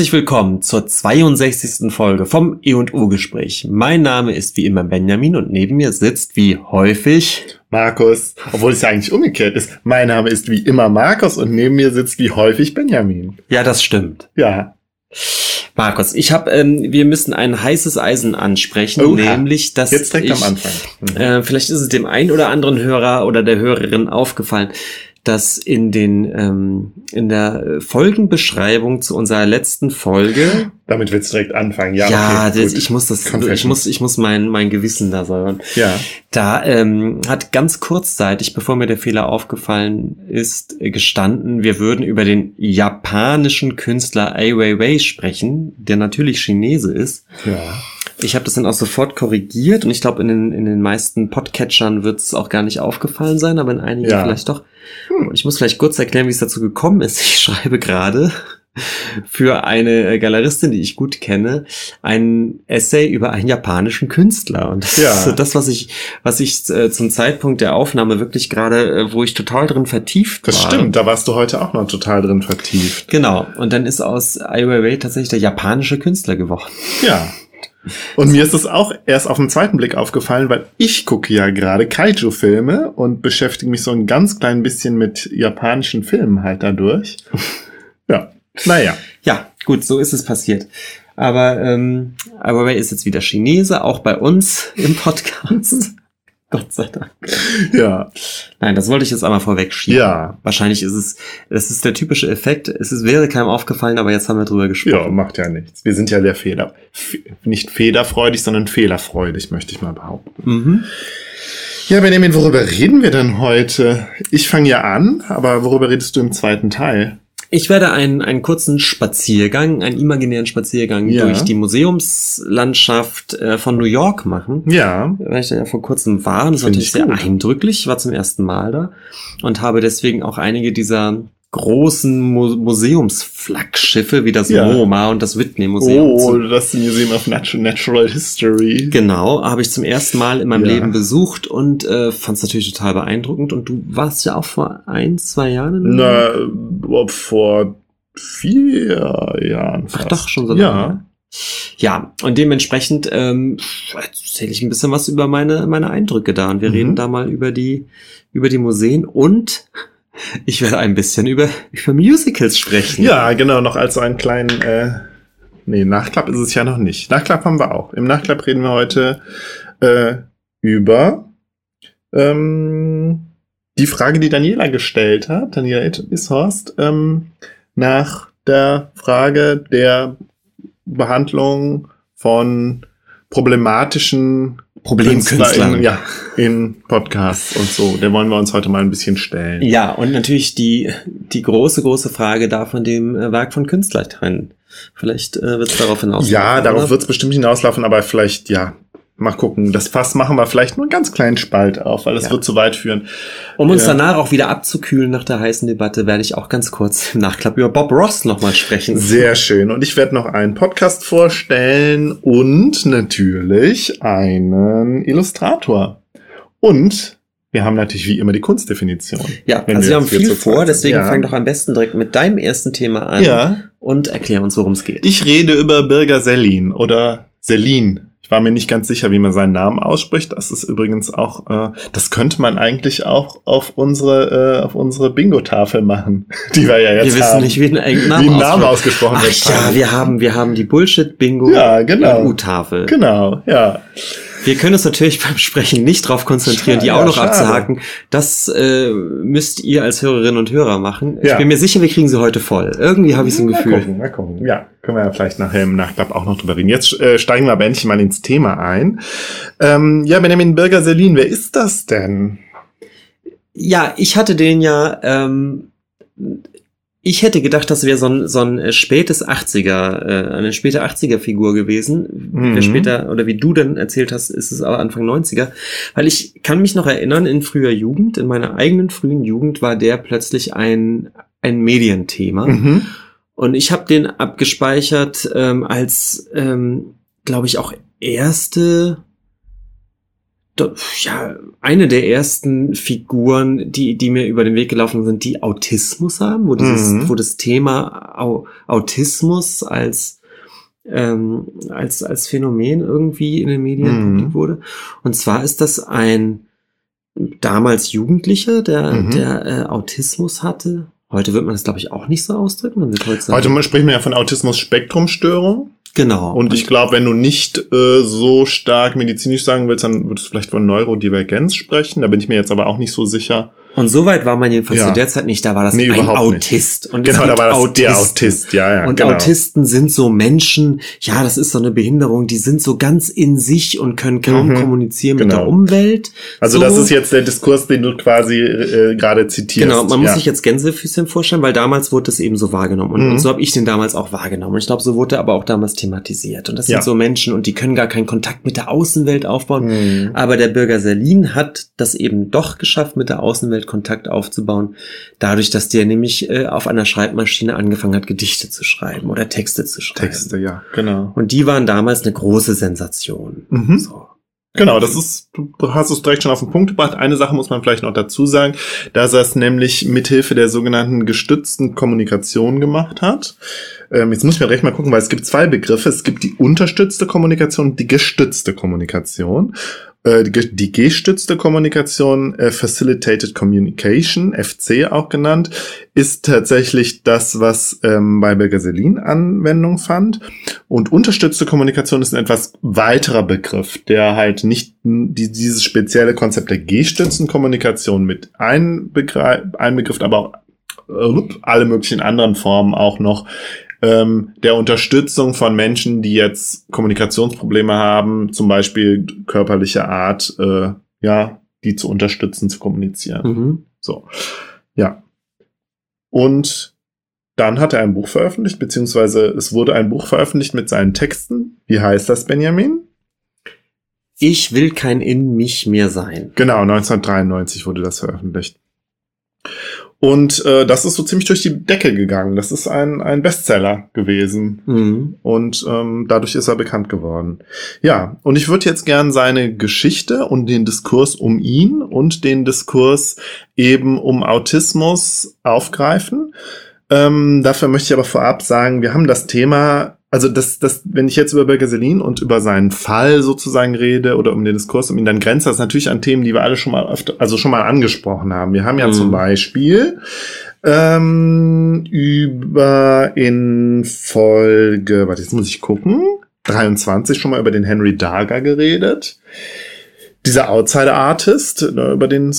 Herzlich willkommen zur 62. Folge vom E&U Gespräch. Mein Name ist wie immer Benjamin und neben mir sitzt wie häufig Markus, obwohl es ja eigentlich umgekehrt ist. Mein Name ist wie immer Markus und neben mir sitzt wie häufig Benjamin. Ja, das stimmt. Ja. Markus, ich habe, ähm, wir müssen ein heißes Eisen ansprechen, Oha. nämlich dass Jetzt direkt ich, am Anfang. Mhm. Äh, vielleicht ist es dem einen oder anderen Hörer oder der Hörerin aufgefallen, dass in den ähm, in der Folgenbeschreibung zu unserer letzten Folge Damit willst du direkt anfangen. Ja, ja, okay, das, ich muss das, ich Confession. muss, ich muss mein mein Gewissen da säubern. Ja. Da ähm, hat ganz kurzzeitig, bevor mir der Fehler aufgefallen ist, gestanden, wir würden über den japanischen Künstler Ai Weiwei sprechen, der natürlich Chinese ist. Ja. Ich habe das dann auch sofort korrigiert und ich glaube, in den, in den meisten Podcatchern wird es auch gar nicht aufgefallen sein, aber in einigen Ja. vielleicht doch. Und ich muss vielleicht kurz erklären, wie es dazu gekommen ist. Ich schreibe gerade für eine äh, Galeristin, die ich gut kenne, ein Essay über einen japanischen Künstler. Und das Ja. ist so das, was ich, was ich äh, zum Zeitpunkt der Aufnahme wirklich gerade, äh, wo ich total drin vertieft Das war. stimmt, da warst du heute auch noch total drin vertieft. Genau. Und dann ist aus Ai Weiwei tatsächlich der japanische Künstler geworden. Ja. Und mir ist es auch erst auf den zweiten Blick aufgefallen, weil ich gucke ja gerade Kaiju-Filme und beschäftige mich so ein ganz klein bisschen mit japanischen Filmen halt dadurch. Ja. Naja. Ja, gut, so ist es passiert. Aber ähm, Ai Weiwei ist jetzt wieder Chinese, auch bei uns im Podcast. Gott sei Dank. Ja. Nein, das wollte ich jetzt einmal vorweg schieben. Ja. Wahrscheinlich ist es, es ist der typische Effekt. Es ist, wäre keinem aufgefallen, aber jetzt haben wir drüber Ja, gesprochen. macht ja nichts. Wir sind ja sehr fehler, nicht federfreudig, sondern fehlerfreudig, möchte ich mal behaupten. Mhm. Ja, Benjamin, worüber reden wir denn heute? Ich fange ja an, aber worüber redest du im zweiten Teil? Ich werde einen, einen kurzen Spaziergang, einen imaginären Spaziergang Ja. durch die Museumslandschaft äh, von New York machen. Ja, weil ich da ja vor kurzem war. Und das war natürlich ich sehr eindrücklich. Ich war zum ersten Mal da und habe deswegen auch einige dieser großen Mu Museumsflaggschiffe wie das Ja. MoMA und das Whitney Museum. Oh, das Museum of Natural, History. Genau, habe ich zum ersten Mal in meinem Ja. Leben besucht und äh, fand es natürlich total beeindruckend. Und du warst ja auch vor ein, zwei Jahren in Na, vor vier Jahren Ach fast. doch, schon so lange. Ja, Ja, und dementsprechend ähm, erzähle ich ein bisschen was über meine, meine Eindrücke da. Und wir Mhm. reden da mal über die, über die Museen und ich werde ein bisschen über, über Musicals sprechen. ja, genau, noch als so einen kleinen, äh, nee, Nachklapp ist es ja noch nicht. Nachklapp haben wir auch. Im Nachklapp reden wir heute äh, über ähm, die Frage, die Daniela gestellt hat, Daniela Ishorst, ähm, nach der Frage der Behandlung von problematischen Problemkünstlern. KünstlerInnen, Ja, in Podcasts und so. Der wollen wir uns heute mal ein bisschen stellen. Ja, und natürlich die, die große, große Frage da von dem äh, Werk von Künstler trennen. Vielleicht äh, wird es darauf hinaus. Ja, darauf wird es bestimmt hinauslaufen, aber vielleicht, ja, mal gucken. Das Fass machen wir vielleicht nur einen ganz kleinen Spalt auf, weil es Ja. wird zu weit führen. Um uns Ja. danach auch wieder abzukühlen nach der heißen Debatte, werde ich auch ganz kurz im Nachklapp über Bob Ross nochmal sprechen. Sehr schön. Und ich werde noch einen Podcast vorstellen und natürlich einen Illustrator. Und wir haben natürlich wie immer die Kunstdefinition. Ja, also wir haben viel vor, deswegen Ja. fang doch am besten direkt mit deinem ersten Thema an Ja, und erklär uns, worum es geht. ich rede über Birger Sellin oder Sellin. Ich war mir nicht ganz sicher, wie man seinen Namen ausspricht. Das ist übrigens auch, äh, das könnte man eigentlich auch auf unsere, äh, auf unsere Bingo-Tafel machen, die wir ja jetzt wir wissen haben. nicht, wie ein wie Name, ein Name ausgesprochen Ach wird. ja, wir haben, wir haben die Bullshit-Bingo Ja, genau. Genau, ja. Wir können uns natürlich beim Sprechen nicht darauf konzentrieren, Schade, die auch ja, noch schade. abzuhaken. Das äh, müsst ihr als Hörerinnen und Hörer machen. Ich Ja. bin mir sicher, wir kriegen sie heute voll. Irgendwie habe ich so ein Mal Gefühl. gucken, mal gucken. Ja, können wir ja vielleicht nachher im Nachklapp auch noch drüber reden. Jetzt äh, steigen wir aber endlich mal ins Thema ein. Ähm, ja, Benjamin Birger Selin, wer ist das denn? Ja, ich hatte den ja, ähm, ich hätte gedacht, das wäre so ein, so ein äh, spätes 80er, äh, eine späte 80er-Figur gewesen. Mhm. später, oder wie du dann erzählt hast, ist es aber Anfang 90er. Weil ich kann mich noch erinnern, in früher Jugend, in meiner eigenen frühen Jugend, war der plötzlich ein, ein Medienthema. Mhm. Und ich habe den abgespeichert ähm, als, ähm, glaube ich, auch erste ja, eine der ersten Figuren, die, die mir über den Weg gelaufen sind, die Autismus haben, wo dieses, mhm. wo das Thema Au Autismus als, ähm, als, als Phänomen irgendwie in den Medien mhm. wurde. Und zwar ist das ein damals Jugendlicher, der, mhm. der äh, Autismus hatte. Heute wird man das, glaube ich, auch nicht so ausdrücken. Man wird heute, sagen, heute spricht man ja von Autismus-Spektrumstörung. Genau. Und ich glaube, wenn du nicht äh, so stark medizinisch sagen willst, dann würdest du vielleicht von Neurodivergenz sprechen. Da bin ich mir jetzt aber auch nicht so sicher. Und so weit war man jedenfalls ja. zu der Zeit nicht. Da war das nee, ein Autist. Nicht. Und genau, da war das Autisten. der Autist. Ja, ja, und genau. Autisten sind so Menschen, ja, das ist so eine Behinderung, die sind so ganz in sich und können kaum mhm, kommunizieren genau. mit der Umwelt. Also so. das ist jetzt der Diskurs, den du quasi äh, gerade zitierst. Genau, man ja. muss sich jetzt Gänsefüßchen vorstellen, weil damals wurde das eben so wahrgenommen. Und, mhm. und so habe ich den damals auch wahrgenommen. Und ich glaube, so wurde er aber auch damals thematisiert. Und das sind so Menschen und die können gar keinen Kontakt mit der Außenwelt aufbauen. Mhm. Aber der Bürger Serlin hat das eben doch geschafft, mit der Außenwelt Kontakt aufzubauen aufzubauen, dadurch, dass der nämlich äh, auf einer Schreibmaschine angefangen hat, Gedichte zu schreiben oder Texte zu schreiben. Texte, ja, genau. Und die waren damals eine große Sensation. Mhm. So. Genau, das ist, du hast es direkt schon auf den Punkt gebracht. Eine Sache muss man vielleicht noch dazu sagen, dass er es nämlich mithilfe der sogenannten gestützten Kommunikation gemacht hat. Ähm, jetzt muss ich mir recht mal gucken, weil es gibt zwei Begriffe. Es gibt die unterstützte Kommunikation und die gestützte Kommunikation. Äh, die, G-stützte Kommunikation, äh, Facilitated Communication, FC auch genannt, ist tatsächlich das, was ähm, bei Bergeselin Anwendung fand. Und unterstützte Kommunikation ist ein etwas weiterer Begriff, der halt nicht die, dieses spezielle Konzept der G-stützten Kommunikation mit einbegriff, aber auch äh, alle möglichen anderen Formen auch noch ähm, der Unterstützung von Menschen, die jetzt Kommunikationsprobleme haben, zum Beispiel körperliche Art, äh, ja, die zu unterstützen, zu kommunizieren. Mhm. So, ja. Und dann hat er ein Buch veröffentlicht, beziehungsweise es wurde ein Buch veröffentlicht mit seinen Texten. Wie heißt das, Benjamin? Ich will kein in mich mehr sein. Genau, 1993 wurde das veröffentlicht. Und äh, das ist so ziemlich durch die Decke gegangen. Das ist ein, ein Bestseller gewesen. Mhm. Und ähm, dadurch ist er bekannt geworden. Ja, und ich würde jetzt gern seine Geschichte und den Diskurs um ihn und den Diskurs eben um Autismus aufgreifen. Ähm, dafür möchte ich aber vorab sagen, wir haben das Thema also das, das, wenn ich jetzt über Birger Selin und über seinen Fall sozusagen rede oder um den Diskurs um ihn, dann grenzt das natürlich an Themen, die wir alle schon mal öfter, also schon mal angesprochen haben. Wir haben ja mhm. zum Beispiel ähm, über in Folge, warte, jetzt muss ich gucken, 23 schon mal über den Henry Darger geredet. Dieser Outsider-Artist, ne, über den,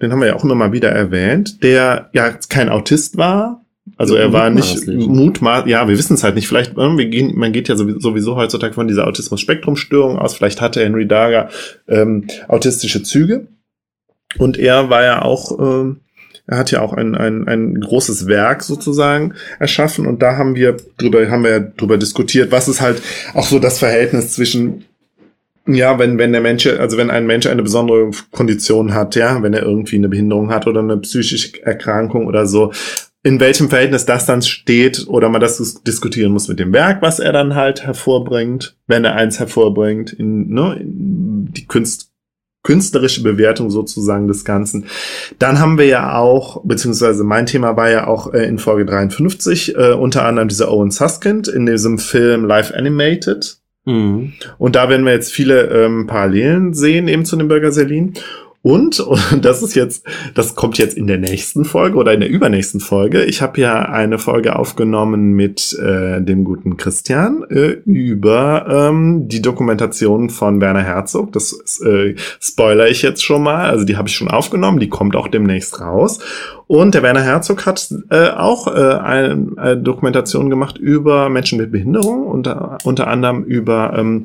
den haben wir ja auch immer mal wieder erwähnt, der ja kein Autist war, also er war nicht mutmaß, ja, wir wissen es halt nicht. Vielleicht, wir gehen, man geht ja sowieso heutzutage von dieser Autismus-Spektrum-Störung aus. Vielleicht hatte Henry Daga ähm, autistische Züge. Und er war ja auch, ähm, er hat ja auch ein, ein, ein großes Werk sozusagen erschaffen. Und da haben wir drüber, haben wir ja drüber diskutiert, was ist halt auch so das Verhältnis zwischen ja, wenn, wenn der Mensch, also wenn ein Mensch eine besondere Kondition hat, ja, wenn er irgendwie eine Behinderung hat oder eine psychische Erkrankung oder so, in welchem Verhältnis das dann steht oder man das diskutieren muss mit dem Werk, was er dann halt hervorbringt, wenn er eins hervorbringt, in, ne, in die Kunst, künstlerische Bewertung sozusagen des Ganzen. Dann haben wir ja auch, beziehungsweise mein Thema war ja auch äh, in Folge 53, äh, unter anderem dieser Owen Suskind in diesem Film Live Animated. Mhm. Und da werden wir jetzt viele ähm, Parallelen sehen eben zu dem Burger Selin. Und, und das ist jetzt, das kommt jetzt in der nächsten Folge oder in der übernächsten Folge. Ich habe ja eine Folge aufgenommen mit äh, dem guten Christian äh, über ähm, die Dokumentation von Werner Herzog. Das äh, spoiler ich jetzt schon mal. Also die habe ich schon aufgenommen, die kommt auch demnächst raus. Und der Werner Herzog hat äh, auch äh, eine, eine Dokumentation gemacht über Menschen mit Behinderung, unter, unter anderem über ähm,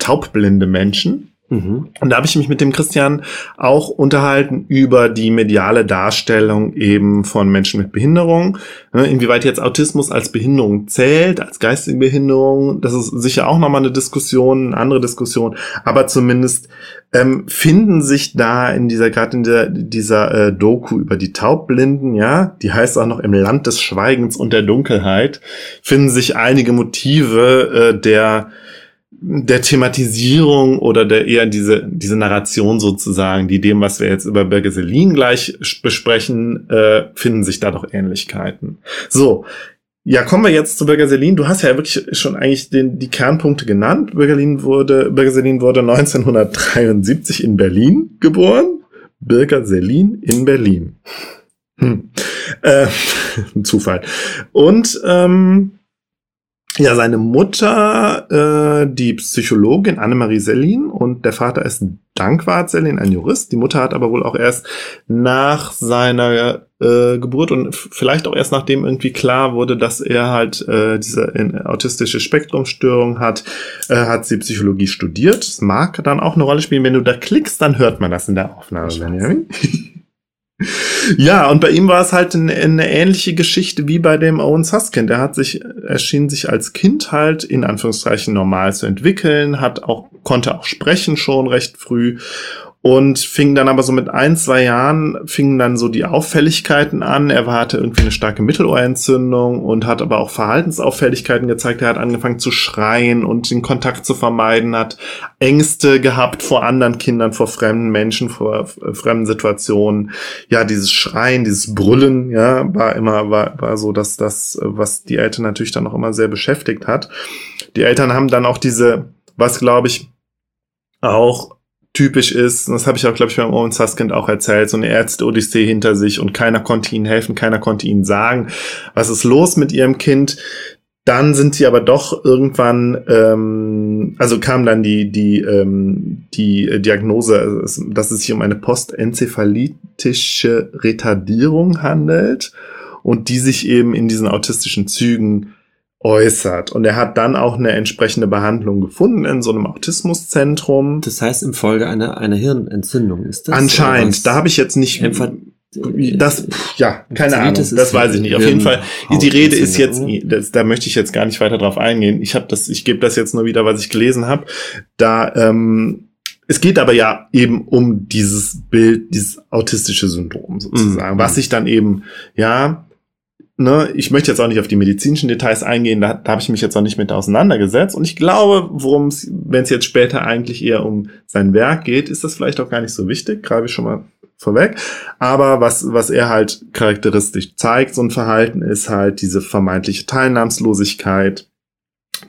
taubblinde Menschen. Mhm. Und da habe ich mich mit dem Christian auch unterhalten über die mediale Darstellung eben von Menschen mit Behinderung. Ne, inwieweit jetzt Autismus als Behinderung zählt, als geistige Behinderung, das ist sicher auch nochmal eine Diskussion, eine andere Diskussion. Aber zumindest ähm, finden sich da in dieser, gerade in der, dieser äh, Doku über die Taubblinden, ja, die heißt auch noch im Land des Schweigens und der Dunkelheit, finden sich einige Motive äh, der der Thematisierung oder der eher diese, diese Narration sozusagen, die dem, was wir jetzt über Bergeselin gleich besprechen, äh, finden sich da doch Ähnlichkeiten. So. Ja, kommen wir jetzt zu Bergeselin. Du hast ja wirklich schon eigentlich den, die Kernpunkte genannt. Bergeselin wurde, Bergeselin wurde 1973 in Berlin geboren. Birger in Berlin. Hm. Äh, Zufall. Und ähm, ja, seine Mutter, äh, die Psychologin Annemarie Sellin und der Vater ist Dankwart Sellin, ein Jurist. Die Mutter hat aber wohl auch erst nach seiner äh, Geburt und vielleicht auch erst nachdem irgendwie klar wurde, dass er halt äh, diese äh, autistische Spektrumstörung hat, äh, hat sie Psychologie studiert. Das mag dann auch eine Rolle spielen. Wenn du da klickst, dann hört man das in der Aufnahme, Benjamin. Ja, und bei ihm war es halt eine, eine, ähnliche Geschichte wie bei dem Owen Susskind. Er hat sich, erschien sich als Kind halt in Anführungszeichen normal zu entwickeln, hat auch, konnte auch sprechen schon recht früh und fing dann aber so mit ein, zwei Jahren fingen dann so die Auffälligkeiten an. Er hatte irgendwie eine starke Mittelohrentzündung und hat aber auch Verhaltensauffälligkeiten gezeigt. Er hat angefangen zu schreien und den Kontakt zu vermeiden, hat Ängste gehabt vor anderen Kindern, vor fremden Menschen, vor fremden Situationen. Ja, dieses Schreien, dieses Brüllen, ja, war immer, war, war so, dass das, was die Eltern natürlich dann auch immer sehr beschäftigt hat. Die Eltern haben dann auch diese, was glaube ich, auch typisch ist, und das habe ich auch, glaube ich, beim Owen Suskind auch erzählt, so eine Ärzte-Odyssee hinter sich und keiner konnte ihnen helfen, keiner konnte ihnen sagen, was ist los mit ihrem Kind. Dann sind sie aber doch irgendwann, ähm, also kam dann die, die, ähm, die Diagnose, dass es sich um eine postenzephalitische Retardierung handelt und die sich eben in diesen autistischen Zügen äußert. Und er hat dann auch eine entsprechende Behandlung gefunden in so einem Autismuszentrum. Das heißt, im Folge einer, einer Hirnentzündung ist das? Anscheinend. Da habe ich jetzt nicht. Das, ja, keine Ahnung, das weiß ich nicht. Auf jeden Fall, die Rede ist jetzt, das, da möchte ich jetzt gar nicht weiter drauf eingehen. Ich habe das, ich gebe das jetzt nur wieder, was ich gelesen habe. Da, ähm, es geht aber ja eben um dieses Bild, dieses autistische Syndrom sozusagen, mhm. was sich dann eben, ja, ne, ich möchte jetzt auch nicht auf die medizinischen Details eingehen, da, da habe ich mich jetzt auch nicht mit auseinandergesetzt. Und ich glaube, worum es, wenn es jetzt später eigentlich eher um sein Werk geht, ist das vielleicht auch gar nicht so wichtig, greife ich schon mal vorweg. Aber was, was er halt charakteristisch zeigt, so ein Verhalten, ist halt diese vermeintliche Teilnahmslosigkeit,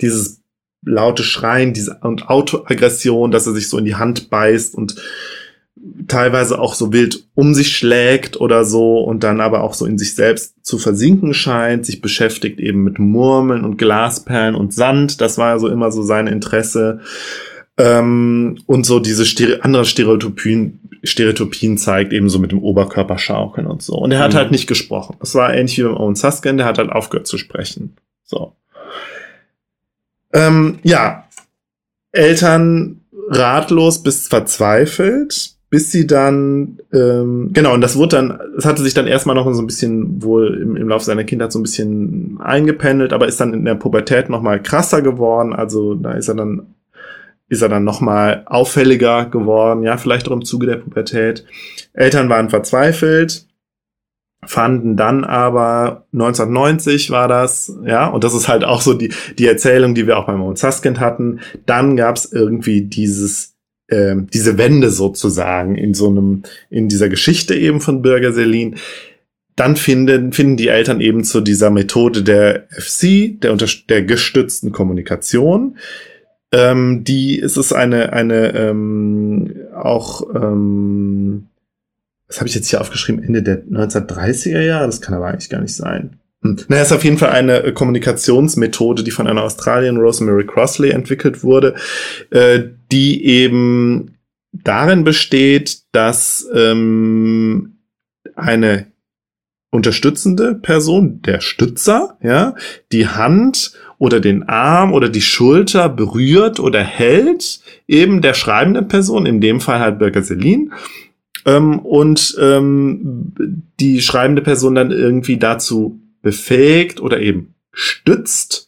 dieses laute Schreien, diese und Autoaggression, dass er sich so in die Hand beißt und teilweise auch so wild um sich schlägt oder so und dann aber auch so in sich selbst zu versinken scheint, sich beschäftigt eben mit Murmeln und Glasperlen und Sand. Das war also immer so sein Interesse. Ähm, und so diese Stere andere Stereotypien, Stereotypien zeigt, eben so mit dem Oberkörperschaukeln und so. Und er hat mhm. halt nicht gesprochen. Das war ähnlich wie beim Owen Susskind, der hat halt aufgehört zu sprechen. So. Ähm, ja. Eltern ratlos bis verzweifelt bis sie dann, ähm, genau, und das wurde dann, es hatte sich dann erstmal noch so ein bisschen wohl im, im Laufe seiner Kindheit so ein bisschen eingependelt, aber ist dann in der Pubertät nochmal krasser geworden. Also da ist er dann, ist er dann nochmal auffälliger geworden, ja, vielleicht auch im Zuge der Pubertät. Eltern waren verzweifelt, fanden dann aber 1990 war das, ja, und das ist halt auch so die, die Erzählung, die wir auch beim Mount Saskind hatten. Dann gab es irgendwie dieses äh, diese Wende sozusagen in so einem, in dieser Geschichte eben von Bürger Selin, dann finden, finden die Eltern eben zu dieser Methode der FC, der, unter, der gestützten Kommunikation. Ähm, die ist es eine, eine ähm, auch, ähm, was habe ich jetzt hier aufgeschrieben, Ende der 1930er Jahre? Das kann aber eigentlich gar nicht sein. Hm. Naja, ist auf jeden Fall eine äh, Kommunikationsmethode, die von einer Australien, Rosemary Crossley, entwickelt wurde, äh, die eben darin besteht, dass ähm, eine unterstützende Person, der Stützer, ja, die Hand oder den Arm oder die Schulter berührt oder hält, eben der schreibenden Person, in dem Fall halt Birgit Selin, ähm, und ähm, die schreibende Person dann irgendwie dazu befähigt oder eben stützt,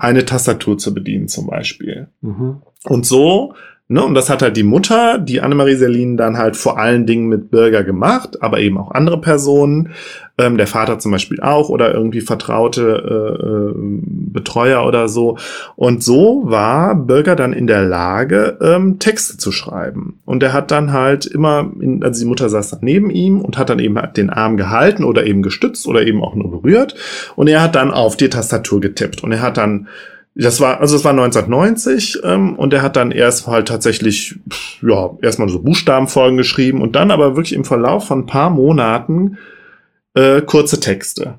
eine Tastatur zu bedienen zum Beispiel. Mhm. Und so Ne? Und das hat halt die Mutter, die Annemarie Selin, dann halt vor allen Dingen mit Bürger gemacht, aber eben auch andere Personen, ähm, der Vater zum Beispiel auch oder irgendwie vertraute äh, äh, Betreuer oder so. Und so war Bürger dann in der Lage, ähm, Texte zu schreiben. Und er hat dann halt immer, in, also die Mutter saß dann neben ihm und hat dann eben den Arm gehalten oder eben gestützt oder eben auch nur berührt. Und er hat dann auf die Tastatur getippt. Und er hat dann das war, also es war 1990 ähm, und er hat dann erst halt tatsächlich, ja, erstmal so Buchstabenfolgen geschrieben und dann aber wirklich im Verlauf von ein paar Monaten äh, kurze Texte.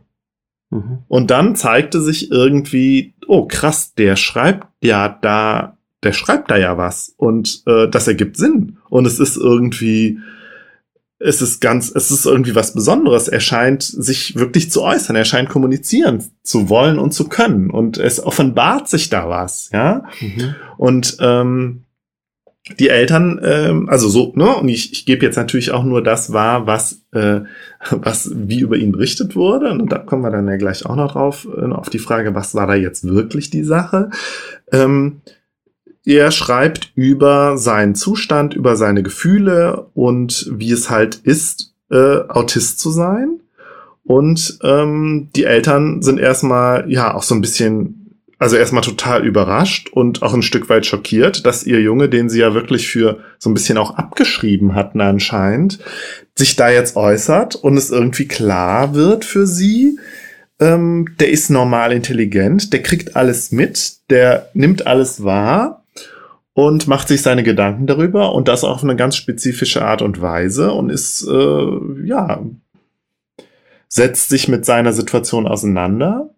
Mhm. Und dann zeigte sich irgendwie, oh krass, der schreibt ja da, der schreibt da ja was und äh, das ergibt Sinn und es ist irgendwie es ist ganz, es ist irgendwie was Besonderes. Er scheint sich wirklich zu äußern. Er scheint kommunizieren zu wollen und zu können. Und es offenbart sich da was, ja. Mhm. Und ähm, die Eltern, ähm, also so, ne, und ich, ich gebe jetzt natürlich auch nur das wahr, was, äh, was wie über ihn berichtet wurde. Und da kommen wir dann ja gleich auch noch drauf, äh, auf die Frage, was war da jetzt wirklich die Sache? Ähm, er schreibt über seinen Zustand, über seine Gefühle und wie es halt ist, äh, Autist zu sein. Und ähm, die Eltern sind erstmal, ja, auch so ein bisschen, also erstmal total überrascht und auch ein Stück weit schockiert, dass ihr Junge, den sie ja wirklich für so ein bisschen auch abgeschrieben hatten anscheinend, sich da jetzt äußert und es irgendwie klar wird für sie, ähm, der ist normal intelligent, der kriegt alles mit, der nimmt alles wahr und macht sich seine Gedanken darüber und das auf eine ganz spezifische Art und Weise und ist, äh, ja, setzt sich mit seiner Situation auseinander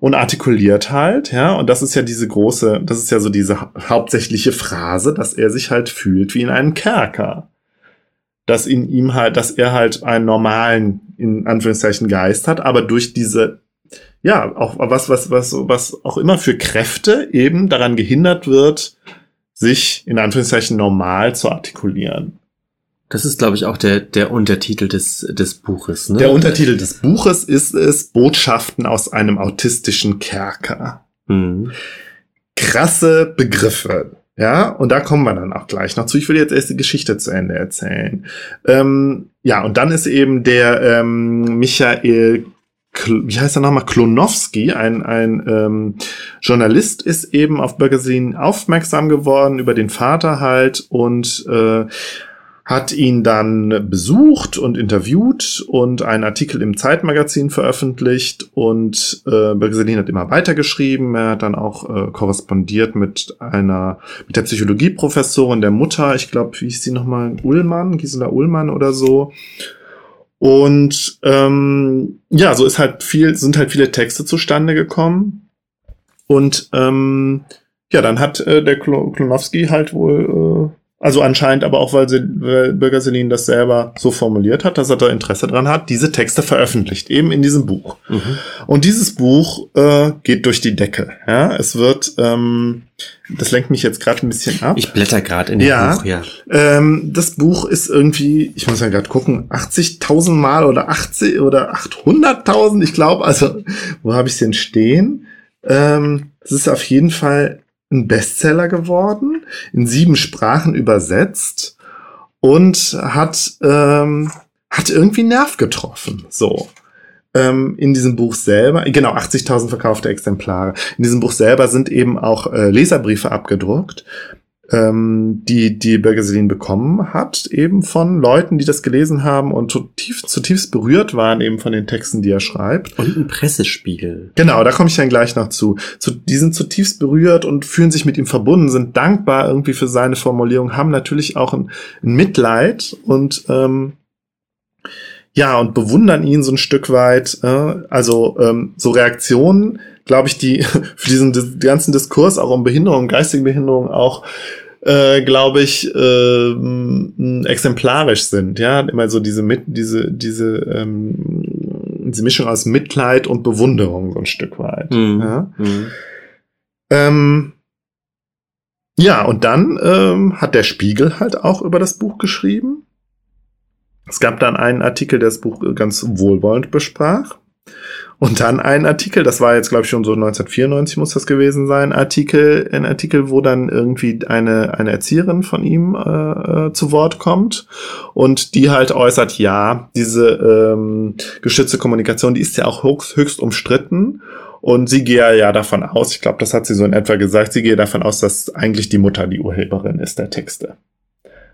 und artikuliert halt, ja, und das ist ja diese große, das ist ja so diese hau hauptsächliche Phrase, dass er sich halt fühlt wie in einem Kerker. Dass in ihm halt, dass er halt einen normalen, in Anführungszeichen, Geist hat, aber durch diese, ja, auch was, was, was, was auch immer für Kräfte eben daran gehindert wird, sich in Anführungszeichen normal zu artikulieren. Das ist, glaube ich, auch der, der Untertitel des, des Buches. Ne? Der Untertitel des Buches ist es Botschaften aus einem autistischen Kerker. Mhm. Krasse Begriffe. Ja, und da kommen wir dann auch gleich noch zu. Ich will jetzt erst die Geschichte zu Ende erzählen. Ähm, ja, und dann ist eben der ähm, Michael wie heißt er nochmal, Klonowski, ein, ein ähm, Journalist, ist eben auf Bergesin aufmerksam geworden über den Vater halt und äh, hat ihn dann besucht und interviewt und einen Artikel im Zeitmagazin veröffentlicht und äh, Bergeselin hat immer weitergeschrieben. Er hat dann auch äh, korrespondiert mit einer, mit der Psychologieprofessorin der Mutter, ich glaube, wie hieß sie nochmal, Ullmann, Gisela Ullmann oder so. Und ähm, ja, so ist halt viel, sind halt viele Texte zustande gekommen. Und ähm, ja, dann hat äh, der Klonowski halt wohl äh, also anscheinend aber auch, weil, sie, weil Bürger Selin das selber so formuliert hat, dass er da Interesse dran hat, diese Texte veröffentlicht, eben in diesem Buch. Mhm. Und dieses Buch äh, geht durch die Decke. Ja, es wird, ähm, das lenkt mich jetzt gerade ein bisschen ab. Ich blätter gerade in dem ja, Buch, ja. Ähm, das Buch ist irgendwie, ich muss ja gerade gucken, 80.000 Mal oder 80 oder 800.000, ich glaube, also wo habe ich denn stehen? Ähm, es ist auf jeden Fall ein Bestseller geworden, in sieben Sprachen übersetzt und hat, ähm, hat irgendwie Nerv getroffen. So. Ähm, in diesem Buch selber, genau, 80.000 verkaufte Exemplare. In diesem Buch selber sind eben auch äh, Leserbriefe abgedruckt ähm, die die Bergeselin bekommen hat, eben von Leuten, die das gelesen haben und zutiefst, zutiefst berührt waren eben von den Texten, die er schreibt. Und ein Pressespiegel. Genau, da komme ich dann gleich noch zu. zu. Die sind zutiefst berührt und fühlen sich mit ihm verbunden, sind dankbar irgendwie für seine Formulierung, haben natürlich auch ein, ein Mitleid und ähm, ja, und bewundern ihn so ein Stück weit. Äh, also ähm, so Reaktionen, glaube ich, die für diesen die ganzen Diskurs auch um Behinderung, geistige Behinderung auch äh, glaube ich, äh, exemplarisch sind. Ja, immer so diese mit diese diese ähm, diese Mischung aus Mitleid und Bewunderung so ein Stück weit. Mhm. Ja. Mhm. Ähm, ja, und dann ähm, hat der Spiegel halt auch über das Buch geschrieben. Es gab dann einen Artikel, der das Buch ganz wohlwollend besprach. Und dann ein Artikel, das war jetzt glaube ich schon so 1994 muss das gewesen sein, Artikel, ein Artikel, wo dann irgendwie eine, eine Erzieherin von ihm äh, äh zu Wort kommt und die halt äußert, ja, diese ähm, geschützte Kommunikation, die ist ja auch höchst, höchst umstritten und sie gehe ja davon aus, ich glaube, das hat sie so in etwa gesagt, sie gehe davon aus, dass eigentlich die Mutter die Urheberin ist der Texte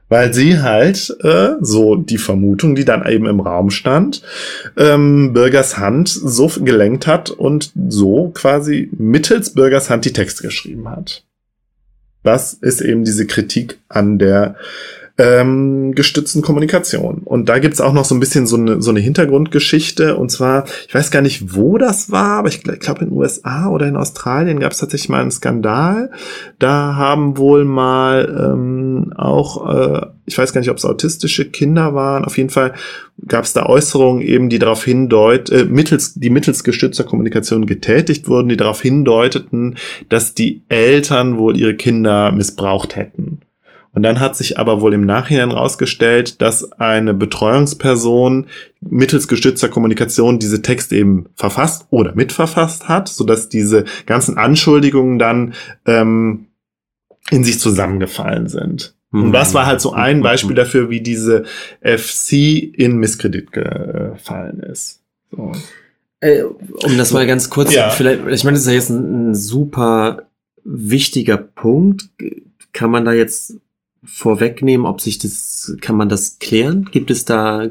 weil sie halt, äh, so die Vermutung, die dann eben im Raum stand, ähm, Bürgers Hand so gelenkt hat und so quasi mittels Bürgers Hand die Texte geschrieben hat. Das ist eben diese Kritik an der ähm, gestützten Kommunikation. Und da gibt's auch noch so ein bisschen so eine, so eine Hintergrundgeschichte. Und zwar, ich weiß gar nicht, wo das war, aber ich glaube in den USA oder in Australien gab's tatsächlich mal einen Skandal. Da haben wohl mal ähm, auch, äh, ich weiß gar nicht, ob es autistische Kinder waren, auf jeden Fall gab's da Äußerungen eben, die darauf hindeut, äh, mittels, die mittels gestützter Kommunikation getätigt wurden, die darauf hindeuteten, dass die Eltern wohl ihre Kinder missbraucht hätten. Und dann hat sich aber wohl im Nachhinein rausgestellt, dass eine Betreuungsperson mittels gestützter Kommunikation diese Texte eben verfasst oder mitverfasst hat, sodass diese ganzen Anschuldigungen dann ähm, in sich zusammengefallen sind. Und das war halt so ein Beispiel dafür, wie diese FC in Misskredit gefallen ist. So. Äh, um das mal ganz kurz, ja. vielleicht, ich meine, das ist ja jetzt ein, ein super wichtiger Punkt. Kann man da jetzt vorwegnehmen, ob sich das, kann man das klären? Gibt es da,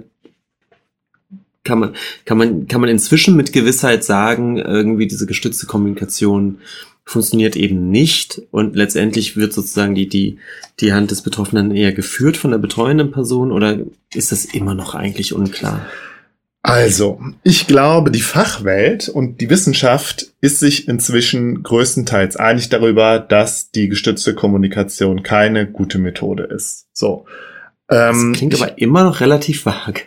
kann man, kann man, kann man inzwischen mit Gewissheit sagen, irgendwie diese gestützte Kommunikation funktioniert eben nicht und letztendlich wird sozusagen die, die, die Hand des Betroffenen eher geführt von der betreuenden Person oder ist das immer noch eigentlich unklar? Also, ich glaube, die Fachwelt und die Wissenschaft ist sich inzwischen größtenteils einig darüber, dass die gestützte Kommunikation keine gute Methode ist. So. Ähm, das klingt aber immer noch relativ vage.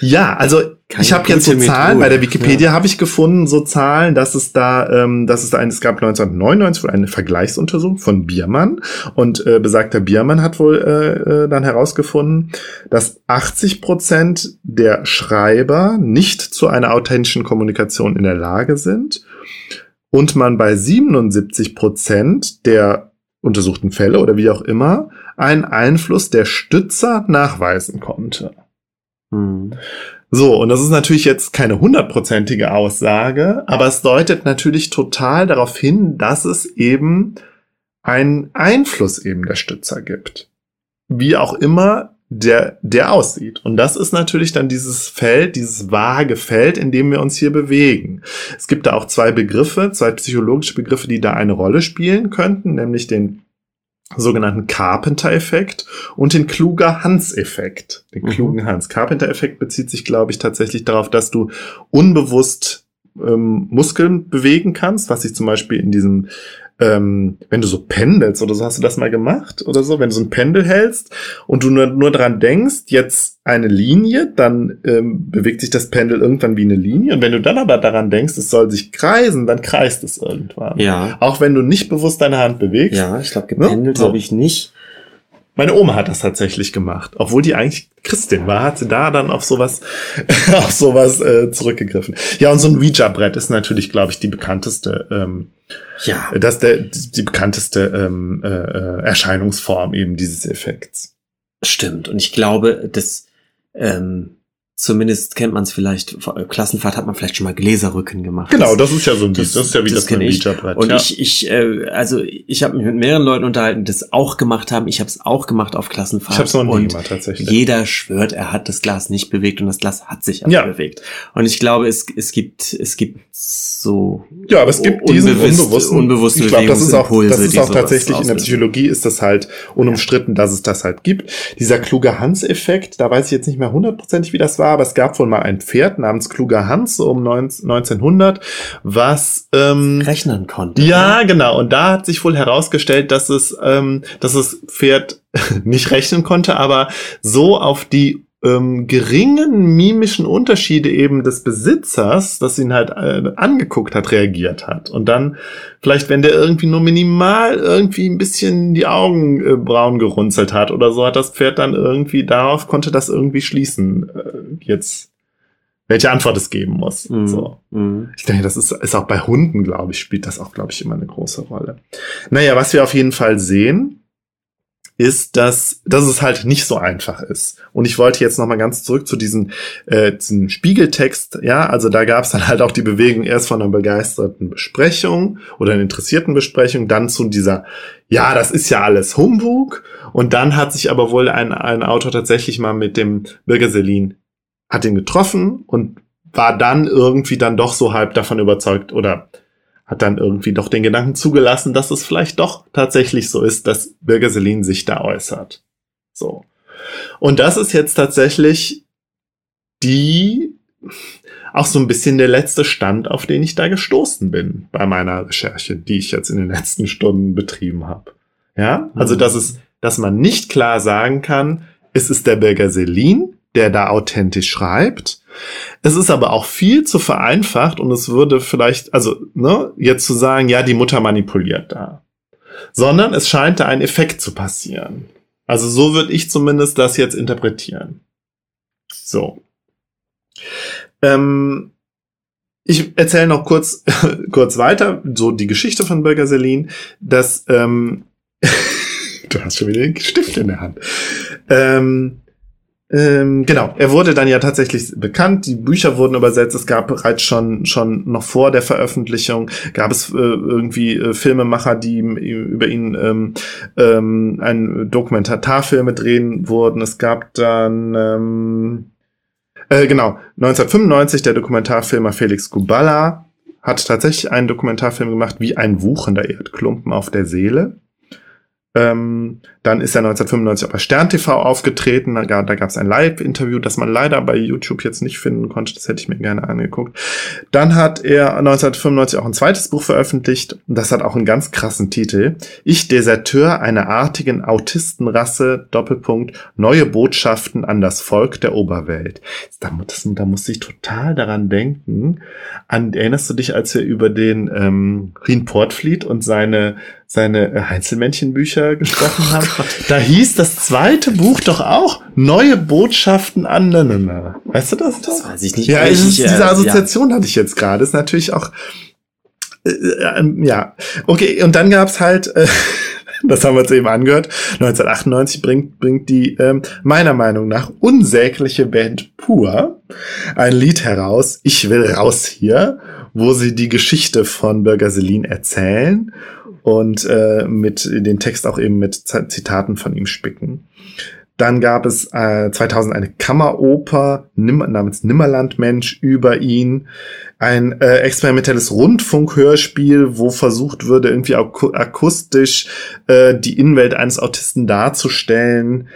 Ja, also Keine ich habe jetzt so Zahlen, bei der Wikipedia ja. habe ich gefunden, so Zahlen, dass es da, ähm, dass es da ein, es gab 1999 wohl eine Vergleichsuntersuchung von Biermann und äh, besagter Biermann hat wohl äh, äh, dann herausgefunden, dass 80 Prozent der Schreiber nicht zu einer authentischen Kommunikation in der Lage sind und man bei 77 Prozent der untersuchten Fälle oder wie auch immer einen Einfluss der Stützer nachweisen konnte. Hm. So, und das ist natürlich jetzt keine hundertprozentige Aussage, aber es deutet natürlich total darauf hin, dass es eben einen Einfluss eben der Stützer gibt. Wie auch immer der, der aussieht. Und das ist natürlich dann dieses Feld, dieses vage Feld, in dem wir uns hier bewegen. Es gibt da auch zwei Begriffe, zwei psychologische Begriffe, die da eine Rolle spielen könnten, nämlich den sogenannten Carpenter-Effekt und den kluger Hans-Effekt. Den mhm. klugen Hans. Carpenter-Effekt bezieht sich, glaube ich, tatsächlich darauf, dass du unbewusst ähm, Muskeln bewegen kannst, was sich zum Beispiel in diesem ähm, wenn du so pendelst oder so, hast du das mal gemacht oder so, wenn du so ein Pendel hältst und du nur, nur dran denkst, jetzt eine Linie, dann ähm, bewegt sich das Pendel irgendwann wie eine Linie und wenn du dann aber daran denkst, es soll sich kreisen, dann kreist es irgendwann. Ja. Auch wenn du nicht bewusst deine Hand bewegst. Ja, ich glaube, gependelt ne? habe ich nicht. Meine Oma hat das tatsächlich gemacht. Obwohl die eigentlich Christin war, hat sie da dann auf sowas, auf sowas äh, zurückgegriffen. Ja, und so ein Ouija-Brett ist natürlich, glaube ich, die bekannteste, ähm, ja. das der, die bekannteste ähm, äh, äh, Erscheinungsform eben dieses Effekts. Stimmt. Und ich glaube, dass ähm, Zumindest kennt man es vielleicht, Klassenfahrt hat man vielleicht schon mal Gläserrücken gemacht. Genau, das ist ja so ein das, das ist ja wie das, das Feature-Brett. Und ja. ich, ich, äh, also ich habe mich mit mehreren Leuten unterhalten, die das auch gemacht haben. Ich habe es auch gemacht auf Klassenfahrt. Ich habe es noch nie gemacht, tatsächlich. Jeder schwört, er hat das Glas nicht bewegt und das Glas hat sich aber ja. bewegt. Und ich glaube, es, es gibt, es gibt so Ja, aber es gibt diesen unbewussten, unbewussten ich glaube, das ist auch, das ist auch tatsächlich in der Psychologie ist das halt unumstritten, ja. dass es das halt gibt. Dieser kluge Hans-Effekt, da weiß ich jetzt nicht mehr hundertprozentig, wie das war, aber es gab wohl mal ein Pferd namens Kluger Hans um 1900, was ähm, rechnen konnte. Ja, oder? genau. Und da hat sich wohl herausgestellt, dass es, ähm, dass das Pferd nicht rechnen konnte, aber so auf die ähm, geringen mimischen Unterschiede eben des Besitzers, das ihn halt äh, angeguckt hat, reagiert hat. Und dann vielleicht, wenn der irgendwie nur minimal irgendwie ein bisschen die Augenbrauen äh, gerunzelt hat oder so, hat das Pferd dann irgendwie darauf konnte das irgendwie schließen. Äh, jetzt welche Antwort es geben muss. Mhm. So. Mhm. Ich denke, das ist, ist auch bei Hunden, glaube ich, spielt das auch, glaube ich, immer eine große Rolle. Naja, was wir auf jeden Fall sehen, ist, dass, dass es halt nicht so einfach ist. Und ich wollte jetzt noch mal ganz zurück zu diesem, äh, diesem Spiegeltext. Ja, also da gab es dann halt auch die Bewegung erst von einer begeisterten Besprechung oder einer interessierten Besprechung, dann zu dieser, ja, das ist ja alles Humbug. Und dann hat sich aber wohl ein, ein Autor tatsächlich mal mit dem Bürger Selin, hat ihn getroffen und war dann irgendwie dann doch so halb davon überzeugt oder hat dann irgendwie doch den Gedanken zugelassen, dass es vielleicht doch tatsächlich so ist, dass Birger Selin sich da äußert. So. Und das ist jetzt tatsächlich die, auch so ein bisschen der letzte Stand, auf den ich da gestoßen bin bei meiner Recherche, die ich jetzt in den letzten Stunden betrieben habe. Ja, also, Mhm. dass es, dass man nicht klar sagen kann, es ist der Birger Selin, der da authentisch schreibt. Es ist aber auch viel zu vereinfacht und es würde vielleicht, also, ne, jetzt zu sagen, ja, die Mutter manipuliert da. Sondern es scheint da ein Effekt zu passieren. Also so würde ich zumindest das jetzt interpretieren. So. Ähm, ich erzähle noch kurz, kurz weiter, so die Geschichte von Bürger Selin, dass, ähm, du hast schon wieder den Stift in der Hand. Ähm, ähm, genau, er wurde dann ja tatsächlich bekannt, die Bücher wurden übersetzt, es gab bereits schon, schon noch vor der Veröffentlichung, gab es äh, irgendwie äh, Filmemacher, die über ihn ähm, ähm, ein Dokumentarfilme drehen wurden. Es gab dann, ähm, äh, genau, 1995 der Dokumentarfilmer Felix Kubala hat tatsächlich einen Dokumentarfilm gemacht, wie ein wuchender Erdklumpen auf der Seele. Ähm, dann ist er 1995 auch bei Stern TV aufgetreten. Da, da gab es ein Live-Interview, das man leider bei YouTube jetzt nicht finden konnte. Das hätte ich mir gerne angeguckt. Dann hat er 1995 auch ein zweites Buch veröffentlicht. Das hat auch einen ganz krassen Titel. Ich, Deserteur einer artigen Autistenrasse, Doppelpunkt, neue Botschaften an das Volk der Oberwelt. Da, das, da musste ich total daran denken. An, erinnerst du dich, als wir über den ähm, Rien Portfleet und seine seine äh, Heinzelmännchenbücher gesprochen haben. Da hieß das zweite Buch doch auch Neue Botschaften an. Na, na, na. Weißt du das? Das weiß ich nicht. Ja, Ich- ist, ich, äh, diese Assoziation hatte ich jetzt gerade. Ist natürlich auch äh, äh, ja. Okay, und dann gab's halt, äh, das haben wir uns eben angehört, 1998 bringt, bringt die ähm, meiner Meinung nach unsägliche Band Pur ein Lied heraus, Ich will raus hier, wo sie die Geschichte von Bürger Selin erzählen und äh, mit den Text auch eben mit Zitaten von ihm spicken. Dann gab es äh, 2000 eine Kammeroper Nimm namens Nimmerlandmensch über ihn. Ein äh, experimentelles Rundfunkhörspiel, wo versucht würde, irgendwie aku akustisch äh, die Innenwelt eines Autisten darzustellen.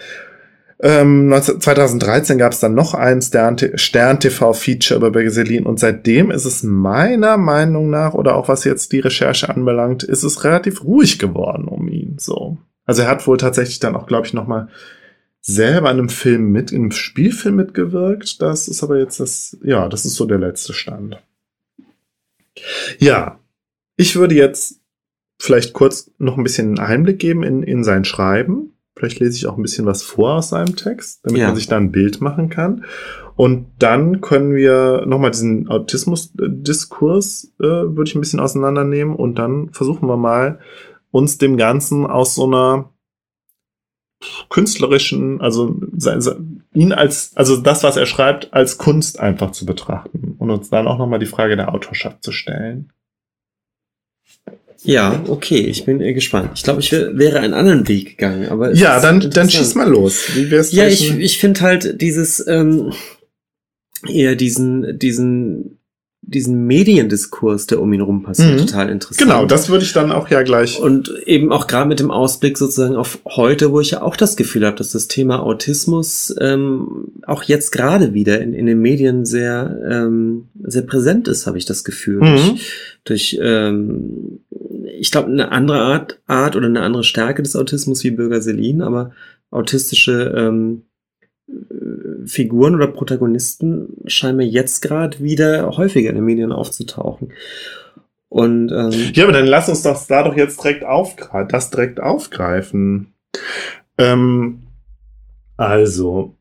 Ähm, 19 2013 gab es dann noch ein Stern-TV-Feature über Bergeselin und seitdem ist es meiner Meinung nach, oder auch was jetzt die Recherche anbelangt, ist es relativ ruhig geworden um ihn. So. Also er hat wohl tatsächlich dann auch, glaube ich, noch mal selber in einem Film mit, in einem Spielfilm mitgewirkt. Das ist aber jetzt das, ja, das ist so der letzte Stand. Ja, ich würde jetzt vielleicht kurz noch ein bisschen einen Einblick geben in, in sein Schreiben. Vielleicht lese ich auch ein bisschen was vor aus seinem Text, damit Ja. man sich da ein Bild machen kann. Und dann können wir nochmal diesen Autismus-Diskurs, äh, würde ich ein bisschen auseinandernehmen. Und dann versuchen wir mal, uns dem Ganzen aus so einer künstlerischen, also ihn als, also das, was er schreibt, als Kunst einfach zu betrachten und uns dann auch nochmal die Frage der Autorschaft zu stellen. Ja, okay, ich bin äh, gespannt. Ich glaube, ich wär, wäre einen anderen Weg gegangen, aber Ja, dann, dann schieß mal los. Wie wär's Ja, ich, ich finde halt dieses ähm, eher diesen diesen diesen Mediendiskurs, der um ihn rum passiert, Mhm. total interessant. Genau, das würde ich dann auch ja gleich. Und eben auch gerade mit dem Ausblick sozusagen auf heute, wo ich ja auch das Gefühl habe, dass das Thema Autismus ähm, auch jetzt gerade wieder in, in den Medien sehr, ähm, sehr präsent ist, habe ich das Gefühl. Mhm. Durch, durch ähm, ich glaube, eine andere Art, Art oder eine andere Stärke des Autismus wie Bürger Selin, aber autistische ähm, äh, Figuren oder Protagonisten scheinen mir jetzt gerade wieder häufiger in den Medien aufzutauchen. Und ähm, Ja, aber dann lass uns doch da doch jetzt direkt aufgreifen, das direkt aufgreifen. Ähm, also,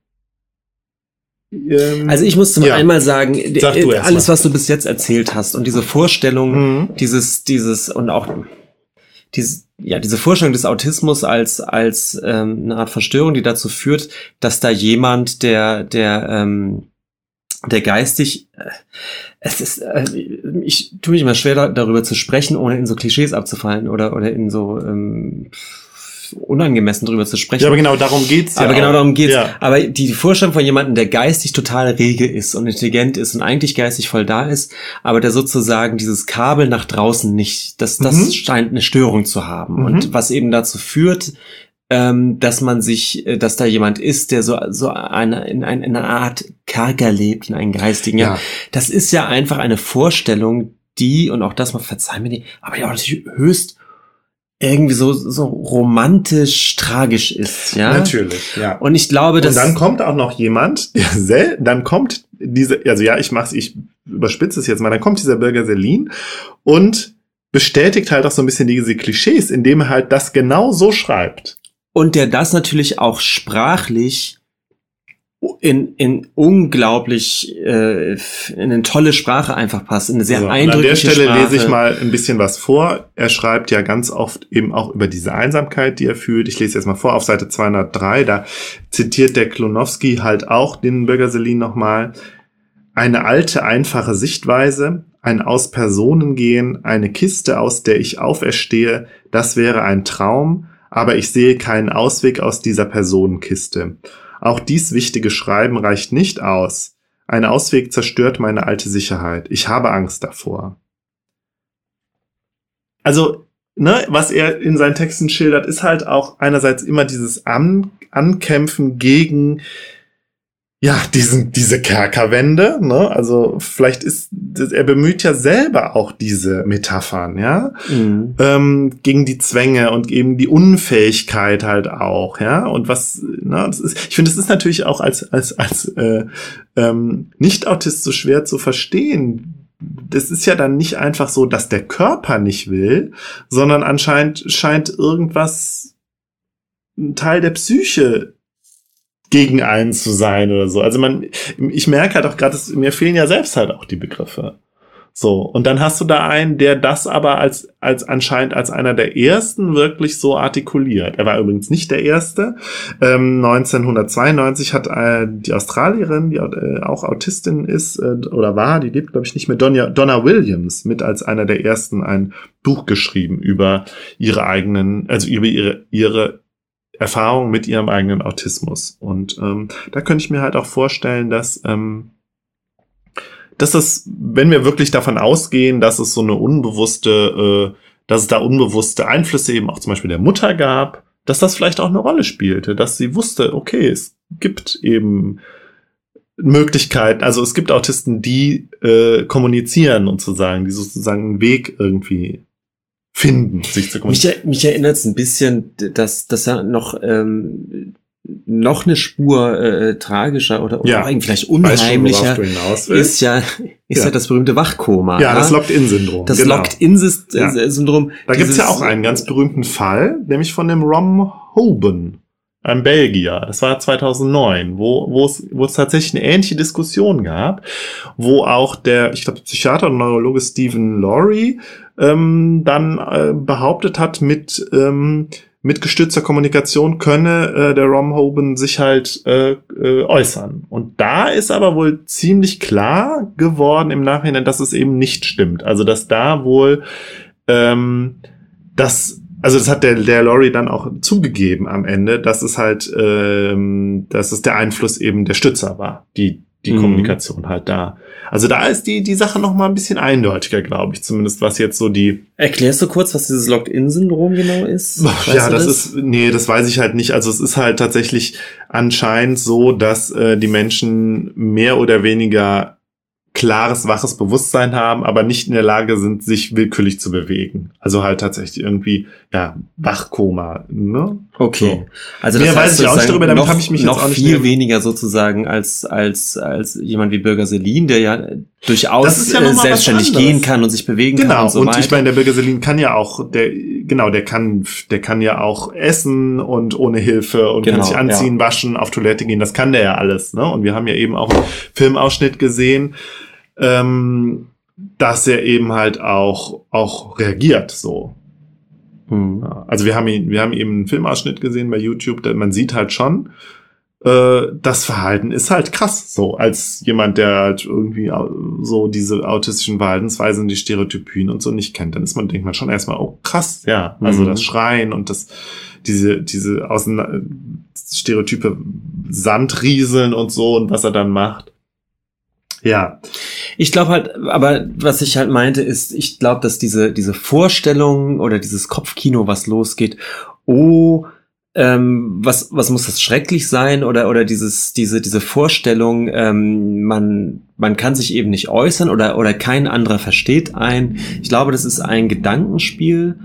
ähm, Also ich muss zum Ja. einmal sagen, Sag alles, was du bis jetzt erzählt hast und diese Vorstellung, Mhm. dieses, dieses und auch dieses, ja, diese Vorstellung des Autismus als, als ähm, eine Art Verstörung, die dazu führt, dass da jemand, der, der, ähm, der geistig, äh, es ist, äh, ich tue mich immer schwer da, darüber zu sprechen, ohne in so Klischees abzufallen oder, oder in so ähm, unangemessen drüber zu sprechen. ja, aber genau darum geht's ja. Aber genau auch. darum geht's. Ja. Aber die Vorstellung von jemandem, der geistig total rege ist und intelligent ist und eigentlich geistig voll da ist, aber der sozusagen dieses Kabel nach draußen nicht, das, das Mhm. scheint eine Störung zu haben. Mhm. Und was eben dazu führt, ähm, dass man sich, äh, dass da jemand ist, der so, so eine, in, ein, in einer Art Kerker lebt, in einen geistigen. Ja. Ja. Das ist ja einfach eine Vorstellung, die, und auch das mal verzeih mir die, aber ja auch natürlich höchst irgendwie so, so romantisch tragisch ist, ja. Natürlich, ja. Und ich glaube, dass Und dann kommt auch noch jemand, der sel dann kommt diese, also ja, ich mach's, ich überspitze es jetzt mal, dann kommt dieser Bürger Selin und bestätigt halt auch so ein bisschen diese Klischees, indem er halt das genau so schreibt. und der das natürlich auch sprachlich in, in unglaublich äh, in eine tolle Sprache einfach passt, in eine sehr So, und eindrückliche an der Stelle Sprache. lese ich mal ein bisschen was vor. Er schreibt ja ganz oft eben auch über diese Einsamkeit, die er fühlt. Ich lese jetzt mal vor auf Seite 203, da zitiert der Klonowski halt auch den Bürger Selin nochmal. Eine alte, einfache Sichtweise, ein Aus Personen gehen, eine Kiste, aus der ich auferstehe, das wäre ein Traum, aber ich sehe keinen Ausweg aus dieser Personenkiste. Auch dies wichtige Schreiben reicht nicht aus. Ein Ausweg zerstört meine alte Sicherheit. Ich habe Angst davor. Also, ne, was er in seinen Texten schildert, ist halt auch einerseits immer dieses An Ankämpfen gegen ja, diesen, diese Kerkerwände, ne? Also vielleicht ist, er bemüht ja selber auch diese Metaphern, ja? Mhm. ähm, gegen die Zwänge und eben die Unfähigkeit halt auch, ja. Und was, na, das ist, ich finde, es ist natürlich auch als als als äh, ähm, Nicht-Autist so schwer zu verstehen. Das ist ja dann nicht einfach so, dass der Körper nicht will, sondern anscheinend scheint irgendwas ein Teil der Psyche gegen einen zu sein oder so. Also man, ich merke halt auch gerade, mir fehlen ja selbst halt auch die Begriffe. So, und dann hast du da einen, der das aber als, als anscheinend als einer der ersten wirklich so artikuliert. Er war übrigens nicht der erste. Ähm, 1992 hat äh, die Australierin, die äh, auch Autistin ist äh, oder war, die lebt, glaube ich, nicht mehr, Donna, Donna Williams, mit als einer der ersten ein Buch geschrieben über ihre eigenen, also über ihre, ihre Erfahrung mit ihrem eigenen Autismus. Und ähm, da könnte ich mir halt auch vorstellen, dass ähm, dass das, wenn wir wirklich davon ausgehen, dass es so eine unbewusste, äh, dass es da unbewusste Einflüsse eben auch zum Beispiel der Mutter gab, dass das vielleicht auch eine Rolle spielte, dass sie wusste, okay, es gibt eben Möglichkeiten, also es gibt Autisten, die äh, kommunizieren und sozusagen, die sozusagen einen Weg irgendwie finden, sich zu Mich, kommunizieren. er- mich erinnert es ein bisschen, dass, dass er noch, ähm, noch eine Spur äh, tragischer oder, oder Ja. eigentlich vielleicht schon, unheimlicher willst. ist ja, ist ja. Ja. das berühmte Wachkoma. ja, das Locked-In-Syndrom. Das genau. Locked-In-Syndrom. Da gibt's ja dieses- auch einen ganz berühmten Fall, nämlich von dem Rom Hoban, einem Belgier. Das war 2009, wo, wo, es, wo es tatsächlich eine ähnliche Diskussion gab, wo auch der, ich glaube, Psychiater und Neurologe Stephen Laurie ähm, dann äh, behauptet hat, mit, ähm, mit gestützter Kommunikation könne äh, der Rom Hoban sich halt äh, äh, äußern. Und da ist aber wohl ziemlich klar geworden im Nachhinein, dass es eben nicht stimmt. Also dass da wohl ähm, das, also das hat der, der Laurie dann auch zugegeben am Ende, dass es halt, ähm, dass es der Einfluss eben der Stützer war, die die Mhm. Kommunikation halt da. Also da ist die die Sache noch mal ein bisschen eindeutiger, glaube ich, zumindest was jetzt so die Erklärst du kurz, was dieses Locked-In-Syndrom genau ist? Weißt ja, du das, ist, nee, das weiß ich halt nicht. Also es ist halt tatsächlich anscheinend so, dass äh, die Menschen mehr oder weniger klares, waches Bewusstsein haben, aber nicht in der Lage sind, sich willkürlich zu bewegen. Also halt tatsächlich irgendwie, ja, Wachkoma, ne? Okay. So. Also Mehr das weiß ich auch nicht darüber, damit habe ich mich noch viel mehr- weniger sozusagen als, als, als jemand wie Bürger Selin, der ja durchaus ja äh, selbstständig gehen kann und sich bewegen kann Genau, und so und ich meine, der Bürger Selin kann ja auch, der, genau, der kann, der kann ja auch essen und ohne Hilfe und Genau, kann sich anziehen, waschen, auf Toilette gehen, das kann der ja alles, ne? Und wir haben ja eben auch einen Filmausschnitt gesehen, ähm, dass er eben halt auch, auch reagiert, so. Hm. Ja, also wir haben ihn, wir haben eben einen Filmausschnitt gesehen bei YouTube, man sieht halt schon, äh, das Verhalten ist halt krass, so als jemand, der halt irgendwie so diese autistischen Verhaltensweisen, die Stereotypien und so nicht kennt, dann ist man denkt man schon erstmal, oh krass, ja, also Mhm. das Schreien und das diese diese außen Stereotype Sandrieseln und so und was er dann macht. Ja, Ich glaube halt, aber was ich halt meinte, ist, ich glaube, dass diese, diese Vorstellung oder dieses Kopfkino, was losgeht, oh, ähm, was, was muss das schrecklich sein oder, oder dieses, diese, diese Vorstellung, ähm, man, man kann sich eben nicht äußern oder, oder kein anderer versteht ein. Ich glaube, das ist ein Gedankenspiel,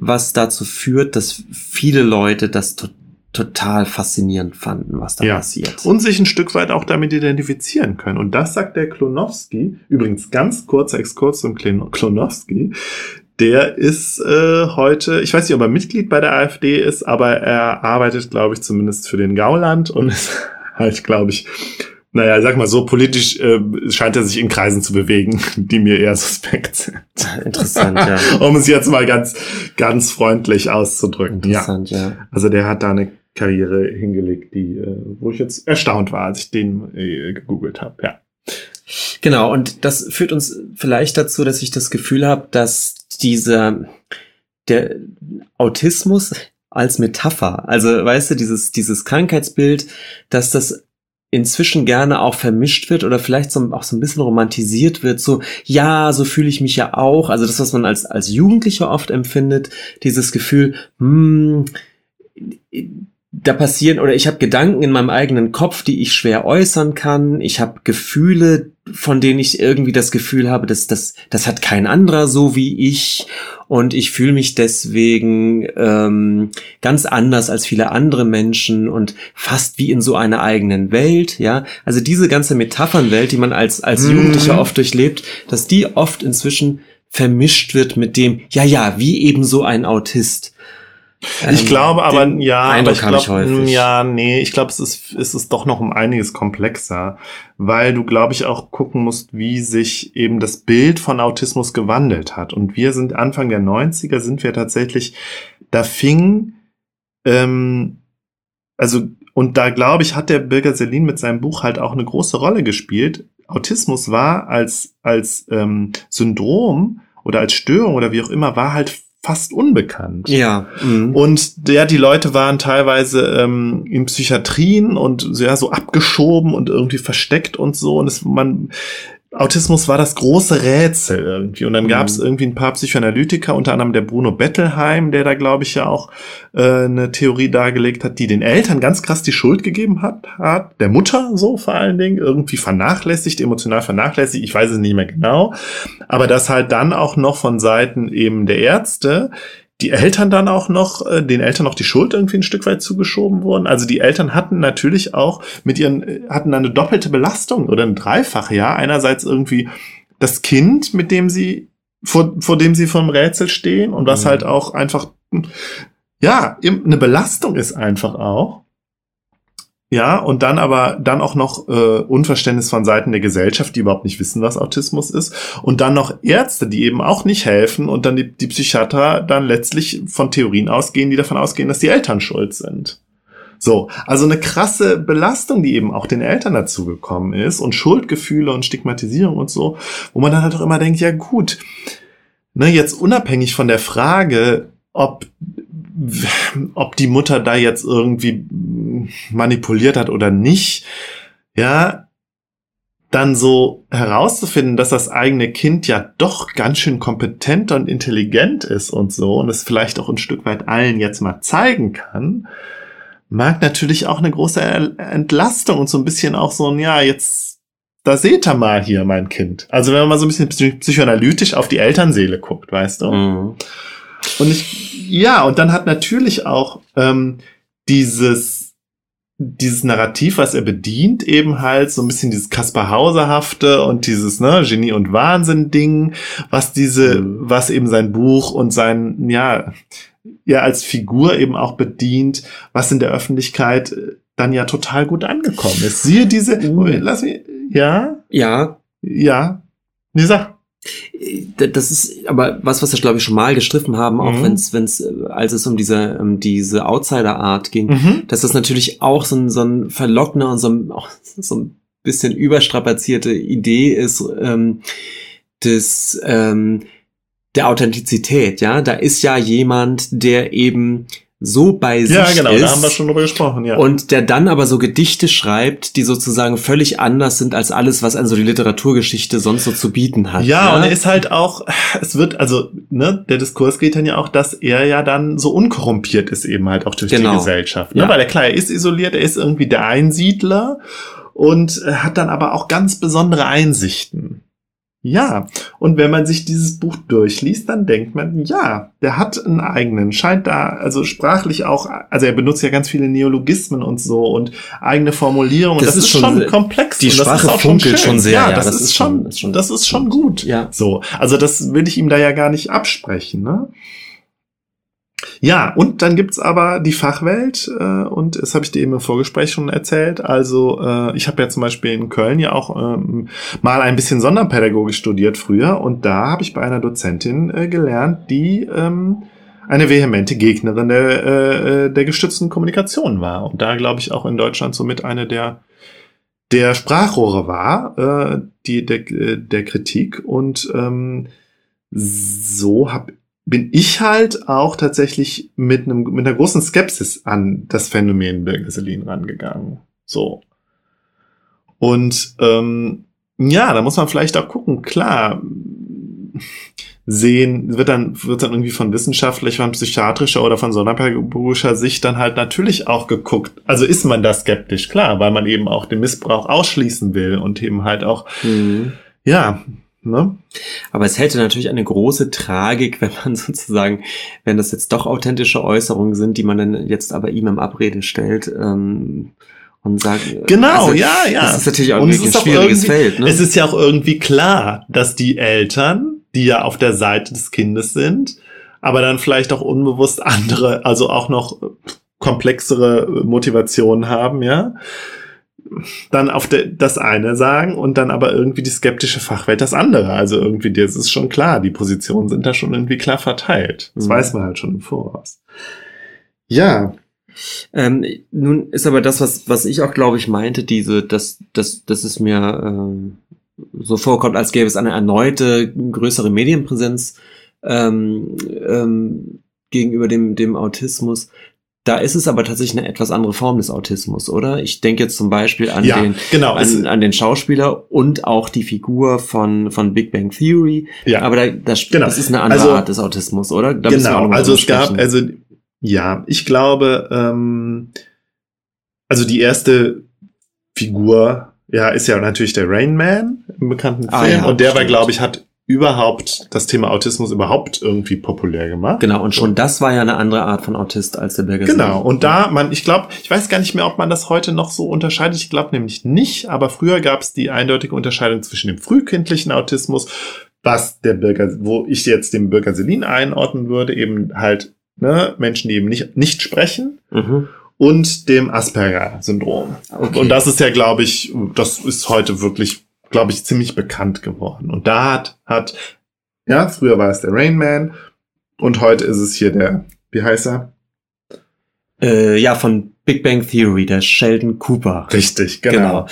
was dazu führt, dass viele Leute das to total faszinierend fanden, was da Ja. passiert. und sich ein Stück weit auch damit identifizieren können. Und das sagt der Klonowski, übrigens ganz kurzer Exkurs zum Klon- Klonowski, der ist äh, heute, ich weiß nicht, ob er Mitglied bei der AfD ist, aber er arbeitet, glaube ich, zumindest für den Gauland und ist halt, glaube ich, naja, sag mal so, politisch äh, scheint er sich in Kreisen zu bewegen, die mir eher suspekt sind. Interessant, ja. Um es jetzt mal ganz, ganz freundlich auszudrücken. Ja. Interessant, ja. Also der hat da eine Karriere hingelegt, die, äh, wo ich jetzt erstaunt war, als ich den äh, gegoogelt habe. Ja. Genau, und das führt uns vielleicht dazu, dass ich das Gefühl habe, dass dieser der Autismus als Metapher, also weißt du, dieses, dieses Krankheitsbild, dass das inzwischen gerne auch vermischt wird oder vielleicht so, auch so ein bisschen romantisiert wird, so, ja, so fühle ich mich ja auch. Also das, was man als, als Jugendlicher oft empfindet, dieses Gefühl, hm, da passieren oder ich habe Gedanken in meinem eigenen Kopf, die ich schwer äußern kann. Ich habe Gefühle, von denen ich irgendwie das Gefühl habe, dass das das hat kein anderer so wie ich und ich fühle mich deswegen ähm, ganz anders als viele andere Menschen und fast wie in so einer eigenen Welt. Ja, also diese ganze Metaphernwelt, die man als als Mhm. Jugendlicher oft durchlebt, dass die oft inzwischen vermischt wird mit dem, ja, ja, wie eben so ein Autist. Ich Ähm, glaube aber, ja, aber ich glaube, ja, nee, ich glaube, es ist, es ist doch noch um einiges komplexer, weil du, glaube ich, auch gucken musst, wie sich eben das Bild von Autismus gewandelt hat. Und wir sind Anfang der 90er, sind wir tatsächlich, da fing, ähm, also, und da glaube ich, hat der Birger Selin mit seinem Buch halt auch eine große Rolle gespielt. Autismus war als, als ähm, Syndrom oder als Störung oder wie auch immer, war halt fast unbekannt. Ja. mhm. Und ja, die Leute waren teilweise ähm, in Psychiatrien und ja, so abgeschoben und irgendwie versteckt und so. Und es, man, Autismus war das große Rätsel irgendwie. Und dann Mhm. gab es irgendwie ein paar Psychoanalytiker, unter anderem der Bruno Bettelheim, der da, glaube ich, ja auch äh, eine Theorie dargelegt hat, die den Eltern ganz krass die Schuld gegeben hat, hat, der Mutter so vor allen Dingen, irgendwie vernachlässigt, emotional vernachlässigt, ich weiß es nicht mehr genau. Aber dass halt dann auch noch von Seiten eben der Ärzte die Eltern dann auch noch, äh, den Eltern noch die Schuld irgendwie ein Stück weit zugeschoben wurden. Also die Eltern hatten natürlich auch mit ihren, äh, hatten eine doppelte Belastung oder ein Dreifach, ja. Einerseits irgendwie das Kind, mit dem sie, vor, vor dem sie vom Rätsel stehen und was Mhm. halt auch einfach, ja, eine Belastung ist einfach auch. Ja, und dann aber dann auch noch äh, Unverständnis von Seiten der Gesellschaft, die überhaupt nicht wissen, was Autismus ist. Und dann noch Ärzte, die eben auch nicht helfen und dann die, die Psychiater dann letztlich von Theorien ausgehen, die davon ausgehen, dass die Eltern schuld sind. So, also eine krasse Belastung, die eben auch den Eltern dazu gekommen ist und Schuldgefühle und Stigmatisierung und so, wo man dann halt auch immer denkt, ja gut, ne, jetzt unabhängig von der Frage, ob ob die Mutter da jetzt irgendwie manipuliert hat oder nicht, ja, dann so herauszufinden, dass das eigene Kind ja doch ganz schön kompetent und intelligent ist und so und es vielleicht auch ein Stück weit allen jetzt mal zeigen kann, mag natürlich auch eine große Entlastung und so ein bisschen auch so ein, ja, jetzt da seht ihr mal hier, mein Kind. Also wenn man mal so ein bisschen psychoanalytisch auf die Elternseele guckt, weißt du? Mhm. Und ich, ja, und dann hat natürlich auch ähm, dieses dieses Narrativ, was er bedient, eben halt so ein bisschen dieses Kaspar Hauserhafte und dieses ne, Genie und Wahnsinn Ding, was diese, mhm. was eben sein Buch und sein, ja, ja als Figur eben auch bedient, was in der Öffentlichkeit äh, dann ja total gut angekommen ist. Siehe diese, mhm. lass mich, ja? Ja. Ja. Sag. Das ist aber was, was wir, glaube ich, schon mal gestriffen haben, auch mhm. wenn es, wenn es, äh, als es um diese, um diese Outsider-Art ging, mhm. dass das natürlich auch so ein, so ein verlockender und so ein, auch so ein bisschen überstrapazierte Idee ist, ähm, des, ähm, der Authentizität, ja. Da ist ja jemand, der eben so bei sich ist. Ja, genau, da haben wir schon drüber gesprochen, ja. Und der dann aber so Gedichte schreibt, die sozusagen völlig anders sind als alles, was an so die Literaturgeschichte sonst so zu bieten hat. Ja, ja, und er ist halt auch, es wird, also, ne, der Diskurs geht dann ja auch, dass er ja dann so unkorrumpiert ist eben halt auch durch genau. die Gesellschaft. Ne? Ja. Weil er klar, er ist isoliert, er ist irgendwie der Einsiedler und hat dann aber auch ganz besondere Einsichten. Ja, und wenn man sich dieses Buch durchliest, dann denkt man, ja, der hat einen eigenen, scheint da, also sprachlich auch, also er benutzt ja ganz viele Neologismen und so und eigene Formulierungen. Das, das ist, schon, schon komplex. Die Sprache funkelt schon, schon, sehr. Ja, das, ja, das schon, ist schon, das ist schon gut. Ja. So, also das will ich ihm da ja gar nicht absprechen, ne? Ja, und dann gibt's aber die Fachwelt, äh, und das habe ich dir eben im Vorgespräch schon erzählt. Also äh, ich habe ja zum Beispiel in Köln ja auch ähm, mal ein bisschen Sonderpädagogik studiert früher und da habe ich bei einer Dozentin äh, gelernt, die ähm, eine vehemente Gegnerin der, äh, äh der gestützten Kommunikation war. Und da glaube ich auch in Deutschland somit eine der der Sprachrohre war, äh, die der, äh, der Kritik. Und ähm, so habe bin ich halt auch tatsächlich mit, einem, mit einer großen Skepsis an das Phänomen Birgiselin rangegangen. So. Und ähm, ja, da muss man vielleicht auch gucken, klar, sehen, wird dann, wird dann irgendwie von wissenschaftlicher, von psychiatrischer oder von sonderpädagogischer Sicht dann halt natürlich auch geguckt. Also ist man da skeptisch, klar, weil man eben auch den Missbrauch ausschließen will und eben halt auch, mhm. ja, Ne? Aber es hätte natürlich eine große Tragik, wenn man sozusagen, wenn das jetzt doch authentische Äußerungen sind, die man dann jetzt aber ihm im Abrede stellt, ähm, und sagt, genau, also, ja, ja. Das ist natürlich auch, ein schwieriges Feld. Ne? Es ist ja auch irgendwie klar, dass die Eltern, die ja auf der Seite des Kindes sind, aber dann vielleicht auch unbewusst andere, also auch noch komplexere Motivationen haben, ja, dann auf de, das eine sagen und dann aber irgendwie die skeptische Fachwelt das andere. Also irgendwie, das ist schon klar, die Positionen sind da schon irgendwie klar verteilt. Das mhm. weiß man halt schon im Voraus. Ja. Ähm, nun ist aber das, was, was ich auch, glaube ich, meinte, diese, dass, dass, dass es mir ähm, so vorkommt, als gäbe es eine erneute größere Medienpräsenz ähm, ähm, gegenüber dem, dem Autismus, da ist es aber tatsächlich eine etwas andere Form des Autismus, oder? Ich denke jetzt zum Beispiel an, ja, den, genau. an, an, den Schauspieler und auch die Figur von, von Big Bang Theory. Ja. Aber da, das, genau. das ist eine andere also, Art des Autismus, oder? Da genau, also es sprechen. gab, also ja, ich glaube, ähm, also die erste Figur, ja, ist ja natürlich der Rain Man im bekannten ah, Film. Ja, und der stimmt. war, glaube ich, hat überhaupt das Thema Autismus überhaupt irgendwie populär gemacht. Genau, und schon das war ja eine andere Art von Autist als der Berger. Genau, und da, man, ich glaube, ich weiß gar nicht mehr, ob man das heute noch so unterscheidet. Ich glaube nämlich nicht, aber früher gab es die eindeutige Unterscheidung zwischen dem frühkindlichen Autismus, was der Bürger, wo ich jetzt den Bürger Selin einordnen würde, eben halt ne, Menschen, die eben nicht, nicht sprechen. Mhm und dem Asperger-Syndrom. Okay. Und das ist ja, glaube ich, das ist heute wirklich glaube ich, ziemlich bekannt geworden. Und da hat, hat, ja, früher war es der Rain Man und heute ist es hier der, wie heißt er? Äh, ja, von Big Bang Theory, der Sheldon Cooper. Richtig, genau. genau.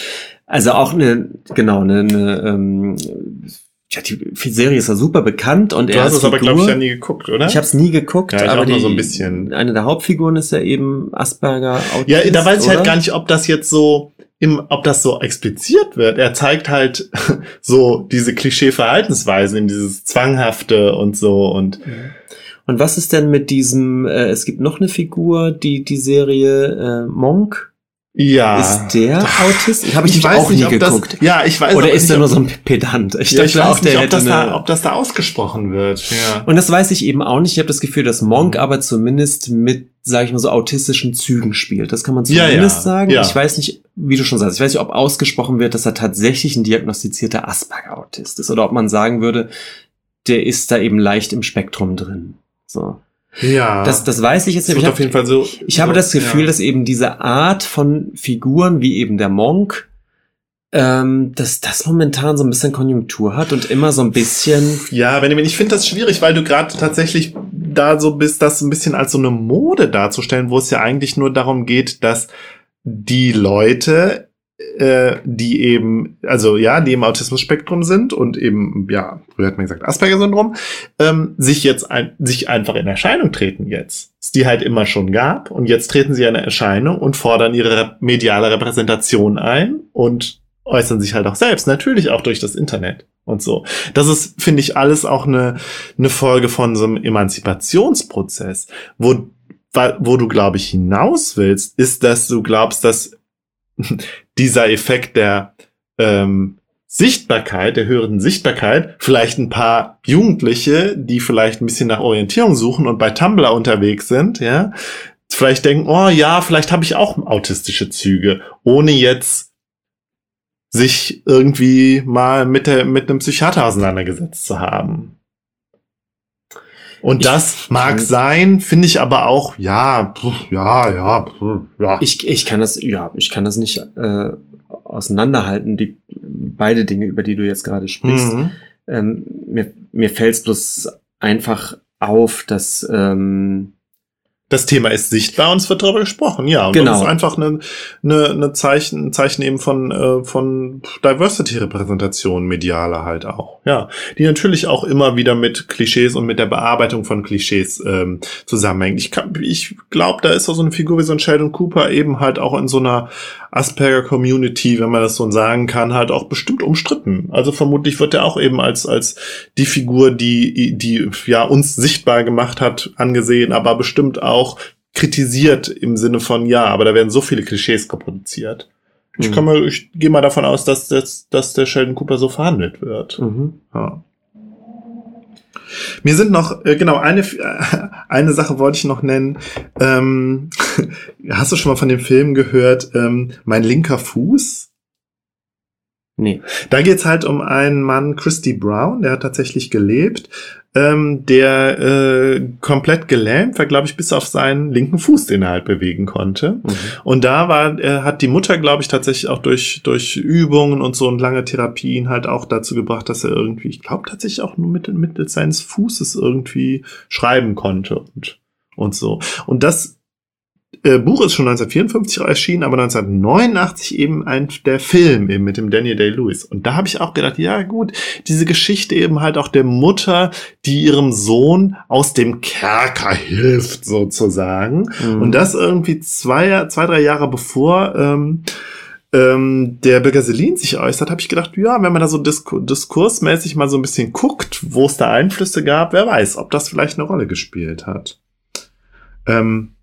Also auch eine, genau, eine, eine ähm, ja, die Serie ist ja super bekannt und du er hast es aber, glaube ich, ja nie geguckt, oder? Ich habe es nie geguckt, ja, aber die, so ein bisschen. eine der Hauptfiguren ist ja eben Asperger Autist, Ja, da weiß ich halt gar nicht, ob das jetzt so im, ob das so expliziert wird. Er zeigt halt so diese Klischee-Verhaltensweisen, in dieses Zwanghafte und so und. Und was ist denn mit diesem, äh, es gibt noch eine Figur, die die Serie äh, Monk Ja. Ist der Autist? Habe ich, Ich ich weiß auch nicht, nie ob das- geguckt. ja, ich weiß Oder ist der ob- nur so ein Pedant? Ich Ja, ich dachte weiß nicht, ob das, da, ob das da ausgesprochen wird. Ja. Und das weiß ich eben auch nicht. Ich habe das Gefühl, dass Monk Mhm. aber zumindest mit, sage ich mal so, autistischen Zügen spielt. Das kann man zumindest ja, sagen. ja. Ich weiß nicht, wie du schon sagst, ich weiß nicht, ob ausgesprochen wird, dass er tatsächlich ein diagnostizierter Asperger-Autist ist oder ob man sagen würde, der ist da eben leicht im Spektrum drin. So. Ja. Das, das weiß ich jetzt nicht. Ich auf jeden Fall so. ich habe so, das Gefühl, ja. dass eben diese Art von Figuren, wie eben der Monk, ähm, dass das momentan so ein bisschen Konjunktur hat und immer so ein bisschen Ja, Benjamin, ich finde das schwierig, weil du gerade tatsächlich da so bist, das ein bisschen als so eine Mode darzustellen, wo es ja eigentlich nur darum geht, dass die Leute, äh, die eben, also ja, die im Autismus-Spektrum sind und eben, ja, früher hat man gesagt Asperger-Syndrom, ähm, sich jetzt ein, sich einfach in Erscheinung treten jetzt. Die halt immer schon gab und jetzt treten sie in Erscheinung und fordern ihre mediale Repräsentation ein und äußern sich halt auch selbst, natürlich auch durch das Internet und so. Das ist, finde ich, alles auch eine, eine Folge von so einem Emanzipationsprozess, wo, wo du, glaube ich, hinaus willst, ist, dass du glaubst, dass dieser Effekt der ähm, Sichtbarkeit, der höheren Sichtbarkeit, vielleicht ein paar Jugendliche, die vielleicht ein bisschen nach Orientierung suchen und bei Tumblr unterwegs sind, ja, vielleicht denken, oh ja, vielleicht habe ich auch autistische Züge, ohne jetzt sich irgendwie mal mit, der, mit einem Psychiater auseinandergesetzt zu haben. Und Ich das mag kann- sein, finde ich aber auch, ja, ja, ja, ja. Ich, ich kann das, ja, ich kann das nicht äh, auseinanderhalten, die beide Dinge, über die du jetzt gerade sprichst. Mhm. Ähm, mir mir fällt es bloß einfach auf, dass ähm, Das Thema ist sichtbar und es wird darüber gesprochen, ja. Und Genau. das ist einfach eine, eine, eine Zeichen, ein Zeichen eben von, äh, von Diversity-Repräsentation medialer halt auch, ja. Die natürlich auch immer wieder mit Klischees und mit der Bearbeitung von Klischees ähm, zusammenhängt. Ich, kann- ich glaube, da ist auch so eine Figur wie so ein Sheldon Cooper eben halt auch in so einer Asperger-Community, wenn man das so sagen kann, halt auch bestimmt umstritten. Also vermutlich wird er auch eben als, als die Figur, die, die ja uns sichtbar gemacht hat, angesehen, aber bestimmt auch kritisiert im Sinne von, ja, aber da werden so viele Klischees reproduziert. Ich, Mhm. mal, ich gehe mal davon aus, dass, das, dass der Sheldon Cooper so verhandelt wird. mhm. Ja. Mir sind noch, äh, genau, eine, äh, eine Sache wollte ich noch nennen. Ähm, hast du schon mal von dem Film gehört, ähm, Mein linker Fuß? nee. Da geht's halt um einen Mann, Christy Brown, der hat tatsächlich gelebt, ähm, der äh, komplett gelähmt war, glaube ich, bis auf seinen linken Fuß, den er halt bewegen konnte. Mhm. Und da war, äh, hat die Mutter, glaube ich, tatsächlich auch durch, durch Übungen und so und lange Therapien halt auch dazu gebracht, dass er irgendwie, ich glaube tatsächlich auch nur mit, mittels seines Fußes irgendwie schreiben konnte und, und so. Und das äh, Buch ist schon 1954 erschienen, aber 1989 eben ein der Film eben mit dem Daniel Day-Lewis. Und da habe ich auch gedacht, ja gut, diese Geschichte eben halt auch der Mutter, die ihrem Sohn aus dem Kerker hilft sozusagen. Mhm. Und das irgendwie zwei, zwei drei Jahre bevor ähm, ähm, der Bürger Selin sich äußert, habe ich gedacht, ja, wenn man da so disku diskursmäßig mal so ein bisschen guckt, wo es da Einflüsse gab, wer weiß, ob das vielleicht eine Rolle gespielt hat. Ähm,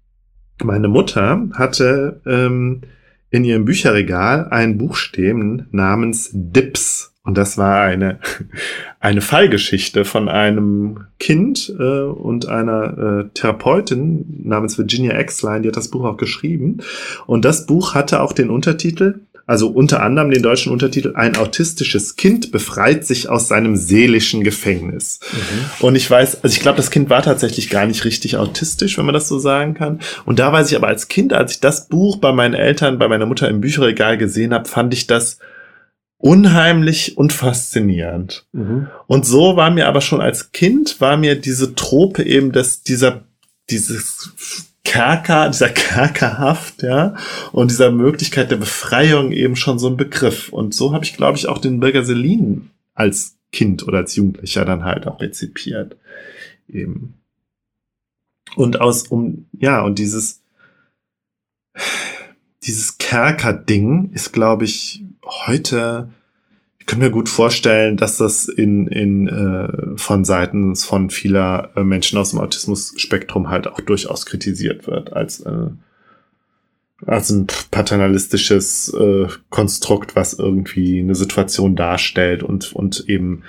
meine Mutter hatte ähm, in ihrem Bücherregal ein Buch stehen namens Dips. Und das war eine, eine Fallgeschichte von einem Kind äh, und einer äh, Therapeutin namens Virginia Exline, die hat das Buch auch geschrieben. Und das Buch hatte auch den Untertitel, also unter anderem den deutschen Untertitel, ein autistisches Kind befreit sich aus seinem seelischen Gefängnis. Mhm. Und ich weiß, also ich glaube, das Kind war tatsächlich gar nicht richtig autistisch, wenn man das so sagen kann. Und da weiß ich aber als Kind, als ich das Buch bei meinen Eltern, bei meiner Mutter im Bücherregal gesehen habe, fand ich das unheimlich und faszinierend. Mhm. Und so war mir aber schon als Kind, war mir diese Trope eben, dass dieser, dieses Kerker, dieser Kerkerhaft, ja, und dieser Möglichkeit der Befreiung eben schon so ein Begriff. Und so habe ich, glaube ich, auch den Bürger Selin als Kind oder als Jugendlicher dann halt auch rezipiert. Eben. Und aus, um, ja, und dieses, dieses Kerker-Ding ist, glaube ich, heute, ich kann mir gut vorstellen, dass das in, in äh, von Seiten von vieler äh, Menschen aus dem Autismus-Spektrum halt auch durchaus kritisiert wird als äh, also ein paternalistisches äh, Konstrukt, was irgendwie eine Situation darstellt und, und eben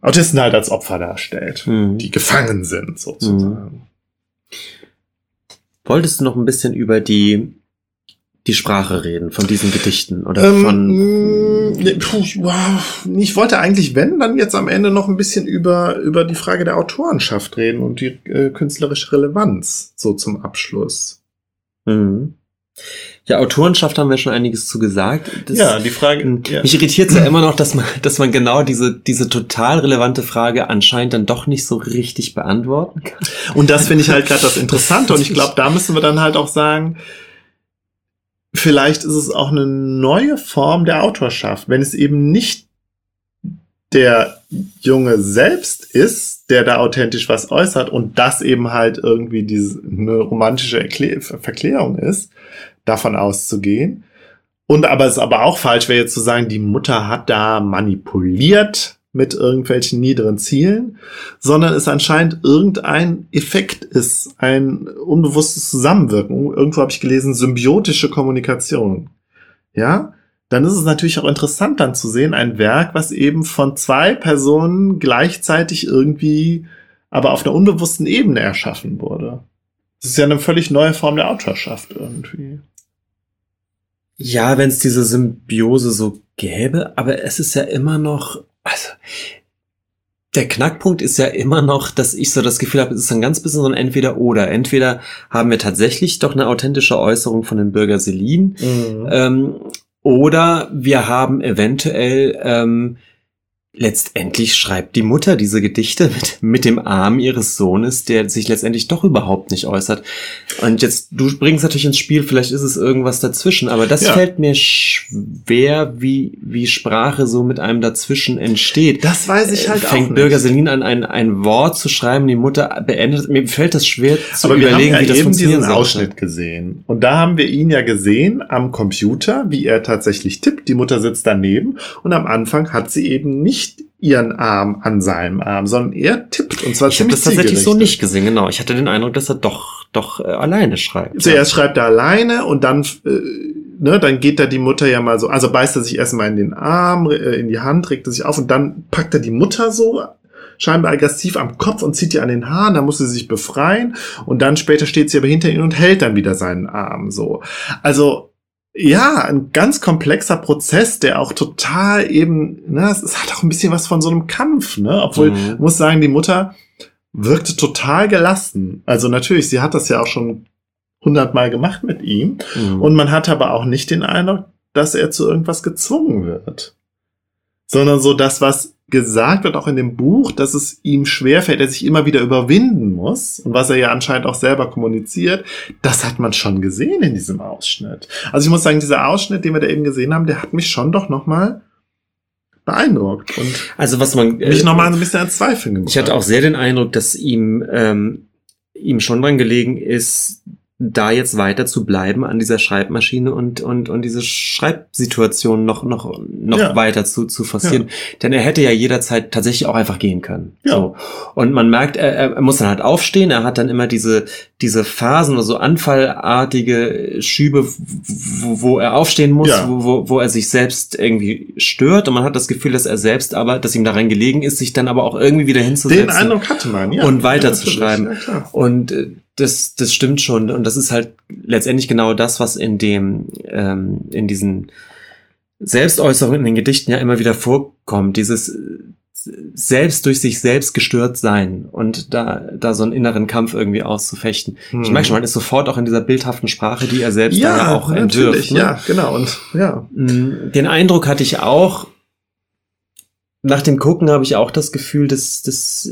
Autisten halt als Opfer darstellt, mhm. die gefangen sind, sozusagen. Mhm. Wolltest du noch ein bisschen über die die Sprache reden von diesen Gedichten oder ähm, von mm, puh, ich wollte eigentlich wenn dann jetzt am Ende noch ein bisschen über über die Frage der Autorenschaft reden und die äh, künstlerische Relevanz so zum Abschluss. Mhm. Ja, Autorenschaft haben wir schon einiges zu gesagt. Das, ja, die Frage. Ja. Mich irritiert es ja immer noch, dass man, dass man genau diese, diese total relevante Frage anscheinend dann doch nicht so richtig beantworten kann. Und das finde ich halt gerade das Interessante. Und ich glaube, da müssen wir dann halt auch sagen, vielleicht ist es auch eine neue Form der Autorschaft, wenn es eben nicht der Junge selbst ist, der da authentisch was äußert und das eben halt irgendwie diese eine romantische Erklär Verklärung ist, davon auszugehen. Und aber es aber auch falsch wäre jetzt zu sagen, die Mutter hat da manipuliert mit irgendwelchen niederen Zielen, sondern es anscheinend irgendein Effekt ist, ein unbewusstes Zusammenwirken. Irgendwo habe ich gelesen, symbiotische Kommunikation. Ja, dann ist es natürlich auch interessant dann zu sehen, ein Werk, was eben von zwei Personen gleichzeitig irgendwie, aber auf einer unbewussten Ebene erschaffen wurde. Das ist ja eine völlig neue Form der Autorschaft irgendwie. Ja, wenn es diese Symbiose so gäbe, aber es ist ja immer noch, also der Knackpunkt ist ja immer noch, dass ich so das Gefühl habe, es ist ein ganz bisschen so ein Entweder-Oder. Entweder haben wir tatsächlich doch eine authentische Äußerung von dem Bürger Selin mhm. ähm, oder wir haben eventuell ähm, letztendlich schreibt die Mutter diese Gedichte mit, mit dem Arm ihres Sohnes, der sich letztendlich doch überhaupt nicht äußert. Und jetzt, du bringst natürlich ins Spiel, vielleicht ist es irgendwas dazwischen, aber das ja. fällt mir schwer, wie, wie Sprache so mit einem dazwischen entsteht. Das weiß ich halt Fängt auch Fängt Bürger Selin an, ein, ein Wort zu schreiben, die Mutter beendet, mir fällt das schwer zu aber überlegen, wir haben ja wie das eben diesen sollte. Ausschnitt gesehen. Und da haben wir ihn ja gesehen am Computer, wie er tatsächlich tippt. Die Mutter sitzt daneben und am Anfang hat sie eben nicht nicht ihren Arm an seinem Arm, sondern er tippt und zwar Ich habe das tatsächlich so nicht gesehen, genau. Ich hatte den Eindruck, dass er doch doch äh, alleine schreibt. Zuerst ja. schreibt er alleine und dann äh, ne, dann geht da die Mutter ja mal so, also beißt er sich erstmal in den Arm, äh, in die Hand, regt er sich auf und dann packt er die Mutter so scheinbar aggressiv am Kopf und zieht ihr an den Haaren, dann muss sie sich befreien und dann später steht sie aber hinter ihm und hält dann wieder seinen Arm so. Also ja, ein ganz komplexer Prozess, der auch total eben, ne, es hat auch ein bisschen was von so einem Kampf, ne? Obwohl, mhm. muss sagen, die Mutter wirkte total gelassen. Also natürlich, sie hat das ja auch schon hundertmal gemacht mit ihm. Mhm. Und man hat aber auch nicht den Eindruck, dass er zu irgendwas gezwungen wird. Sondern so das, was gesagt wird, auch in dem Buch, dass es ihm schwerfällt, er sich immer wieder überwinden muss und was er ja anscheinend auch selber kommuniziert, das hat man schon gesehen in diesem Ausschnitt. Also ich muss sagen, dieser Ausschnitt, den wir da eben gesehen haben, der hat mich schon doch nochmal beeindruckt und also was man mich äh, nochmal ein bisschen an Zweifeln gemacht. Ich hatte auch sehr den Eindruck, dass ihm ähm, ihm schon dran gelegen ist, da jetzt weiter zu bleiben an dieser Schreibmaschine und, und, und diese Schreibsituation noch, noch, noch ja. weiter zu, zu forcieren. Ja. Denn er hätte ja jederzeit tatsächlich auch einfach gehen können. Ja. So. Und man merkt, er, er muss dann halt aufstehen. Er hat dann immer diese, diese Phasen oder so anfallartige Schübe, wo, wo er aufstehen muss, ja. wo, wo er sich selbst irgendwie stört. Und man hat das Gefühl, dass er selbst aber, dass ihm daran gelegen ist, sich dann aber auch irgendwie wieder hinzusetzen. Den Eindruck hatte man, ja. Und weiterzuschreiben. Ja, und äh, das, das stimmt schon. Und das ist halt letztendlich genau das, was in dem, ähm, in diesen Selbstäußerungen in den Gedichten ja immer wieder vorkommt. Dieses selbst durch sich selbst gestört sein und da, da so einen inneren Kampf irgendwie auszufechten. Hm. Ich merke schon, man ist sofort auch in dieser bildhaften Sprache, die er selbst ja, da ja auch entwirft. Ne? Ja, genau. Und ja. Mm, den Eindruck hatte ich auch, nach dem Gucken habe ich auch das Gefühl, dass das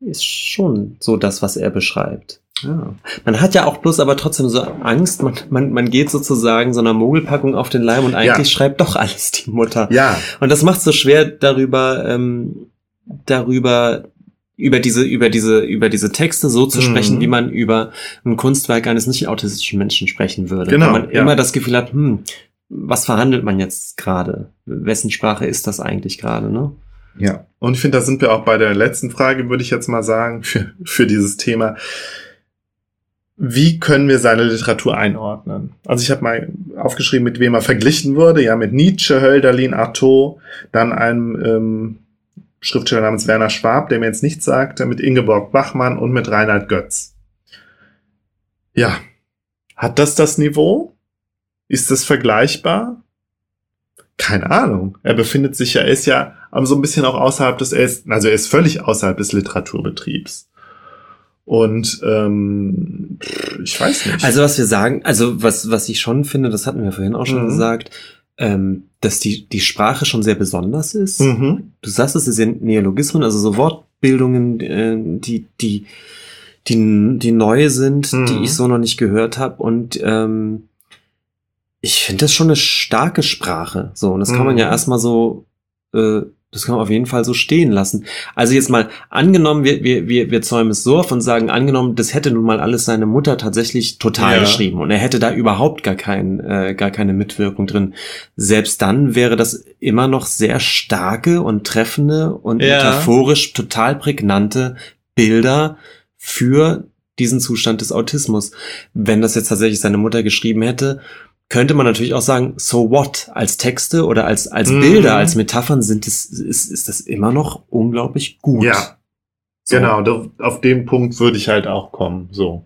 ist schon so das, was er beschreibt. Ja. Man hat ja auch bloß aber trotzdem so Angst, man, man, man geht sozusagen so einer Mogelpackung auf den Leim und eigentlich ja. schreibt doch alles die Mutter. Ja. Und das macht so schwer darüber, ähm, darüber über diese, über diese, über diese Texte so zu sprechen, mhm. wie man über ein Kunstwerk eines nicht autistischen Menschen sprechen würde. Genau. Weil man ja. immer das Gefühl hat, hm, was verhandelt man jetzt gerade? Wessen Sprache ist das eigentlich gerade, ne? Ja. Und ich finde, da sind wir auch bei der letzten Frage, würde ich jetzt mal sagen, für, für dieses Thema wie können wir seine Literatur einordnen? Also ich habe mal aufgeschrieben, mit wem er verglichen wurde. Ja, mit Nietzsche, Hölderlin, Artaud, dann einem ähm, Schriftsteller namens Werner Schwab, der mir jetzt nichts sagte, mit Ingeborg Bachmann und mit Reinhard Götz. Ja, hat das das Niveau? Ist das vergleichbar? Keine Ahnung. Er befindet sich ja, er ist ja so ein bisschen auch außerhalb des, also er ist völlig außerhalb des Literaturbetriebs. Und ähm, ich weiß nicht. Also was wir sagen, also was, was ich schon finde, das hatten wir vorhin auch schon mhm. gesagt, ähm, dass die, die Sprache schon sehr besonders ist. Mhm. Du sagst, es sind Neologismen, also so Wortbildungen, äh, die, die, die, die neu sind, mhm. die ich so noch nicht gehört habe. Und ähm, ich finde das schon eine starke Sprache. So, und das kann man ja mhm. erstmal so äh, das kann man auf jeden Fall so stehen lassen. Also jetzt mal angenommen, wir, wir, wir, wir zäumen es so auf und sagen, angenommen, das hätte nun mal alles seine Mutter tatsächlich total ja. geschrieben und er hätte da überhaupt gar, kein, äh, gar keine Mitwirkung drin. Selbst dann wäre das immer noch sehr starke und treffende und ja. metaphorisch total prägnante Bilder für diesen Zustand des Autismus. Wenn das jetzt tatsächlich seine Mutter geschrieben hätte, könnte man natürlich auch sagen, so what? Als Texte oder als, als mhm. Bilder, als Metaphern sind es, ist, ist das immer noch unglaublich gut. Ja. So. Genau, auf den Punkt würde ich halt auch kommen, so.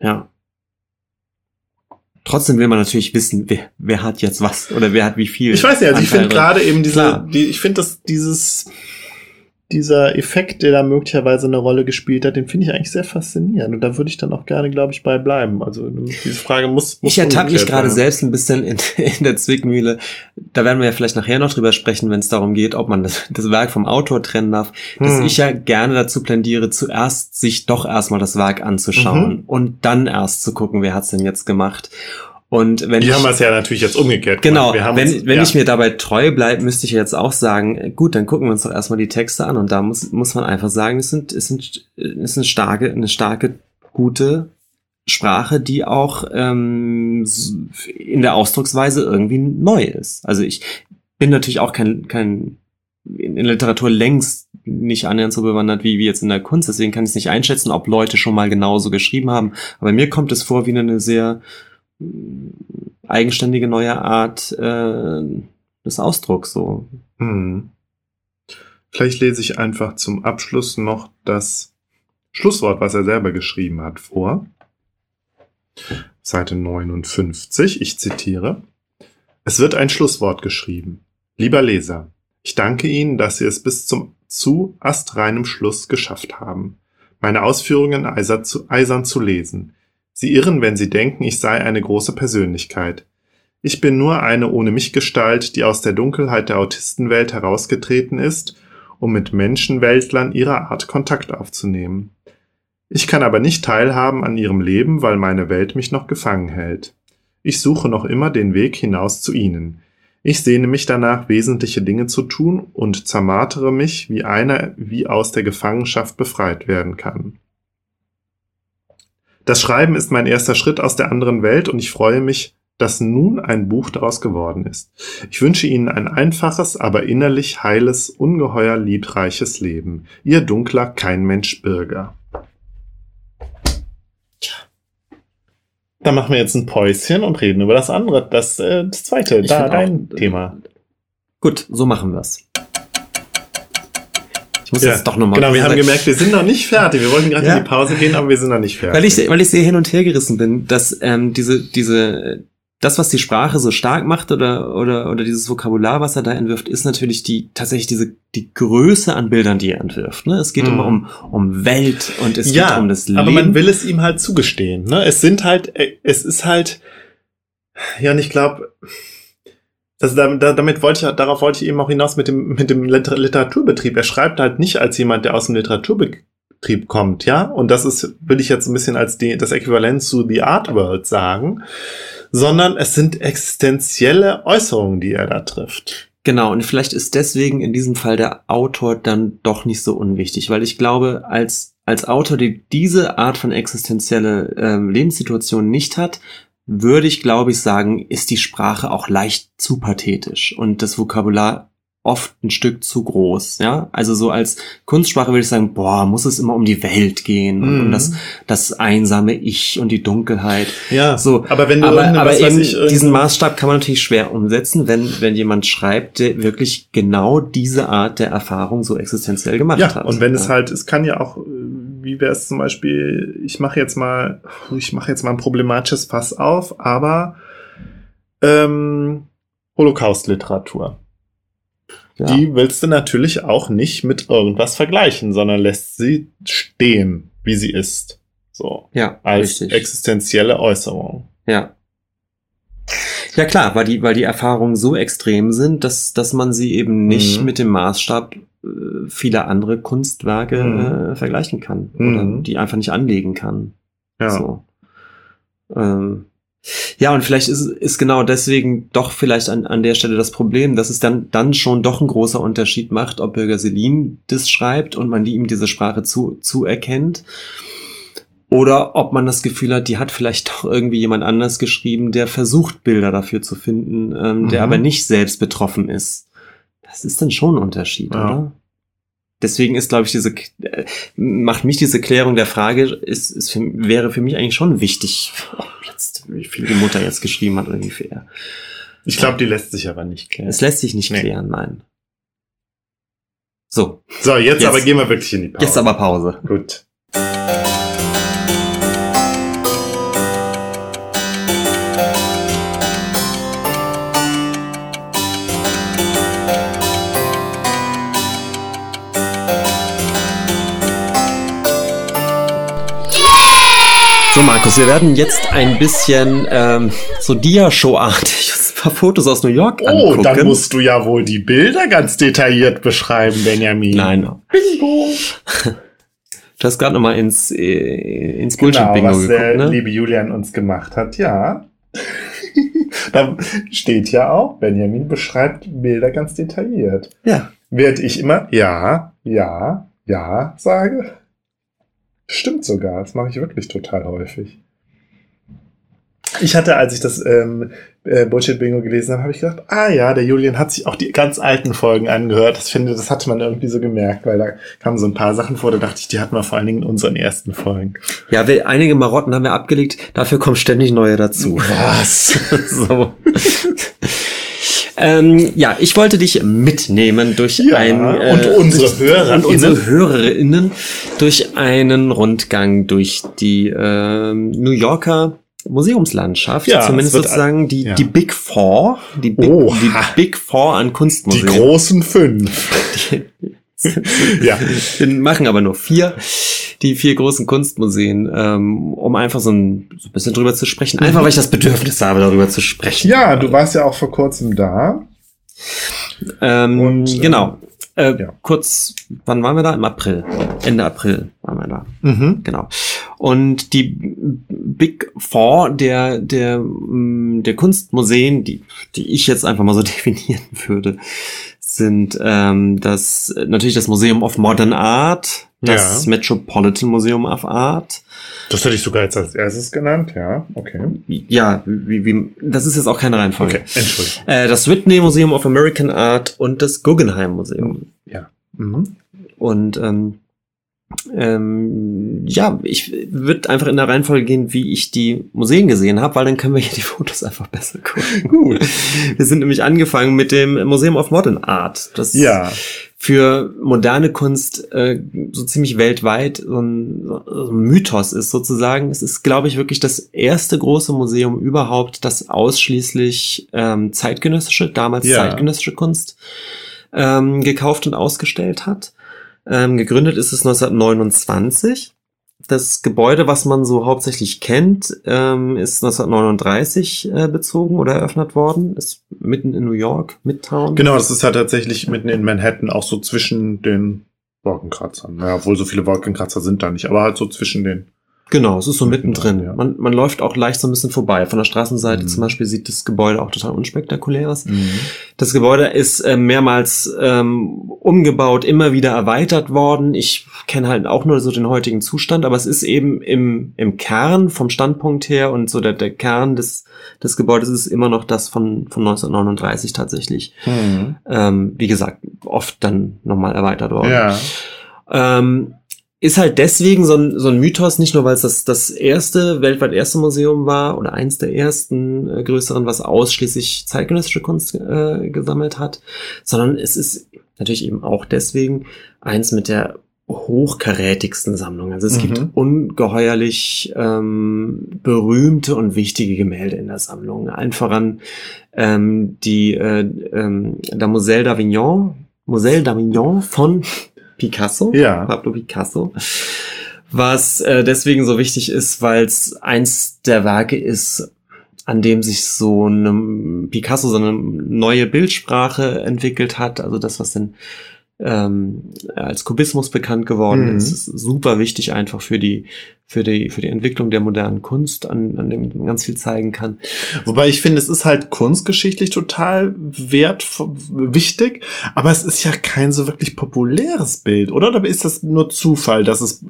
Ja. Trotzdem will man natürlich wissen, wer, wer hat jetzt was oder wer hat wie viel. Ich weiß nicht, also ich finde gerade eben diese, die, ich finde, dass dieses, dieser Effekt, der da möglicherweise eine Rolle gespielt hat, den finde ich eigentlich sehr faszinierend. Und da würde ich dann auch gerne, glaube ich, bei bleiben. Also diese Frage muss. muss ich ertappe mich gerade selbst ein bisschen in, in, der Zwickmühle. Da werden wir ja vielleicht nachher noch drüber sprechen, wenn es darum geht, ob man das, das, Werk vom Autor trennen darf. Dass hm. ich ja gerne dazu plädiere, zuerst sich doch erstmal das Werk anzuschauen mhm. und dann erst zu gucken, wer hat's denn jetzt gemacht. Und wenn die ich, haben es ja natürlich jetzt umgekehrt Genau, wenn, uns, wenn ja. ich mir dabei treu bleibe, müsste ich jetzt auch sagen, gut, dann gucken wir uns doch erstmal die Texte an und da muss, muss man einfach sagen, es sind, es sind, es ist eine starke, eine starke, gute Sprache, die auch ähm, in der Ausdrucksweise irgendwie neu ist. Also ich bin natürlich auch kein, kein in Literatur längst nicht annähernd so bewandert wie, wie jetzt in der Kunst, deswegen kann ich es nicht einschätzen, ob Leute schon mal genauso geschrieben haben. Aber mir kommt es vor wie eine sehr eigenständige neue Art äh, des Ausdrucks so. Hm. Vielleicht lese ich einfach zum Abschluss noch das Schlusswort, was er selber geschrieben hat, vor. Seite 59, ich zitiere. Es wird ein Schlusswort geschrieben. Lieber Leser, ich danke Ihnen, dass Sie es bis zum zu astreinem Schluss geschafft haben, meine Ausführungen eisern zu lesen. Sie irren, wenn Sie denken, ich sei eine große Persönlichkeit. Ich bin nur eine ohne mich Gestalt, die aus der Dunkelheit der Autistenwelt herausgetreten ist, um mit Menschenweltlern ihrer Art Kontakt aufzunehmen. Ich kann aber nicht teilhaben an ihrem Leben, weil meine Welt mich noch gefangen hält. Ich suche noch immer den Weg hinaus zu ihnen. Ich sehne mich danach, wesentliche Dinge zu tun und zermartere mich, wie einer wie aus der Gefangenschaft befreit werden kann. Das Schreiben ist mein erster Schritt aus der anderen Welt und ich freue mich, dass nun ein Buch daraus geworden ist. Ich wünsche Ihnen ein einfaches, aber innerlich heiles, ungeheuer liebreiches Leben. Ihr dunkler Kein Mensch Bürger. Tja. Da machen wir jetzt ein Päuschen und reden über das andere, das, äh, das zweite, ich da dein auch, Thema. Gut, so machen wir's. Ich muss ja, jetzt doch nochmal. Genau, wir haben gemerkt, wir sind noch nicht fertig. Wir wollten gerade ja. in die Pause gehen, aber wir sind noch nicht fertig. Weil ich, weil ich sehr hin und her gerissen bin, dass ähm, diese, diese, das, was die Sprache so stark macht oder, oder, oder dieses Vokabular, was er da entwirft, ist natürlich die, tatsächlich diese, die Größe an Bildern, die er entwirft. Ne? Es geht mhm. immer um, um Welt und es ja, geht um das Leben. Aber man will es ihm halt zugestehen. Ne? Es sind halt, äh, es ist halt, ja, und ich glaube, das, damit wollte ich, darauf wollte ich eben auch hinaus mit dem, mit dem Literaturbetrieb. Er schreibt halt nicht als jemand, der aus dem Literaturbetrieb kommt, ja. Und das ist, will ich jetzt ein bisschen als die, das Äquivalent zu The Art World sagen, sondern es sind existenzielle Äußerungen, die er da trifft. Genau, und vielleicht ist deswegen in diesem Fall der Autor dann doch nicht so unwichtig, weil ich glaube, als, als Autor, der diese Art von existenzielle ähm, Lebenssituation nicht hat, würde ich, glaube ich, sagen, ist die Sprache auch leicht zu pathetisch und das Vokabular oft ein Stück zu groß, ja. Also so als Kunstsprache würde ich sagen, boah, muss es immer um die Welt gehen Mhm. und um das, das einsame Ich und die Dunkelheit. Ja, So, aber wenn du aber, aber eben ich, diesen Maßstab kann man natürlich schwer umsetzen, wenn, wenn jemand schreibt, der wirklich genau diese Art der Erfahrung so existenziell gemacht Ja, hat. und wenn es ja. halt, es kann ja auch, äh, wie wäre es zum Beispiel, ich mache jetzt mal, ich mache jetzt mal ein problematisches Fass auf, aber ähm, Holocaust-Literatur. ja. Die willst du natürlich auch nicht mit irgendwas vergleichen, sondern lässt sie stehen, wie sie ist. So. ja, Als richtig. existenzielle Äußerung. Ja. Ja klar, weil die, weil die Erfahrungen so extrem sind, dass, dass man sie eben nicht Mhm. mit dem Maßstab äh, vieler andere Kunstwerke Mhm. äh, vergleichen kann. Mhm. Oder die einfach nicht anlegen kann. Ja. So. Ähm, ja, und vielleicht ist, ist genau deswegen doch vielleicht an, an der Stelle das Problem, dass es dann, dann schon doch ein großer Unterschied macht, ob Bürger Selin das schreibt und man die ihm diese Sprache zu, zuerkennt. Oder ob man das Gefühl hat, die hat vielleicht doch irgendwie jemand anders geschrieben, der versucht, Bilder dafür zu finden, ähm, der Mhm. aber nicht selbst betroffen ist. Das ist dann schon ein Unterschied, Ja. oder? Deswegen ist, glaube ich, diese, äh, macht mich diese Klärung der Frage, ist, ist für, wäre für mich eigentlich schon wichtig, ob jetzt, wie viel die Mutter jetzt geschrieben hat oder wie viel er. Ich glaube, die lässt sich aber nicht klären. Es lässt sich nicht Nee. klären, nein. So, So, jetzt, Jetzt- aber gehen wir wirklich in die Pause. jetzt aber Pause. Gut. So, Markus, wir werden jetzt ein bisschen ähm, so Dia-Show-artig uns ein paar Fotos aus New York Oh, angucken. dann musst du ja wohl die Bilder ganz detailliert beschreiben, Benjamin. Nein, Bingo. du hast gerade noch mal ins, äh, ins Genau, Bullshit-Bingo was der geguckt, ne? liebe Julian uns gemacht hat, ja. da steht ja auch, Benjamin beschreibt Bilder ganz detailliert. Ja. Während ich immer ja, ja, ja sage. Stimmt sogar, das mache ich wirklich total häufig. Ich hatte, als ich das ähm, äh, Bullshit-Bingo gelesen habe, habe ich gedacht, ah ja, der Julian hat sich auch die ganz alten Folgen angehört. Das finde, das hatte man irgendwie so gemerkt, weil da kamen so ein paar Sachen vor, da dachte ich, die hatten wir vor allen Dingen in unseren ersten Folgen. Ja, wir, einige Marotten haben wir abgelegt, dafür kommen ständig neue dazu. Was? so. ähm, ja, ich wollte dich mitnehmen durch Ja, ein äh, und unsere HörerInnen. und unsere HörerInnen durch einen Rundgang durch die ähm, New Yorker Museumslandschaft, Ja, zumindest sozusagen die, ja. die Big Four, die Big, die Big Four an Die Kunstmuseen. großen fünf. Ja. Wir machen aber nur vier, die vier großen Kunstmuseen, ähm, um einfach so ein, so ein bisschen drüber zu sprechen. Einfach, weil ich das Bedürfnis habe, darüber zu sprechen. Ja, du warst ja auch vor kurzem da. Ähm, Und, äh, genau. Äh, ja. Kurz, wann waren wir da? Im April. Ende April waren wir da. Mhm. Genau. Und die Big Four der, der, mm, der Kunstmuseen, die, die ich jetzt einfach mal so definieren würde, sind ähm, das natürlich das Museum of Modern Art, das Ja. Metropolitan Museum of Art. Das hätte ich sogar jetzt als erstes genannt, ja. Okay. Ja, wie, wie, das ist jetzt auch keine Reihenfolge. Okay, Entschuldigung. Äh, das Whitney Museum of American Art und das Guggenheim Museum. Mhm. Und ähm, ähm, ja, ich würde einfach in der Reihenfolge gehen, wie ich die Museen gesehen habe, weil dann können wir hier die Fotos einfach besser gucken. Gut. Wir sind nämlich angefangen mit dem Museum of Modern Art, das Ja. für moderne Kunst äh, so ziemlich weltweit so ein, so ein Mythos ist sozusagen. Es ist, glaube ich, wirklich das erste große Museum überhaupt, das ausschließlich ähm, zeitgenössische, damals Ja. zeitgenössische Kunst ähm, gekauft und ausgestellt hat. Ähm, gegründet ist es 1929. Das Gebäude, was man so hauptsächlich kennt, ähm, ist 1939 äh, bezogen oder eröffnet worden. Ist mitten in New York, Midtown. Genau, das ist ja tatsächlich mitten in Manhattan, auch so zwischen den Wolkenkratzern. Ja, obwohl so viele Wolkenkratzer sind da nicht, aber halt so zwischen den. Genau, es ist so Mittendrin, mittendrin. ja. Man, man läuft auch leicht so ein bisschen vorbei. Von der Straßenseite Mhm. zum Beispiel sieht das Gebäude auch total unspektakulär aus. Mhm. Das Gebäude ist äh, mehrmals ähm, umgebaut, immer wieder erweitert worden. Ich kenne halt auch nur so den heutigen Zustand, aber es ist eben im, im Kern vom Standpunkt her und so der, der Kern des, des Gebäudes ist immer noch das von, von 1939 tatsächlich. Mhm. Ähm, wie gesagt, oft dann nochmal erweitert worden. Ja. Ähm, ist halt deswegen so ein, so ein Mythos, nicht nur weil es das, das erste, weltweit erste Museum war oder eins der ersten äh, größeren, was ausschließlich zeitgenössische Kunst äh, gesammelt hat, sondern es ist natürlich eben auch deswegen eins mit der hochkarätigsten Sammlung. Also es Mhm. gibt ungeheuerlich ähm, berühmte und wichtige Gemälde in der Sammlung. Allen voran ähm, die äh, ähm, Damoiselle d'Avignon, Moselle d'Avignon von Picasso, Ja. Pablo Picasso, was äh, deswegen so wichtig ist, weil es eins der Werke ist, an dem sich so eine Picasso so eine neue Bildsprache entwickelt hat, also das, was denn ähm, als Kubismus bekannt geworden Mhm. ist, ist super wichtig einfach für die für die für die Entwicklung der modernen Kunst, an, an dem man ganz viel zeigen kann. Wobei ich finde, es ist halt kunstgeschichtlich total wert, wichtig, aber es ist ja kein so wirklich populäres Bild, oder? Oder ist das nur Zufall, dass es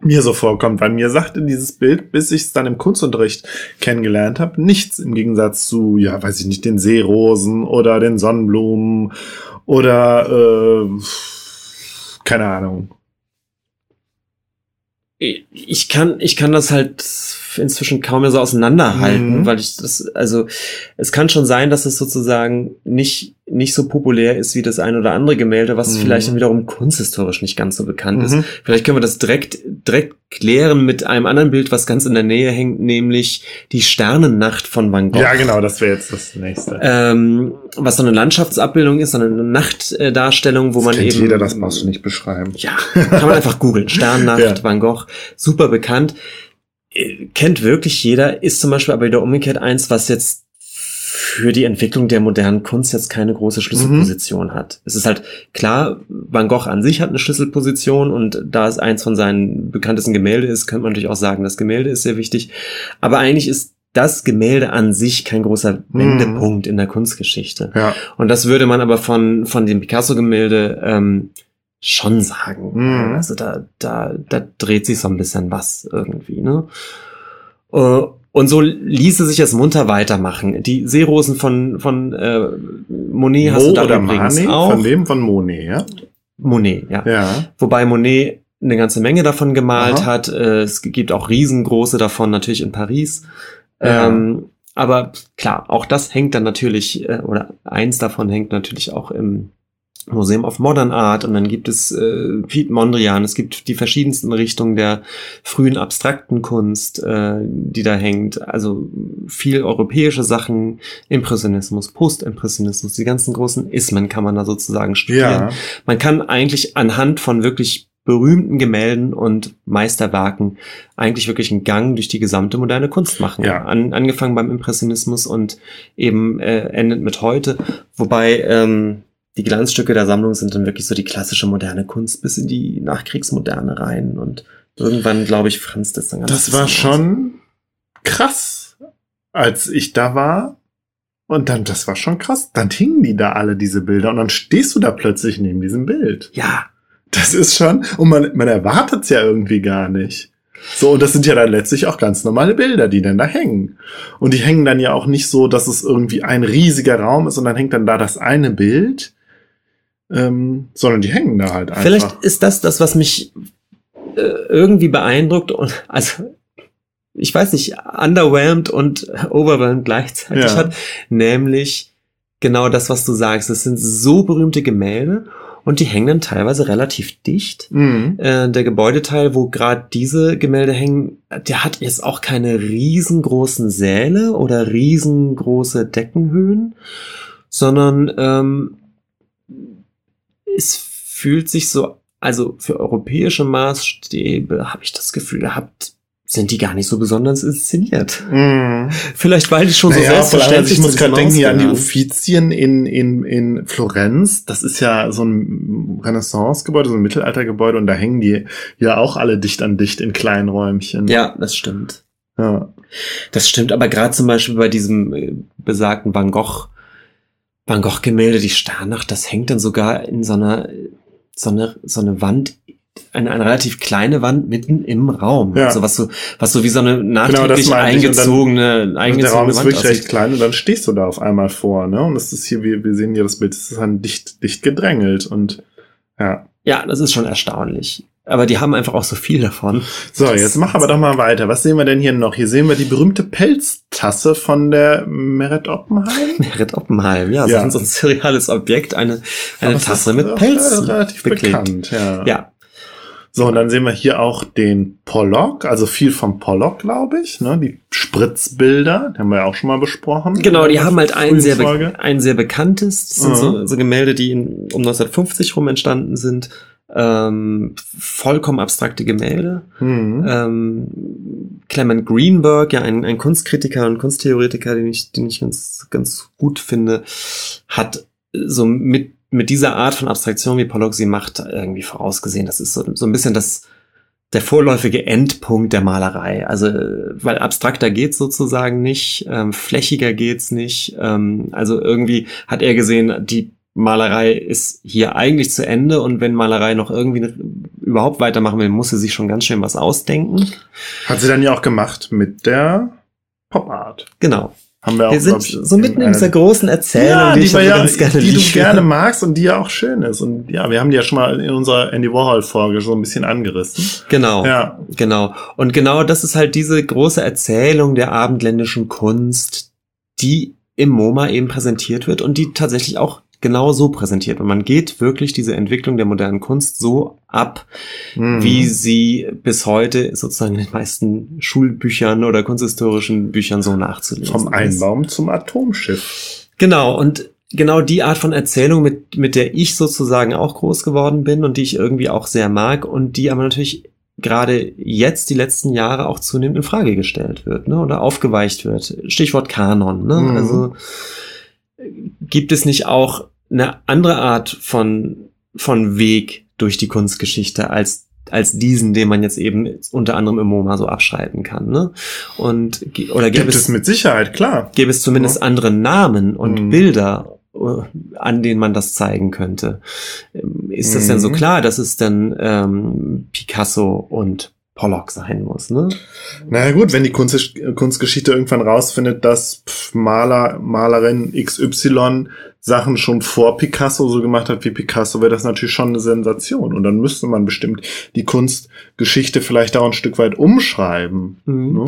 mir so vorkommt? Weil mir sagte dieses Bild, bis ich es dann im Kunstunterricht kennengelernt habe, nichts im Gegensatz zu, ja, weiß ich nicht, den Seerosen oder den Sonnenblumen oder äh, keine Ahnung. ich kann, ich kann das halt inzwischen kaum mehr so auseinanderhalten, Mhm. weil ich das, also es kann schon sein, dass es sozusagen nicht, nicht so populär ist wie das ein oder andere Gemälde, was Mhm. vielleicht dann wiederum kunsthistorisch nicht ganz so bekannt ist. Mhm. Vielleicht können wir das direkt, direkt klären mit einem anderen Bild, was ganz in der Nähe hängt, nämlich die Sternennacht von Van Gogh. Ja, genau, das wäre jetzt das nächste. Ähm, was so eine Landschaftsabbildung ist, so eine Nachtdarstellung, wo man Kennt eben jeder, das brauchst du nicht beschreiben. ja, kann man einfach googeln. Sternnacht, Ja. Van Gogh, super bekannt. Äh, Kennt wirklich jeder, ist zum Beispiel aber wieder umgekehrt eins, was jetzt für die Entwicklung der modernen Kunst jetzt keine große Schlüsselposition hat. Es ist halt klar, Van Gogh an sich hat eine Schlüsselposition und da es eins von seinen bekanntesten Gemälde ist, könnte man natürlich auch sagen, das Gemälde ist sehr wichtig. Aber eigentlich ist das Gemälde an sich kein großer Wendepunkt in der Kunstgeschichte. Ja. Und das würde man aber von, von dem Picasso-Gemälde ähm, schon sagen. Mhm. Also da, da, da dreht sich so ein bisschen was irgendwie, ne? Äh, Und so ließe sich es munter weitermachen. Die Seerosen von, von äh, Monet hast du Mo da oder übrigens Manet? auch. Von dem von Monet, ja? Monet, ja. Ja. Wobei Monet eine ganze Menge davon gemalt Aha. hat. Äh, Es gibt auch riesengroße davon natürlich in Paris. Ja. Ähm, aber klar, auch das hängt dann natürlich, äh, oder eins davon hängt natürlich auch im Museum of Modern Art und dann gibt es äh, Piet Mondrian, es gibt die verschiedensten Richtungen der frühen abstrakten Kunst, äh, die da hängt, also viel europäische Sachen, Impressionismus, Postimpressionismus, die ganzen großen Ismen kann man da sozusagen studieren. Ja. Man kann eigentlich anhand von wirklich berühmten Gemälden und Meisterwerken eigentlich wirklich einen Gang durch die gesamte moderne Kunst machen. Ja. An, angefangen beim Impressionismus und eben äh, endet mit heute. Wobei ähm, die Glanzstücke der Sammlung sind dann wirklich so die klassische moderne Kunst bis in die Nachkriegsmoderne rein und irgendwann, glaube ich, franzt das dann ganz Das war bisschen aus. schon krass, als ich da war. Und dann, das war schon krass. Dann hingen die da alle, diese Bilder. Und dann stehst du da plötzlich neben diesem Bild. Ja, Das ist schon, und man, man erwartet es ja irgendwie gar nicht. So, und das sind ja dann letztlich auch ganz normale Bilder, die dann da hängen. Und die hängen dann ja auch nicht so, dass es irgendwie ein riesiger Raum ist und dann hängt dann da das eine Bild, ähm, sondern die hängen da halt einfach. Vielleicht ist das das, was mich äh, irgendwie beeindruckt und also ich weiß nicht, underwhelmed und overwhelmed gleichzeitig Ja. hat, nämlich genau das, was du sagst. Es sind so berühmte Gemälde und die hängen dann teilweise relativ dicht. Mhm. Äh, der Gebäudeteil, wo gerade diese Gemälde hängen, der hat jetzt auch keine riesengroßen Säle oder riesengroße Deckenhöhen, sondern ähm, es fühlt sich so, also für europäische Maßstäbe habe ich das Gefühl, ihr habt sind die gar nicht so besonders inszeniert. Mm. Vielleicht weil die schon so Naja, vor allem, selbstverständlich ich muss gerade denken hier an die Uffizien in, in, in Florenz. Das ist ja so ein Renaissance-Gebäude, so ein Mittelaltergebäude und da hängen die ja auch alle dicht an dicht in kleinen Räumchen. Ja, das stimmt. ja. Das stimmt, aber gerade zum Beispiel bei diesem äh, besagten Van Gogh, Van Gogh Gemälde, die Starnacht, das hängt dann sogar in so einer, so eine, so eine Wand, eine, eine relativ kleine Wand mitten im Raum. Ja. Also was so, was so wie so eine nachträglich meinte ich. Und dann- eingezogene, Also der eingezogene Raum ist Wand wirklich recht aussieht. klein und dann stehst du da auf einmal vor, ne? Und das ist hier, wir, wir sehen hier das Bild, es ist dann dicht, dicht gedrängelt und ja. Ja, das ist schon erstaunlich. Aber die haben einfach auch so viel davon. So, Das- jetzt mach aber doch mal weiter. Was sehen wir denn hier noch? Hier sehen wir die berühmte Pelztasse von der Meret Oppenheim. Merit Oppenheim, ja, Ja. so ein surreales Objekt, eine, eine Aber Tasse ist mit Pelz relativ beklebt. bekannt, ja. Ja, So, und dann sehen wir hier auch den Pollock, also viel vom Pollock, glaube ich, ne? Die Spritzbilder, die haben wir ja auch schon mal besprochen. Genau, die haben halt ein sehr, ein sehr bekanntes. Das sind Mhm. so, so Gemälde, die in, um 1950 rum entstanden sind. Ähm, vollkommen abstrakte Gemälde. Mhm. Ähm, Clement Greenberg, ja, ein, ein Kunstkritiker und Kunsttheoretiker, den ich, den ich ganz, ganz gut finde, hat so mit, mit dieser Art von Abstraktion, wie Pollock sie macht, irgendwie vorausgesehen. Das ist so, so ein bisschen das, der vorläufige Endpunkt der Malerei. Also, weil abstrakter geht's sozusagen nicht, ähm, flächiger geht's nicht. Ähm, also irgendwie hat er gesehen, die Malerei ist hier eigentlich zu Ende und wenn Malerei noch irgendwie überhaupt weitermachen will, muss sie sich schon ganz schön was ausdenken. Hat sie dann ja auch gemacht mit der Pop Art. Genau. Haben wir auch, Wir sind ich, so mitten in einer- dieser großen Erzählung, ja, die, die, ja, ganz gerne die du gerne magst und die ja auch schön ist. Und ja, wir haben die ja schon mal in unserer Andy Warhol-Folge so ein bisschen angerissen. Genau. Ja, Genau. Und genau das ist halt diese große Erzählung der abendländischen Kunst, die im MoMA eben präsentiert wird und die tatsächlich auch genau so präsentiert. Und man geht wirklich diese Entwicklung der modernen Kunst so ab, Mhm. wie sie bis heute sozusagen in den meisten Schulbüchern oder kunsthistorischen Büchern so nachzulesen vom ist. Einbaum zum Atomschiff. Genau, und genau die Art von Erzählung, mit, mit der ich sozusagen auch groß geworden bin und die ich irgendwie auch sehr mag und die aber natürlich gerade jetzt die letzten Jahre auch zunehmend in Frage gestellt wird, ne, oder aufgeweicht wird. Stichwort Kanon, ne? Mhm. Also äh, gibt es nicht auch eine andere Art von, von Weg durch die Kunstgeschichte als als diesen, den man jetzt eben unter anderem im MoMA so abschreiten kann, ne? Und oder gäbe Gibt es mit Sicherheit, klar. gäbe es zumindest andere Namen und Mhm. Bilder, äh, an denen man das zeigen könnte. Ähm, Ist das denn so Mhm. klar, dass es dann ähm, Picasso und Pollock sein muss, ne? Na gut, wenn die Kunst, Kunstgeschichte irgendwann rausfindet, dass Maler, Malerin XY Sachen schon vor Picasso so gemacht hat wie Picasso, wäre das natürlich schon eine Sensation. Und dann müsste man bestimmt die Kunstgeschichte vielleicht auch ein Stück weit umschreiben. Ne?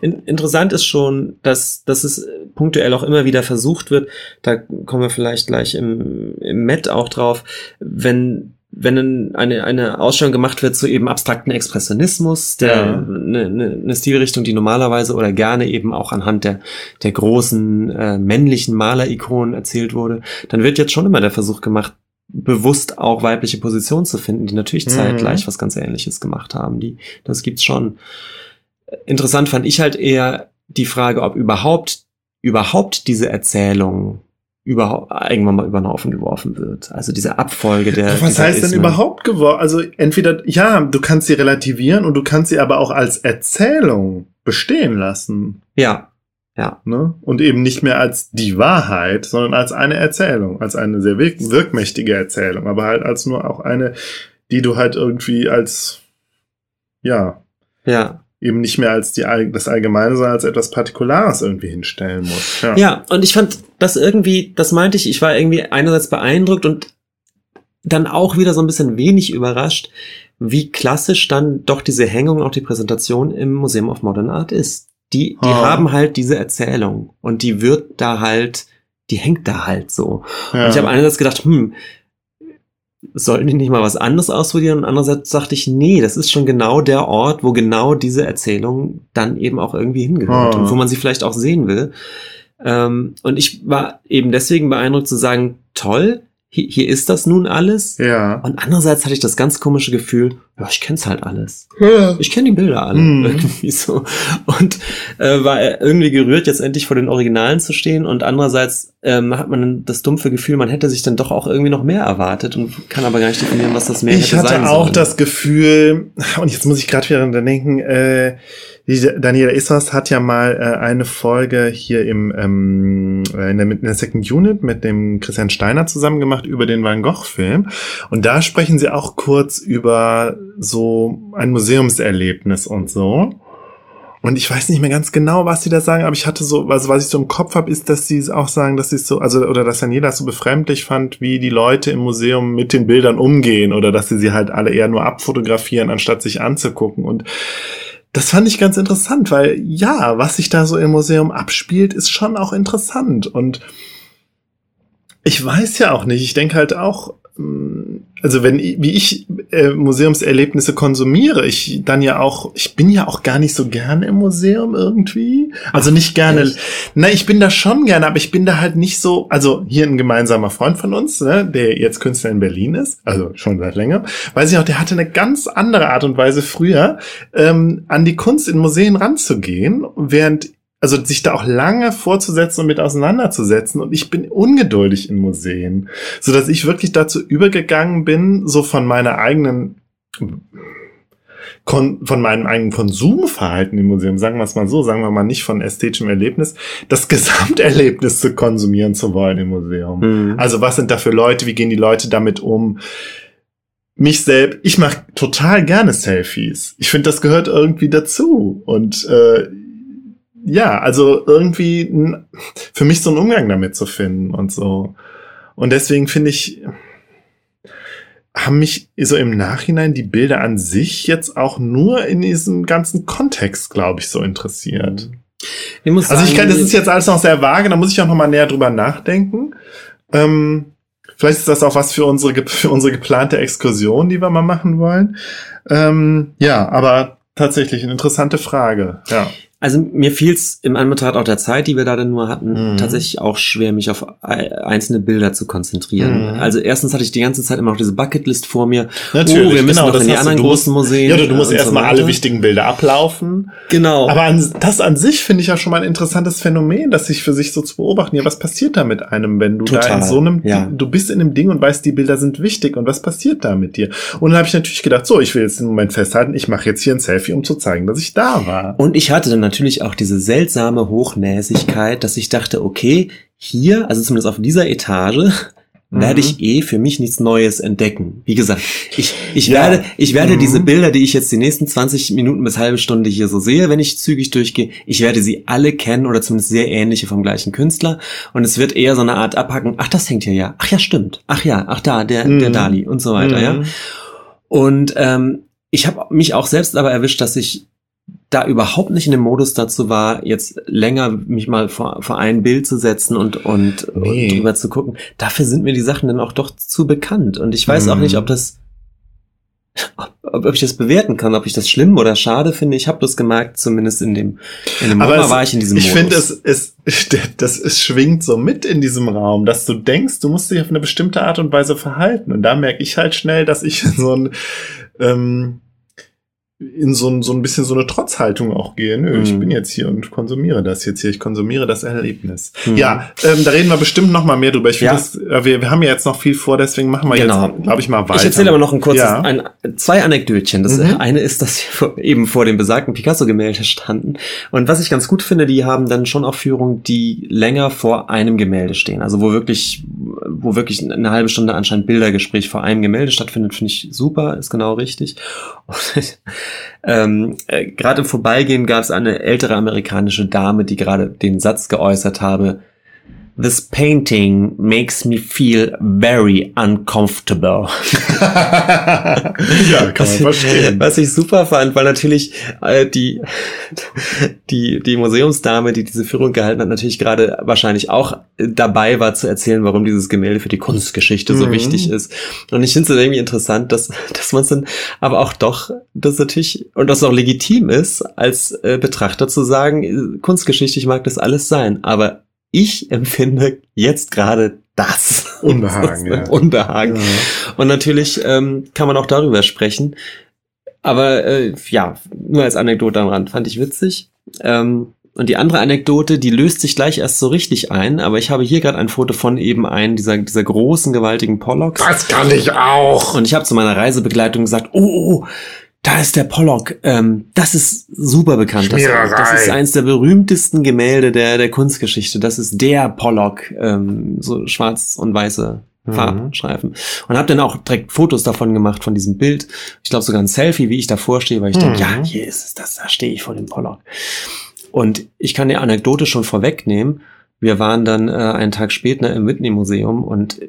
In, interessant ist schon, dass, dass es punktuell auch immer wieder versucht wird, da kommen wir vielleicht gleich im, im Met auch drauf, wenn wenn eine, eine Ausstellung gemacht wird zu eben abstrakten Expressionismus, der Ja. eine, eine, eine Stilrichtung, die normalerweise oder gerne eben auch anhand der, der großen äh, männlichen Malerikonen erzählt wurde, dann wird jetzt schon immer der Versuch gemacht, bewusst auch weibliche Positionen zu finden, die natürlich Mhm. zeitgleich was ganz Ähnliches gemacht haben. Die, das gibt's schon. Interessant fand ich halt eher die Frage, ob überhaupt, überhaupt diese Erzählung überhaupt irgendwann mal über den Haufen geworfen wird. Also diese Abfolge der. Was heißt denn Ismen. überhaupt geworden? Also entweder, ja, du kannst sie relativieren und du kannst sie aber auch als Erzählung bestehen lassen. Ja, ja. Ne? Und eben nicht mehr als die Wahrheit, sondern als eine Erzählung, als eine sehr wirk wirkmächtige Erzählung, aber halt als nur auch eine, die du halt irgendwie als, ja, Ja. Eben nicht mehr als die, das Allgemeine, sondern als etwas Partikulares irgendwie hinstellen musst. Ja. Ja, und ich fand das irgendwie, das meinte ich, ich war irgendwie einerseits beeindruckt und dann auch wieder so ein bisschen wenig überrascht, wie klassisch dann doch diese Hängung und auch die Präsentation im Museum of Modern Art ist. Die, die Ah. haben halt diese Erzählung und die wird da halt, die hängt da halt so. Ja. Und ich habe einerseits gedacht, hm, sollten die nicht mal was anderes ausprobieren? Und andererseits dachte ich, nee, das ist schon genau der Ort, wo genau diese Erzählung dann eben auch irgendwie hingehört Ah. und wo man sie vielleicht auch sehen will. Ähm, und ich war eben deswegen beeindruckt zu sagen, toll, hier, hier ist das nun alles. ja. Und andererseits hatte ich das ganz komische Gefühl, ja, ich kenn's halt alles. Ja. Ich kenne die Bilder alle Mhm. irgendwie so. Und äh, war irgendwie gerührt, jetzt endlich vor den Originalen zu stehen. Und andererseits ähm, hat man das dumpfe Gefühl, man hätte sich dann doch auch irgendwie noch mehr erwartet und kann aber gar nicht definieren, was das mehr Ich hätte sein hatte auch sollen. das Gefühl, und jetzt muss ich gerade wieder daran denken, äh, die Daniela Iswas hat ja mal äh, eine Folge hier im ähm, äh, in, der, in der Second Unit mit dem Christian Steiner zusammen gemacht über den Van Gogh-Film. Und da sprechen sie auch kurz über so ein Museumserlebnis und so. Und ich weiß nicht mehr ganz genau, was sie da sagen, aber ich hatte so, also was ich so im Kopf habe, ist, dass sie auch sagen, dass sie es so, also oder dass Daniela es so befremdlich fand, wie die Leute im Museum mit den Bildern umgehen oder dass sie sie halt alle eher nur abfotografieren, anstatt sich anzugucken. Und das fand ich ganz interessant, weil ja, was sich da so im Museum abspielt, ist schon auch interessant. Und ich weiß ja auch nicht, ich denke halt auch, also wenn wie ich äh, Museumserlebnisse konsumiere, ich dann ja auch, ich bin ja auch gar nicht so gerne im Museum irgendwie. Also nicht gerne, echt? na, ich bin da schon gerne, aber ich bin da halt nicht so, also hier ein gemeinsamer Freund von uns, ne, der jetzt Künstler in Berlin ist, also schon seit längerem, weiß ich auch, der hatte eine ganz andere Art und Weise früher, ähm, an die Kunst in Museen ranzugehen, während also sich da auch lange vorzusetzen und mit auseinanderzusetzen. Und ich bin ungeduldig in Museen, so dass ich wirklich dazu übergegangen bin, so von meiner eigenen von meinem eigenen Konsumverhalten im Museum, sagen wir es mal so, sagen wir mal nicht von ästhetischem Erlebnis, das Gesamterlebnis zu konsumieren zu wollen im Museum. Mhm. Also was sind da für Leute, wie gehen die Leute damit um? Mich selbst, ich mache total gerne Selfies. Ich finde, das gehört irgendwie dazu. Und äh, ja, also irgendwie für mich so einen Umgang damit zu finden und so. Und deswegen finde ich, haben mich so im Nachhinein die Bilder an sich jetzt auch nur in diesem ganzen Kontext, glaube ich, so interessiert. Ich muss Also ich kann, sagen, das ist jetzt alles noch sehr vage, da muss ich auch noch mal näher drüber nachdenken. Ähm, vielleicht ist das auch was für unsere, für unsere geplante Exkursion, die wir mal machen wollen. Ähm, ja, aber tatsächlich eine interessante Frage. Ja. Also mir fiel es im Anbetracht auch der Zeit, die wir da denn nur hatten, Mhm. tatsächlich auch schwer, mich auf ei- einzelne Bilder zu konzentrieren. Mhm. Also erstens hatte ich die ganze Zeit immer noch diese Bucketlist vor mir. Natürlich, oh, wir müssen genau, noch das in die anderen Du großen Museen. Ja, du, du musst so erstmal weiter. alle wichtigen Bilder ablaufen. Genau. Aber an, das an sich finde ich ja schon mal ein interessantes Phänomen, das sich für sich so zu beobachten. Ja, was passiert da mit einem, wenn du da Total, in so einem, ja. du bist in einem Ding und weißt, die Bilder sind wichtig und was passiert da mit dir? Und dann habe ich natürlich gedacht, so, ich will jetzt den Moment festhalten, ich mache jetzt hier ein Selfie, um zu zeigen, dass ich da war. Und ich hatte dann natürlich auch diese seltsame Hochnäsigkeit, dass ich dachte, okay, hier, also zumindest auf dieser Etage, werde ich eh für mich nichts Neues entdecken. Wie gesagt, ich, ich Ja. werde, ich werde Mhm. diese Bilder, die ich jetzt die nächsten 20 Minuten bis halbe Stunde hier so sehe, wenn ich zügig durchgehe, ich werde sie alle kennen oder zumindest sehr ähnliche vom gleichen Künstler. Und es wird eher so eine Art abhacken. Ach, das hängt hier ja. Ach ja, stimmt. Ach ja, ach da, der, der Mhm. Dali und so weiter, ja. Mhm. Und ähm, ich habe mich auch selbst aber erwischt, dass ich da überhaupt nicht in dem Modus dazu war, jetzt länger mich mal vor, vor ein Bild zu setzen und, und, Nee. und drüber zu gucken. Dafür sind mir die Sachen dann auch doch zu bekannt. Und ich weiß auch Mhm. nicht, ob das, ob, ob ich das bewerten kann, ob ich das schlimm oder schade finde. Ich habe das gemerkt, zumindest in dem, in dem Aber es- war ich in diesem Ich Modus. finde, es, es, das, es schwingt so mit in diesem Raum, dass du denkst, du musst dich auf eine bestimmte Art und Weise verhalten. Und da merke ich halt schnell, dass ich so ein, ähm, in so ein, so ein bisschen so eine Trotzhaltung auch gehe. Nö, ich Mhm. bin jetzt hier und konsumiere das jetzt hier. Ich konsumiere das Erlebnis. Mhm. Ja, ähm, da reden wir bestimmt noch mal mehr drüber. Ich finde Ja. das, äh, wir, wir haben ja jetzt noch viel vor, deswegen machen wir Genau. jetzt, glaube ich, mal weiter. Ich erzähle aber noch ein kurzes, Ja. ein, zwei Anekdötchen. Das Mhm. eine ist, dass wir eben vor dem besagten Picasso-Gemälde standen. Und was ich ganz gut finde, die haben dann schon auch Führungen, die länger vor einem Gemälde stehen. Also wo wirklich, wo wirklich eine halbe Stunde anscheinend Bildergespräch vor einem Gemälde stattfindet, finde ich super, ist genau richtig. Und, ähm, äh, gerade im Vorbeigehen gab es eine ältere amerikanische Dame, die gerade den Satz geäußert habe, This painting makes me feel very uncomfortable. ja, kann man verstehen. Was ich super fand, weil natürlich äh, die, die, die Museumsdame, die diese Führung gehalten hat, natürlich gerade wahrscheinlich auch dabei war zu erzählen, warum dieses Gemälde für die Kunstgeschichte so Mhm. wichtig ist. Und ich finde es irgendwie interessant, dass, dass man es dann aber auch doch, das natürlich, und das auch legitim ist, als äh, Betrachter zu sagen, äh, kunstgeschichtlich mag das alles sein, aber ich empfinde jetzt gerade das. Unbehagen, ja. Unbehagen. Ja. Und natürlich ähm, kann man auch darüber sprechen. Aber äh, ja, nur als Anekdote am Rand, fand ich witzig. Ähm, und die andere Anekdote, die löst sich gleich erst so richtig ein, aber ich habe hier gerade ein Foto von eben einem dieser, dieser großen, gewaltigen Pollocks. Das kann ich auch. Und ich habe zu meiner Reisebegleitung gesagt, oh, oh, da ist der Pollock. Ähm, das ist super bekannt. Das, das ist eines der berühmtesten Gemälde der, der Kunstgeschichte. Das ist der Pollock. Ähm, so schwarz und weiße Mhm. Farbstreifen. Und habe dann auch direkt Fotos davon gemacht, von diesem Bild. Ich glaube sogar ein Selfie, wie ich davor stehe, weil ich denke, Mhm. ja, hier ist es, das, da stehe ich vor dem Pollock. Und ich kann die Anekdote schon vorwegnehmen. Wir waren dann äh, einen Tag später im Whitney Museum und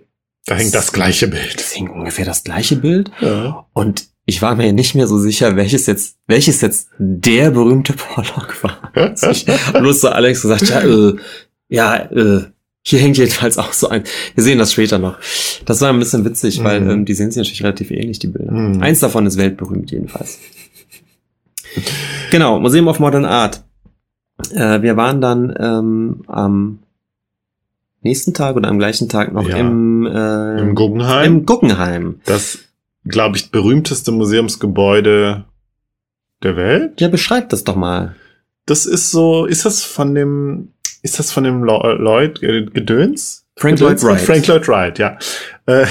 Da hängt das gleiche Bild. es hing ungefähr das gleiche Bild. Ja. Und ich war mir nicht mehr so sicher, welches jetzt, welches jetzt der berühmte Pollock war. Also ich habe bloß zu Alex gesagt, ja, äh, ja, äh, hier hängt jedenfalls auch so ein. Wir sehen das später noch. Das war ein bisschen witzig, weil Mhm. ähm, die sehen sich natürlich relativ ähnlich, die Bilder. Mhm. Eins davon ist weltberühmt jedenfalls. Genau, Museum of Modern Art. Äh, wir waren dann ähm, am nächsten Tag oder am gleichen Tag noch Ja. im, äh, Im Guggenheim. im Guggenheim. das, glaube ich, berühmteste Museumsgebäude der Welt. Ja, beschreib das doch mal. Das ist so, ist das von dem, ist das von dem Lo- Lloyd äh, Gedöns? Frank Lloyd? Wright. Frank Lloyd Wright, ja. Äh,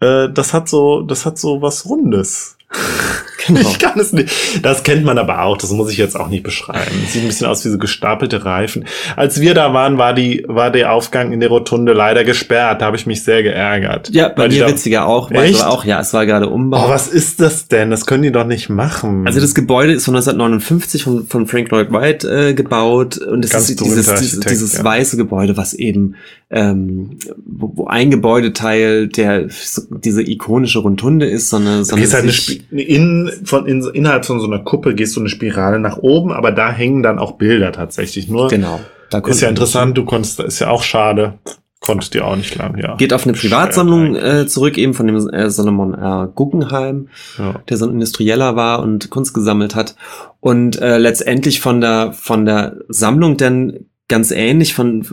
äh, das hat so, das hat so was Rundes. Genau. Ich kann es nicht. Das kennt man aber auch. Das muss ich jetzt auch nicht beschreiben. Sieht ein bisschen aus wie so gestapelte Reifen. Als wir da waren, war die, war der Aufgang in der Rotunde leider gesperrt. Da habe ich mich sehr geärgert. Ja, bei Weil mir witziger auch, Echt? auch, ja, es war gerade Umbau. Oh, was ist das denn? Das können die doch nicht machen. also das Gebäude ist von 1959 von, von Frank Lloyd Wright äh, gebaut und es Ganz ist dieses, dieses, ja. weiße Gebäude, was eben ähm, wo, wo ein Gebäudeteil, der so, diese ikonische Rotunde ist, sondern, sondern gehst halt eine sich- Spi- in, von, in, innerhalb von so einer Kuppel gehst du eine Spirale nach oben, aber da hängen dann auch Bilder tatsächlich. Nur genau. Da ist ja interessant, du konntest, ist ja auch schade. Konntest dir auch nicht lang, ja. Geht auf eine Privatsammlung äh, zurück, eben von dem äh, Solomon R. Guggenheim. Ja. der so ein Industrieller war und Kunst gesammelt hat und äh, letztendlich von der von der Sammlung dann ganz ähnlich von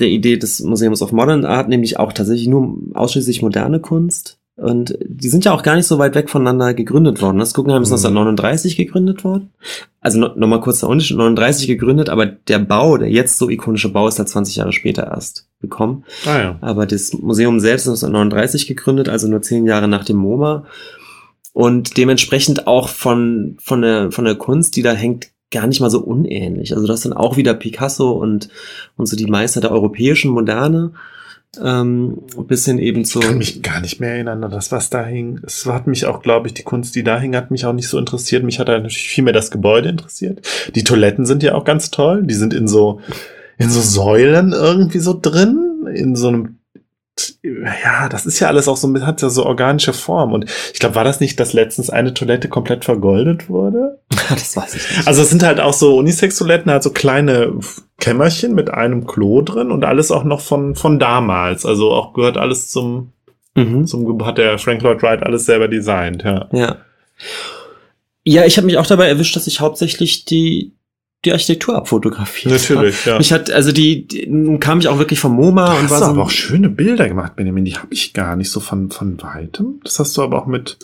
der Idee des Museums of Modern Art, nämlich auch tatsächlich nur ausschließlich moderne Kunst. Und die sind ja auch gar nicht so weit weg voneinander gegründet worden. Das Guggenheim ist Mhm. 1939 gegründet worden. Also no, nochmal kurz der Unterschied, 39 gegründet, aber der Bau, der jetzt so ikonische Bau, ist halt 20 Jahre später erst gekommen. Ah ja. Aber das Museum selbst ist 1939 gegründet, also nur zehn Jahre nach dem MoMA. Und dementsprechend auch von, von, der, von der Kunst, die da hängt, gar nicht mal so unähnlich. Also das sind auch wieder Picasso und, und so die Meister der europäischen Moderne. Ähm, bis hin eben zu. Ich kann mich gar nicht mehr erinnern an das, was da hing. Es hat mich auch, glaube ich, die Kunst, die da hing, hat mich auch nicht so interessiert. Mich hat natürlich viel mehr das Gebäude interessiert. Die Toiletten sind ja auch ganz toll. Die sind in so, in so Säulen irgendwie so drin. In so einem, ja, das ist ja alles auch so, hat ja so organische Form. Und ich glaube, war das nicht, dass letztens eine Toilette komplett vergoldet wurde? das weiß ich nicht. Also es sind halt auch so Unisex-Toiletten, halt so kleine Kämmerchen mit einem Klo drin und alles auch noch von, von damals. Also auch gehört alles zum, Mhm. zum hat der Frank Lloyd Wright alles selber designt, ja. Ja. Ja, ich habe mich auch dabei erwischt, dass ich hauptsächlich die, die Architektur abfotografiert. Natürlich, ja. Mich hat, also die, die nun kam ich auch wirklich vom MoMA und hast war du so. aber auch schöne Bilder gemacht, Benjamin. Die habe ich gar nicht so von, von weitem. Das hast du aber auch mit,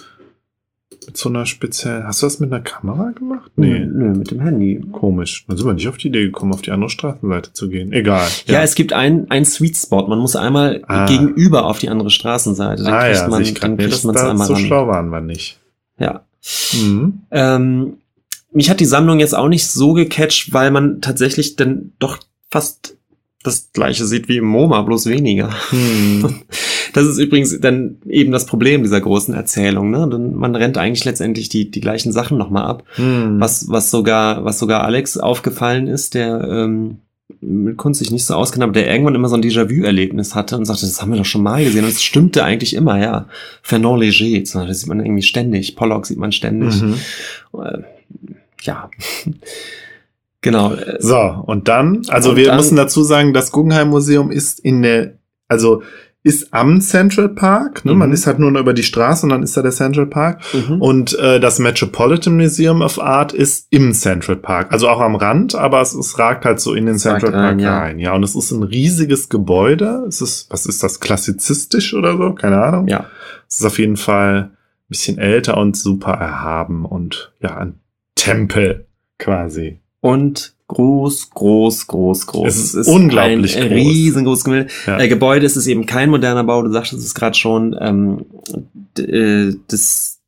mit so einer speziellen. Hast du das mit einer Kamera gemacht? Nee. Nö, mit dem Handy. Komisch. Dann sind wir nicht auf die Idee gekommen, auf die andere Straßenseite zu gehen. Egal. Ja, es gibt ein, ein Sweet Spot. Man muss einmal Ah. gegenüber auf die andere Straßenseite. Dann ah, kriegt ja, man, ich es einmal so ran. schlau waren wir nicht. Ja. Mhm. Ähm, mich hat die Sammlung jetzt auch nicht so gecatcht, weil man tatsächlich dann doch fast das gleiche sieht wie im MoMA, bloß weniger. Hm. Das ist übrigens dann eben das Problem dieser großen Erzählung. Ne? Denn man rennt eigentlich letztendlich die, die gleichen Sachen nochmal ab. Hm. Was, was, sogar, was sogar Alex aufgefallen ist, der ähm, mit Kunst sich nicht so auskennt, aber der irgendwann immer so ein Déjà-vu-Erlebnis hatte und sagte, das haben wir doch schon mal gesehen. Und es stimmte eigentlich immer, ja. Fernand Léger, das sieht man irgendwie ständig. Pollock sieht man ständig. Mhm. Ja. genau. So, und dann, also Und wir dann- müssen dazu sagen, das Guggenheim Museum ist in der, also ist am Central Park, ne? man Mhm. ist halt nur noch über die Straße und dann ist da der Central Park. Mhm. Und äh, das Metropolitan Museum of Art ist im Central Park, also auch am Rand, aber es, es ragt halt so in den Central Park rein, ja. rein. Ja, und es ist ein riesiges Gebäude. Es ist, was ist das, klassizistisch oder so? Keine Ahnung. Ja. Es ist auf jeden Fall bisschen älter und super erhaben und ja, ein Tempel quasi. Und groß, groß, groß, groß. Es ist unglaublich ein groß. riesengroßes Gemälde. Ja. Äh, Gebäude ist es eben kein moderner Bau, du sagst es gerade schon. Ähm, äh, das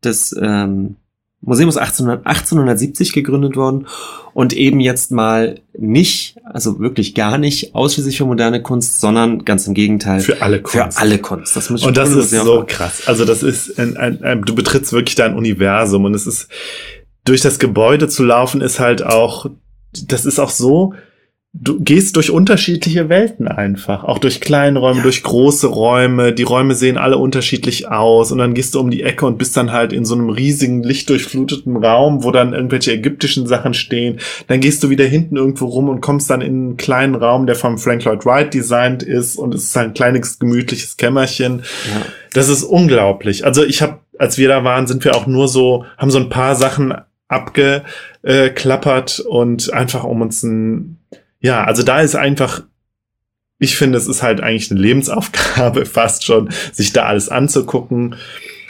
das ähm, Museum ist 1800, 1870 gegründet worden und eben jetzt mal nicht, also wirklich gar nicht ausschließlich für moderne Kunst, sondern ganz im Gegenteil Für alle für Kunst. alle Kunst. Das muss ich Und das ist so krass. Also das ist ein, ein, ein, du betrittst wirklich dein Universum und es ist durch das Gebäude zu laufen ist halt auch, das ist auch so, du gehst durch unterschiedliche Welten einfach, auch durch kleine Räume, Ja. durch große Räume. Die Räume sehen alle unterschiedlich aus und dann gehst du um die Ecke und bist dann halt in so einem riesigen lichtdurchfluteten Raum, wo dann irgendwelche ägyptischen Sachen stehen. Dann gehst du wieder hinten irgendwo rum und kommst dann in einen kleinen Raum, der vom Frank Lloyd Wright designt ist und es ist ein kleines gemütliches Kämmerchen. Ja. Das ist unglaublich. Also ich habe, als wir da waren, sind wir auch nur so, haben so ein paar Sachen abgeklappert und einfach um uns ein, ja, also da ist einfach, ich finde, es ist halt eigentlich eine Lebensaufgabe fast schon, sich da alles anzugucken.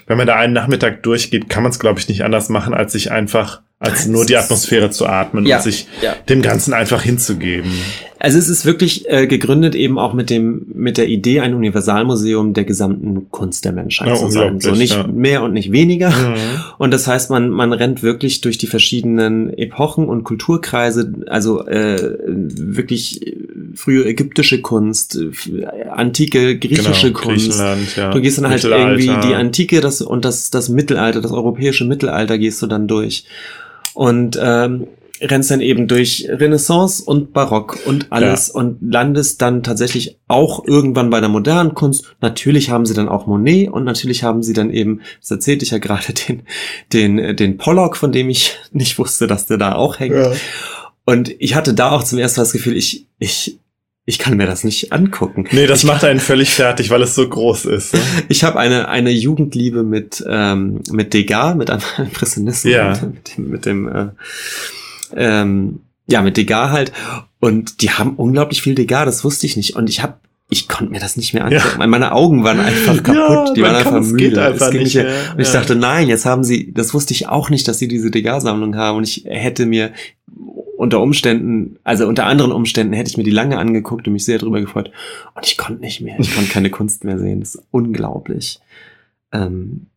Wenn man da einen Nachmittag durchgeht, kann man es, glaube ich, nicht anders machen, als sich einfach, als nur die Atmosphäre zu atmen Ja, und sich ja. dem Ganzen einfach hinzugeben. Also es ist wirklich äh, gegründet eben auch mit dem mit der Idee ein Universalmuseum der gesamten Kunst der Menschheit Ja, zu sein. So nicht ja. mehr und nicht weniger. Mhm. Und das heißt, man man rennt wirklich durch die verschiedenen Epochen und Kulturkreise, also äh, wirklich äh, frühe ägyptische Kunst, äh, antike griechische Genau, Kunst. Ja. Du gehst dann halt irgendwie die Antike das, und das, das Mittelalter, das europäische Mittelalter gehst du dann durch. Und ähm, rennst dann eben durch Renaissance und Barock und alles und landest dann tatsächlich auch irgendwann bei der modernen Kunst. Natürlich haben sie dann auch Monet und natürlich haben sie dann eben, das erzählte ich ja gerade, den, den, äh, den Pollock, von dem ich nicht wusste, dass der da auch hängt. Ja. Und ich hatte da auch zum ersten Mal das Gefühl, ich, ich, ich kann mir das nicht angucken. Nee, das macht einen völlig fertig, weil es so groß ist. ne? Ich habe eine, eine Jugendliebe mit, ähm, mit Degas, mit einem Impressionisten, Ja. mit dem, mit dem äh, ähm, ja, mit Degas halt. Und die haben unglaublich viel Degas, das wusste ich nicht. Und ich habe ich konnte mir das nicht mehr angucken. Meine Augen waren einfach kaputt. Ja, die waren kann- einfach es müde. geht einfach Es ging nicht mehr. mehr. Und ich Ja. dachte, nein, jetzt haben sie, das wusste ich auch nicht, dass sie diese Degas-Sammlung haben. Und ich hätte mir unter Umständen, also unter anderen Umständen hätte ich mir die lange angeguckt und mich sehr drüber gefreut. Und ich konnte nicht mehr. Ich konnte keine Kunst mehr sehen. Das ist unglaublich. Ähm,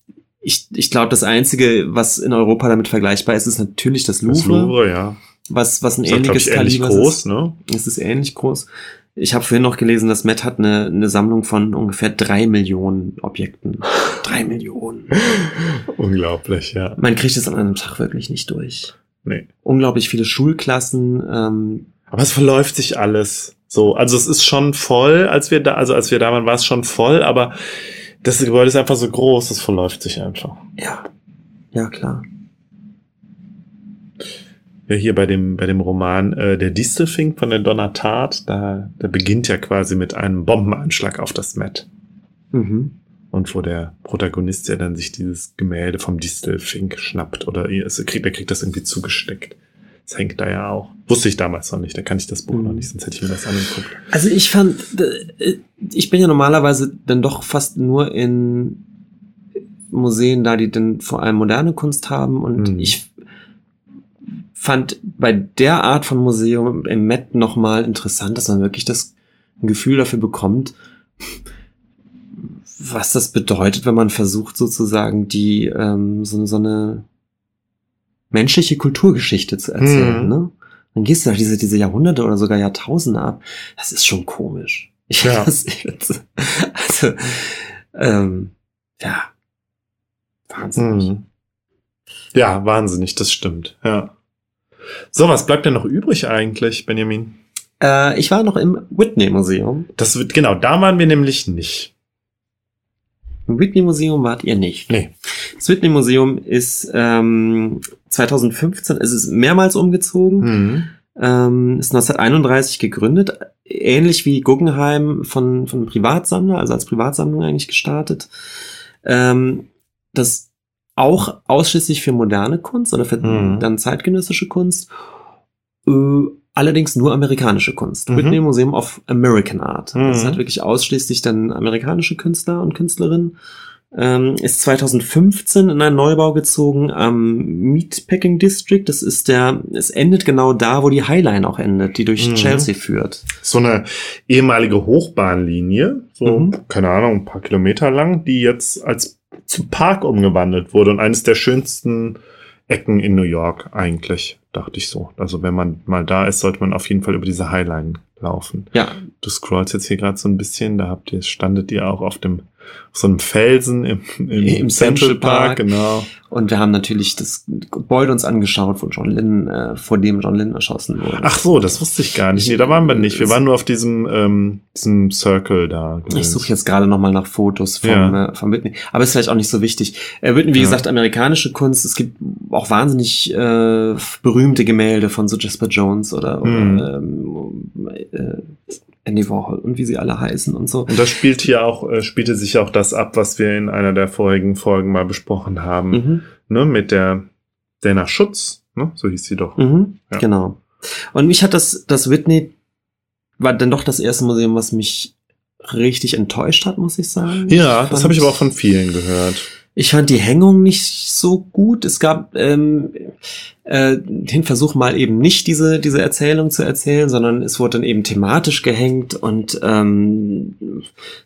ich ich glaube, das Einzige, was in Europa damit vergleichbar ist, ist natürlich das Louvre, Das Louvre, ja. was, was ein Ist, glaub ähnliches ich, ähnlich Kaliber groß, ist. ne? Es ist ähnlich groß. Ich habe vorhin noch gelesen, dass Matt hat eine, eine Sammlung von ungefähr drei Millionen Objekten. Drei Millionen. Unglaublich, ja. Man kriegt es an einem Tag wirklich nicht durch. Nee. Unglaublich viele Schulklassen. Ähm, Aber es verläuft sich alles so. Also es ist schon voll, als wir da, also als wir da waren, war es schon voll, aber das Gebäude ist einfach so groß, es verläuft sich einfach. ja, ja klar. Ja, hier bei dem, bei dem Roman äh, Der Distelfink von der Donna Tartt, da, da beginnt ja quasi mit einem Bombenanschlag auf das Met. Mhm. Und wo der Protagonist ja dann sich dieses Gemälde vom Distelfink schnappt oder er es kriegt, der kriegt das irgendwie zugesteckt. Das hängt da ja auch. Wusste ich damals noch nicht, da kann ich das Buch Mhm. noch nicht, sonst hätte ich mir das angeguckt. Also ich fand, äh, ich bin ja normalerweise dann doch fast nur in Museen da, die dann vor allem moderne Kunst haben und Mhm. ich fand bei der Art von Museum im Met nochmal interessant, dass man wirklich das Gefühl dafür bekommt, was das bedeutet, wenn man versucht sozusagen die ähm, so, so eine menschliche Kulturgeschichte zu erzählen. Mhm. Ne? Dann gehst du da diese, diese Jahrhunderte oder sogar Jahrtausende ab. Das ist schon komisch. Ich Ja. das, also, ähm, ja. Wahnsinnig. Mhm. Ja, wahnsinnig, das stimmt, ja. So, was bleibt denn noch übrig eigentlich, Benjamin? Äh, ich war noch im Whitney-Museum. Das wird, genau, da waren wir nämlich nicht. Im Whitney-Museum wart ihr nicht. Nee. Das Whitney-Museum ist ähm, 2015, es ist mehrmals umgezogen, Mhm. ähm, ist 1931 gegründet, ähnlich wie Guggenheim von, von Privatsammler, also als Privatsammlung eigentlich gestartet. Ähm, das auch ausschließlich für moderne Kunst oder für Mhm. dann zeitgenössische Kunst, äh, allerdings nur amerikanische Kunst. Mhm. Whitney Museum of American Art. Das Mhm. hat wirklich ausschließlich dann amerikanische Künstler und Künstlerinnen ähm, ist 2015 in einen Neubau gezogen am Meatpacking District. Das ist der, es endet genau da, wo die Highline auch endet, die durch Mhm. Chelsea führt. So eine ehemalige Hochbahnlinie, so, Mhm. keine Ahnung, ein paar Kilometer lang, die jetzt als zu Park umgewandelt wurde und eines der schönsten Ecken in New York eigentlich, dachte ich so. Also wenn man mal da ist, sollte man auf jeden Fall über diese Highline laufen. Ja, Du scrollst jetzt hier gerade so ein bisschen, da habt ihr, standet ihr auch auf dem, so einem Felsen im, im, Im Central Park. genau. und wir haben natürlich das Gebäude uns angeschaut, wo John Lennon, äh, vor dem John Lennon erschossen wurde. Ach so, das wusste ich gar nicht. Nee, da waren wir nicht. Wir waren nur auf diesem, ähm, diesem Circle da. Ich suche jetzt gerade noch mal nach Fotos vom, Ja. äh, von Whitney. Aber ist vielleicht auch nicht so wichtig. Äh, Whitney, wie Ja. gesagt, amerikanische Kunst. Es gibt auch wahnsinnig äh, berühmte Gemälde von so Jasper Jones oder, Mhm. oder ähm, äh, Andy Warhol und wie sie alle heißen und so. Und das spielt hier auch, äh, spielte sich auch das ab, was wir in einer der vorigen Folgen mal besprochen haben, Mhm. ne, mit der Dana Schutz, ne, so hieß sie doch. Mhm. Ja. Genau. Und mich hat das, das Whitney war dann doch das erste Museum, was mich richtig enttäuscht hat, muss ich sagen. Ja, das habe ich aber auch von vielen gehört. Ich fand die Hängung nicht so gut. Es gab ähm, äh, den Versuch mal eben nicht diese diese Erzählung zu erzählen, sondern es wurde dann eben thematisch gehängt und ähm,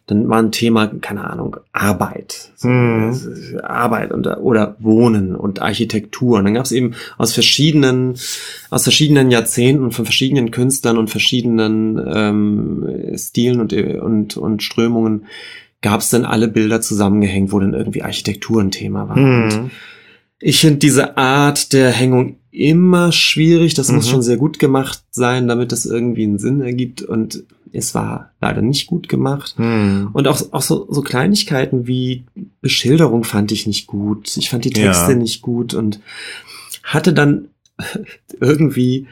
dann war ein Thema keine Ahnung Arbeit, Mhm. Arbeit und, oder Wohnen und Architektur. Und dann gab es eben aus verschiedenen aus verschiedenen Jahrzehnten von verschiedenen Künstlern und verschiedenen ähm, Stilen und und und Strömungen gab es dann alle Bilder zusammengehängt, wo dann irgendwie Architektur ein Thema war. Und Hm. ich finde diese Art der Hängung immer schwierig. Das muss Mhm. schon sehr gut gemacht sein, damit es irgendwie einen Sinn ergibt. Und es war leider nicht gut gemacht. Hm. Und auch, auch so, so Kleinigkeiten wie Beschilderung fand ich nicht gut. Ich fand die Texte Ja. nicht gut und hatte dann irgendwie,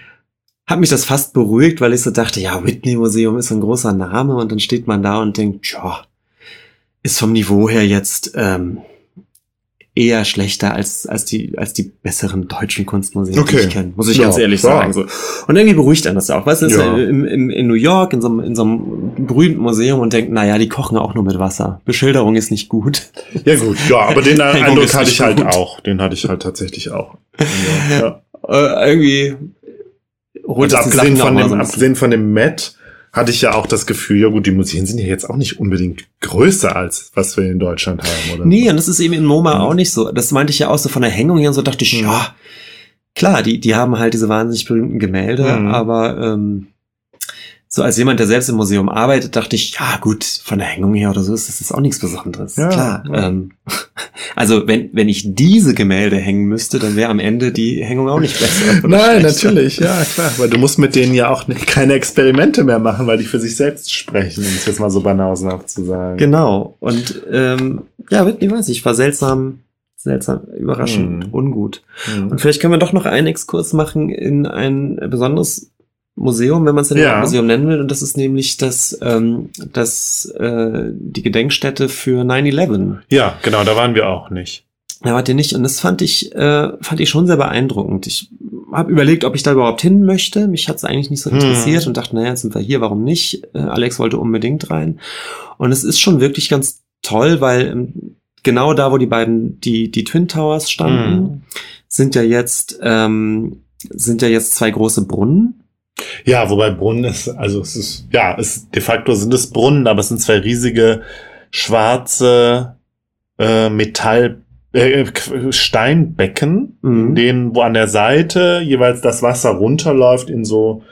hat mich das fast beruhigt, weil ich so dachte, ja, Whitney Museum ist ein großer Name und dann steht man da und denkt, tja, ist vom Niveau her jetzt ähm, eher schlechter als, als, die, als die besseren deutschen Kunstmuseen, Okay. die ich kenne. Muss ich Ja, ganz ehrlich klar. sagen. So. Und irgendwie beruhigt einen das auch. Weißt du, ist Ja. ja. in, in, in New York, in so, einem, in so einem berühmten Museum und denkt, naja, die kochen auch nur mit Wasser. Beschilderung ist nicht gut. Ja gut, ja, aber den Eindruck hatte ich halt gut. auch. Den hatte ich halt tatsächlich auch. Ja. Äh, irgendwie holt Und das abgesehen von, dem, so abgesehen von dem Met hatte ich ja auch das Gefühl, ja gut, die Museen sind ja jetzt auch nicht unbedingt größer als was wir in Deutschland haben, oder? Nee, und das ist eben in MoMA Mhm. auch nicht so. Das meinte ich ja auch so von der Hängung her und so dachte ich, ja, klar, die, die haben halt diese wahnsinnig berühmten Gemälde, Mhm. aber ähm, so als jemand, der selbst im Museum arbeitet, dachte ich, ja gut, von der Hängung her oder so ist das jetzt auch nichts Besonderes. Ja, klar. ja. Ähm, also wenn, wenn ich diese Gemälde hängen müsste, dann wäre am Ende die Hängung auch nicht besser. Nein, schlechter. natürlich, ja, klar. Weil du musst mit denen ja auch ne- keine Experimente mehr machen, weil die für sich selbst sprechen, um es jetzt mal so banausenhaft zu sagen. Genau. Und ähm, ja, Whitney weiß ich, war seltsam, seltsam, überraschend, Mhm. ungut. Mhm. Und vielleicht können wir doch noch einen Exkurs machen in ein besonderes Museum, wenn man es denn Ja. Museum nennen will. Und das ist nämlich das, ähm, das äh, die Gedenkstätte für 9-11. Ja, genau, da waren wir auch nicht. Da wart ihr nicht. Und das fand ich, äh, fand ich schon sehr beeindruckend. Ich habe überlegt, ob ich da überhaupt hin möchte. Mich hat es eigentlich nicht so Hm. interessiert und dachte, naja, jetzt sind wir hier, warum nicht? Äh, Alex wollte unbedingt rein. Und es ist schon wirklich ganz toll, weil ähm, genau da, wo die beiden, die, die Twin Towers standen, Mhm. sind ja jetzt, ähm, sind ja jetzt zwei große Brunnen. Ja, wobei Brunnen ist, also es ist, ja, es, de facto sind es Brunnen, aber es sind zwei riesige schwarze äh, Metall, äh, Steinbecken, Mhm. in denen, wo an der Seite jeweils das Wasser runterläuft in so,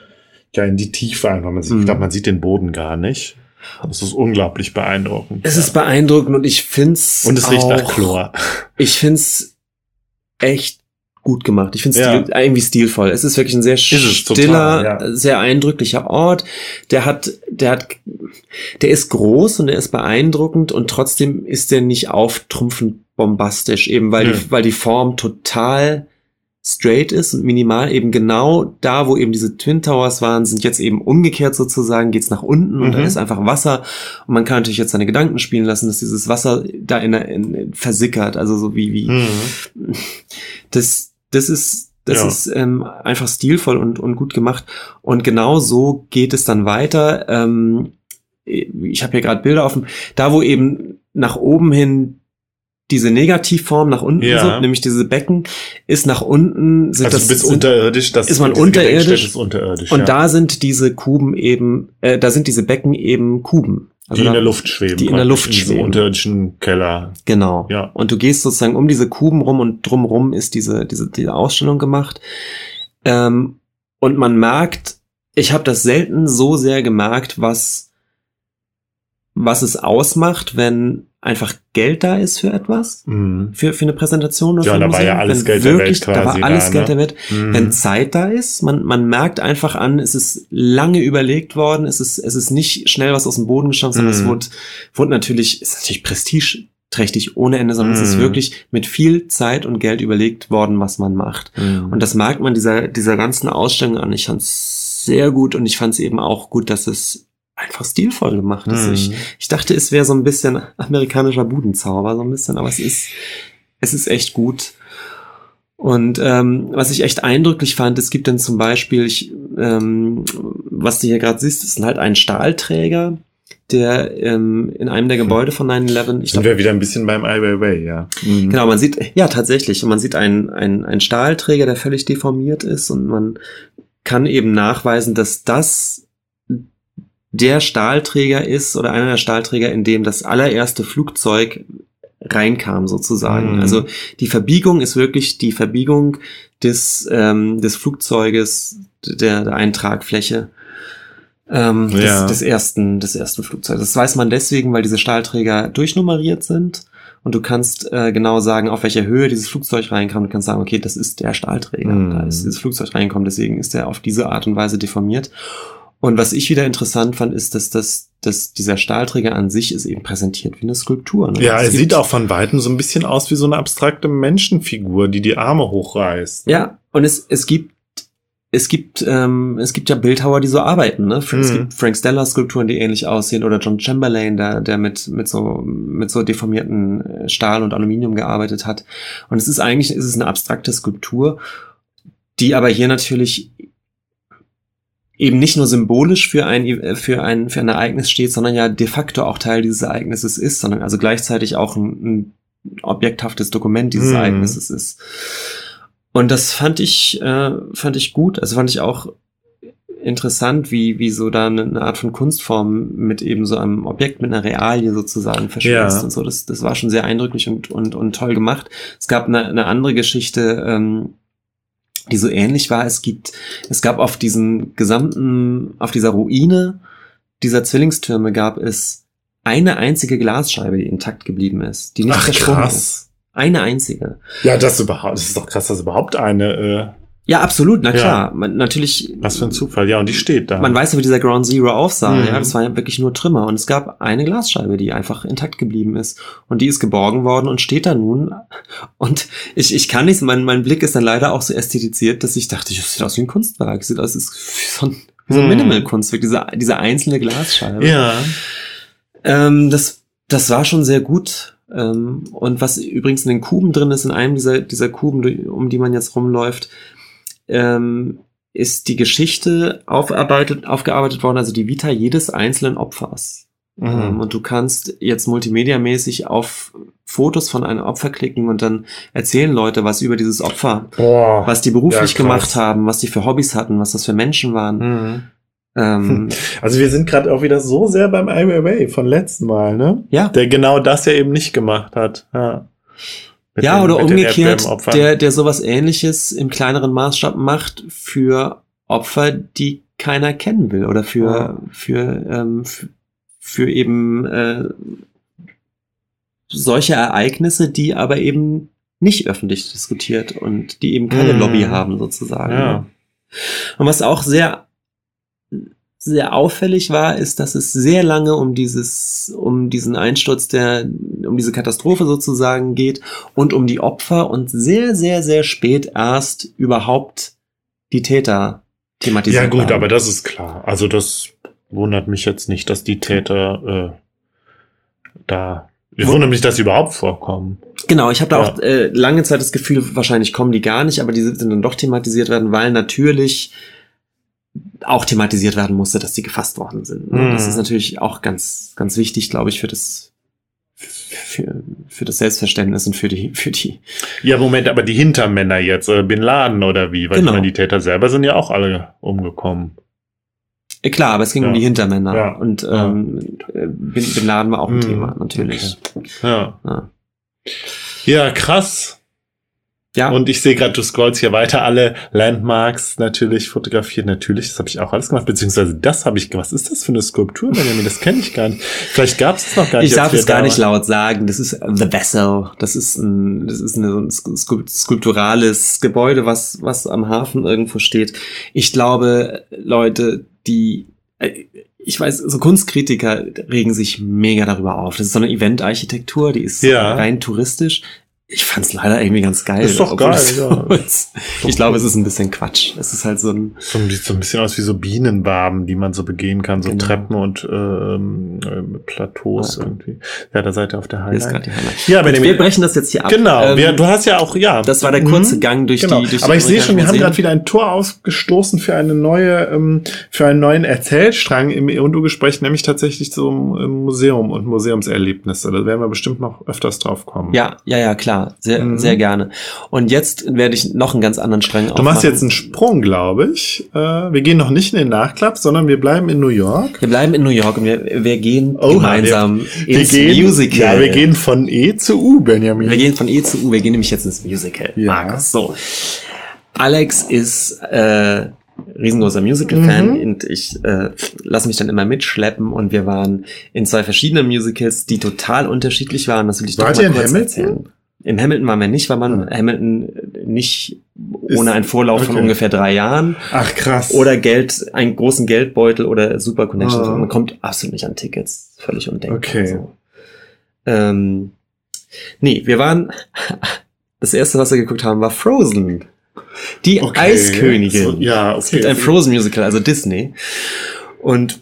ja, in die Tiefe einfach. Man sieht, Mhm. Ich glaube, man sieht den Boden gar nicht. Das ist unglaublich beeindruckend. Es ja. ist beeindruckend und ich find's Und es riecht nach auch- Chlor. Ich find's echt gut gemacht. Ich finde Ja. Stil, irgendwie stilvoll. Es ist wirklich ein sehr es total, stiller, ja. sehr eindrücklicher Ort. Der hat, der hat, der ist groß und der ist beeindruckend und trotzdem ist der nicht auftrumpfend bombastisch, eben weil Nö. die, weil die Form total straight ist und minimal eben genau da, wo eben diese Twin Towers waren, sind jetzt eben umgekehrt sozusagen, geht's nach unten und da Mhm. ist einfach Wasser und man kann natürlich jetzt seine Gedanken spielen lassen, dass dieses Wasser da in, der- in versickert, also so wie, wie, Mhm. das, das ist, das Ja. ist ähm, einfach stilvoll und, und gut gemacht. Und genau so geht es dann weiter. Ähm, ich habe hier gerade Bilder offen. Da, wo eben nach oben hin diese Negativform nach unten, Ja. so, nämlich diese Becken, ist nach unten, sind Also das, du bist sind, unterirdisch, das ist man unterirdisch Ist unterirdisch und ja. da sind diese Kuben eben, äh, da sind diese Becken eben Kuben. Die in der Luft schweben. die in der Luft in schweben. unterirdischen Keller. Genau. Ja. Und du gehst sozusagen um diese Kuben rum und drumrum ist diese, diese, diese Ausstellung gemacht. Ähm, und man merkt, ich habe das selten so sehr gemerkt, was, was es ausmacht, wenn einfach Geld da ist für etwas, Mhm. für, für eine Präsentation oder Ja, für ein da war ja alles Wenn Geld der Welt wirklich, Da quasi war alles da, Geld ne? der Welt. Mhm. Wenn Zeit da ist, man, man merkt einfach an, es ist lange überlegt worden, es ist, es ist nicht schnell was aus dem Boden gestampft, sondern es Mhm. wurde, wurde natürlich, ist natürlich prestigeträchtig ohne Ende, sondern es ist Mhm. wirklich mit viel Zeit und Geld überlegt worden, was man macht. Mhm. Und das merkt man dieser, dieser ganzen Ausstellung an. Ich fand es sehr gut und ich fand es eben auch gut, dass es einfach stilvoll gemacht. Mhm. Ich, ich dachte, es wäre so ein bisschen amerikanischer Budenzauber, so ein bisschen, aber es ist, es ist echt gut. Und ähm, was ich echt eindrücklich fand, es gibt dann zum Beispiel, ich, ähm, was du hier gerade siehst, ist halt ein Stahlträger, der ähm, in einem der Gebäude von 9-11, ich Sind wir wieder ein bisschen beim Ai Weiwei, ja. Mhm. Genau, man sieht, ja, tatsächlich. Und man sieht einen, einen, einen Stahlträger, der völlig deformiert ist und man kann eben nachweisen, dass das der Stahlträger ist oder einer der Stahlträger, in dem das allererste Flugzeug reinkam sozusagen. Mhm. Also die Verbiegung ist wirklich die Verbiegung des, ähm, des Flugzeuges, der, der einen Tragfläche ähm, Ja. des, des ersten, des ersten Flugzeugs. Das weiß man deswegen, weil diese Stahlträger durchnummeriert sind und du kannst äh, genau sagen, auf welcher Höhe dieses Flugzeug reinkam. Du kannst sagen, okay, das ist der Stahlträger. Mhm. Da ist dieses Flugzeug reingekommen, deswegen ist er auf diese Art und Weise deformiert. Und was ich wieder interessant fand, ist, dass, das, dass dieser Stahlträger an sich ist eben präsentiert wie eine Skulptur. ne? Ja, Es er sieht auch von Weitem so ein bisschen aus wie so eine abstrakte Menschenfigur, die die Arme hochreißt. Ja, und es, es gibt es gibt ähm, es gibt ja Bildhauer, die so arbeiten, ne? Es Mhm. gibt Frank Stella Skulpturen, die ähnlich aussehen oder John Chamberlain, der der mit mit so mit so deformierten äh, Stahl und Aluminium gearbeitet hat. Und es ist eigentlich es ist eine abstrakte Skulptur, die aber hier natürlich eben nicht nur symbolisch für ein für ein für ein Ereignis steht, sondern ja de facto auch Teil dieses Ereignisses ist, sondern also gleichzeitig auch ein, ein objekthaftes Dokument dieses Mhm. Ereignisses ist. Und das fand ich äh, fand ich gut, also fand ich auch interessant, wie wie so da eine, eine Art von Kunstform mit eben so einem Objekt mit einer Realie sozusagen verschmilzt Ja. und so. Das das war schon sehr eindrücklich und und und toll gemacht. Es gab eine, eine andere Geschichte. Ähm, die so ähnlich war. Es gibt, es gab auf diesen gesamten, auf dieser Ruine dieser Zwillingstürme gab es eine einzige Glasscheibe, die intakt geblieben ist, die nicht Ach, krass. ist. Eine einzige. Ja, das überhaupt, das ist doch krass, dass überhaupt eine, äh, Ja, absolut, na Ja. klar. Man, natürlich. was für ein Zufall. Ja, und die steht da. Man weiß ja, wie dieser Ground Zero aussah. Mhm. Ja, das war ja wirklich nur Trümmer. Und es gab eine Glasscheibe, die einfach intakt geblieben ist. Und die ist geborgen worden und steht da nun. Und ich, ich kann nicht, mein, mein Blick ist dann leider auch so ästhetisiert, dass ich dachte, das sieht aus wie ein Kunstwerk. Das sieht aus wie so ein, so ein Mhm. Minimal-Kunstwerk, diese, diese einzelne Glasscheibe. ja. Ähm, das, das war schon sehr gut. Ähm, und was übrigens in den Kuben drin ist, in einem dieser, dieser Kuben, um die man jetzt rumläuft, ähm, ist die Geschichte aufarbeitet, aufgearbeitet worden, also die Vita jedes einzelnen Opfers. Ähm, Mhm. und du kannst jetzt multimediamäßig auf Fotos von einem Opfer klicken und dann erzählen Leute was über dieses Opfer, Boah. was die beruflich Ja, gemacht haben, was die für Hobbys hatten, was das für Menschen waren. Mhm. Ähm, Also wir sind gerade auch wieder so sehr beim Weiwei von letzten Mal, ne? ja. Der genau das ja eben nicht gemacht hat. Ja, Ja, den- oder umgekehrt, der, der sowas ähnliches im kleineren Maßstab macht für Opfer, die keiner kennen will oder für, Ja. für, ähm, f- für eben äh, solche Ereignisse, die aber eben nicht öffentlich diskutiert und die eben keine Mhm. Lobby haben sozusagen. Ja. Und was auch sehr sehr auffällig war, ist, dass es sehr lange um dieses, um diesen Einsturz der, um diese Katastrophe sozusagen geht und um die Opfer und sehr, sehr, sehr spät erst überhaupt die Täter thematisiert Ja gut, werden. aber das ist klar. Also das wundert mich jetzt nicht, dass die Täter äh, da. Ich wundert mich, dass sie überhaupt vorkommen. Genau, ich habe da Ja. auch äh, lange Zeit das Gefühl, wahrscheinlich kommen die gar nicht, aber die sind dann doch thematisiert werden, weil natürlich auch thematisiert werden musste, dass die gefasst worden sind. Mhm. Das ist natürlich auch ganz, ganz wichtig, glaube ich, für das, für, für das Selbstverständnis und für die, für die. Ja, Moment, aber die Hintermänner jetzt, äh, Bin Laden oder wie? Weil Genau. ich meine, die Täter selber sind ja auch alle umgekommen. Äh, Klar, aber es ging Ja. um die Hintermänner. Ja. Und Ja. ähm, äh, Bin, Bin Laden war auch ein Hm, Thema, natürlich. Ja. Ja. Ja, krass. Ja, Und ich sehe gerade, du scrollst hier weiter alle Landmarks natürlich fotografiert. Natürlich, das habe ich auch alles gemacht. Beziehungsweise das habe ich gemacht. Was ist das für eine Skulptur, Benjamin? Das kenne ich gar nicht. Vielleicht gab es noch gar nicht. ich darf es gar nicht laut sagen. Das ist The Vessel. Das ist ein, das ist ein sku- skulpturales Gebäude, was, was am Hafen irgendwo steht. Ich glaube, Leute, die, äh, ich weiß, so Kunstkritiker regen sich mega darüber auf. Das ist so eine Eventarchitektur, die ist Ja. rein touristisch. Ich fand's leider irgendwie ganz geil. Ist doch geil, ja. Ich glaube, es ist ein bisschen Quatsch. Es ist halt so ein, So, sieht so ein bisschen aus wie so Bienenwaben, die man so begehen kann, so Genau. Treppen und ähm, äh, Plateaus Ja. irgendwie. Ja, da seid ihr auf der gerade die Highlight. Ja, Benjamin. wir brechen das jetzt hier ab. Genau, Ähm, wir, du hast ja auch, ja. Das war der kurze Mhm. Gang durch Genau. die durch die Aber ich sehe schon, wir haben gerade wieder ein Tor ausgestoßen für eine neue, ähm, für einen neuen Erzählstrang im Eundu-Gespräch, nämlich tatsächlich so im, im Museum und Museumserlebnisse. Da werden wir bestimmt noch öfters drauf kommen. Ja, ja, ja, klar. Sehr, Mhm. sehr gerne. Und jetzt werde ich noch einen ganz anderen Strang Du machst jetzt einen Sprung, glaube ich. Äh, wir gehen noch nicht in den Nachklapp, sondern wir bleiben in New York. Wir bleiben in New York und wir, wir gehen Oha, gemeinsam Wir ins gehen, Musical. Ja, wir gehen von E zu U, Benjamin. Wir gehen von E zu U, wir gehen nämlich jetzt ins Musical. Ja. Markus, so. Alex ist äh, riesengroßer Musical-Fan Mhm. und ich äh, lasse mich dann immer mitschleppen und wir waren in zwei verschiedenen Musicals, die total unterschiedlich waren. Das will ich doch mal kurz Hamilton? erzählen. In Hamilton waren wir nicht, weil man Ah. Hamilton nicht ohne einen Vorlauf von okay. ungefähr drei Jahren Ach, krass. oder Geld, einen großen Geldbeutel oder Super Connections. Ah. Man kommt absolut nicht an Tickets. Völlig undenkbar. Okay. So. Ähm, nee, wir waren, das erste, was wir geguckt haben, war Frozen. Die Okay. Eiskönigin. So, ja, okay. Es gibt ein Frozen Musical, also Disney. Und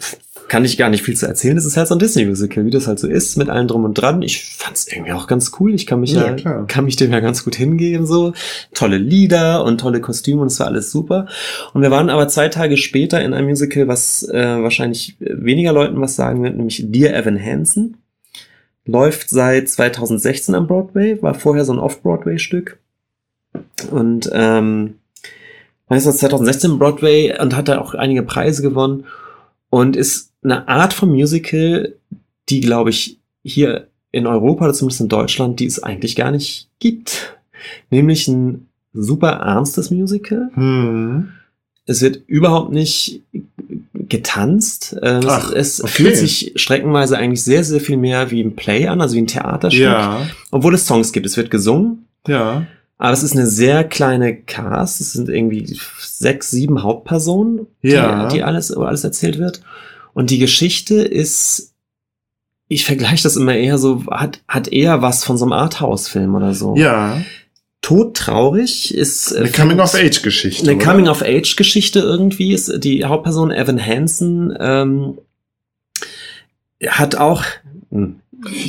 kann ich gar nicht viel zu erzählen. Es ist halt so ein Disney-Musical, wie das halt so ist, mit allem drum und dran. Ich fand's irgendwie auch ganz cool. Ich kann mich Ja, ja, kann mich dem ja ganz gut hingeben, so. Tolle Lieder und tolle Kostüme und es war alles super. Und wir waren aber zwei Tage später in einem Musical, was äh, wahrscheinlich weniger Leuten was sagen wird, nämlich Dear Evan Hansen. Läuft seit 2016 am Broadway, war vorher so ein Off-Broadway-Stück. Und ähm, war jetzt seit 2016 im Broadway und hat da auch einige Preise gewonnen. Und ist eine Art von Musical, die, glaube ich, hier in Europa oder zumindest in Deutschland, die es eigentlich gar nicht gibt. Nämlich ein super ernstes Musical. Hm. Es wird überhaupt nicht getanzt. Ähm, es- Ach, es okay. fühlt sich streckenweise eigentlich sehr, sehr viel mehr wie ein Play an, also wie ein Theaterstück. Ja, Obwohl es Songs gibt. Es wird gesungen. ja. Aber es ist eine sehr kleine Cast. Es sind irgendwie sechs, sieben Hauptpersonen, die, Ja. die alles, wo alles erzählt wird. Und die Geschichte ist, ich vergleiche das immer eher so, hat, hat eher was von so einem Arthouse-Film oder so. Ja. Todtraurig ist. äh, Eine Coming-of-Age-Geschichte. eine? Coming-of-Age-Geschichte irgendwie ist die Hauptperson Evan Hansen ähm, hat auch hm,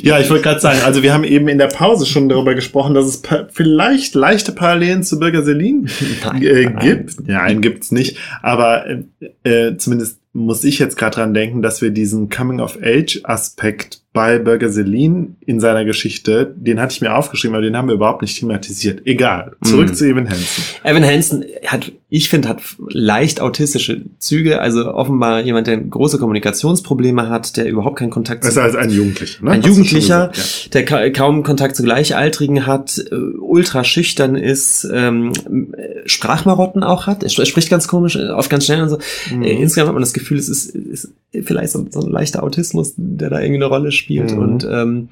Ja, ich wollte gerade sagen, also wir haben eben in der Pause schon darüber gesprochen, dass es vielleicht leichte Parallelen zu Bürger Selin äh, nein. gibt. Nein, gibt's nicht. Aber äh, äh, zumindest muss ich jetzt gerade dran denken, dass wir diesen Coming-of-Age-Aspekt bei Bürger Selin in seiner Geschichte, den hatte ich mir aufgeschrieben, aber den haben wir überhaupt nicht thematisiert. Egal. Zurück Mhm. zu Evan Hansen. Evan Hansen hat, ich finde, hat leicht autistische Züge. Also offenbar jemand, der große Kommunikationsprobleme hat, der überhaupt keinen Kontakt ist also ein Jugendlicher, ne? Ein Hast Jugendlicher, gesagt, ja. der ka kaum Kontakt zu Gleichaltrigen hat, äh, ultra schüchtern ist, ähm, äh, Sprachmarotten auch hat. Er sp- er spricht ganz komisch, äh, oft ganz schnell und so. Mhm. Äh, insgesamt hat man das Gefühl, es ist, ist vielleicht so, so ein leichter Autismus, der da irgendwie eine Rolle spielt. Mhm. Und ähm,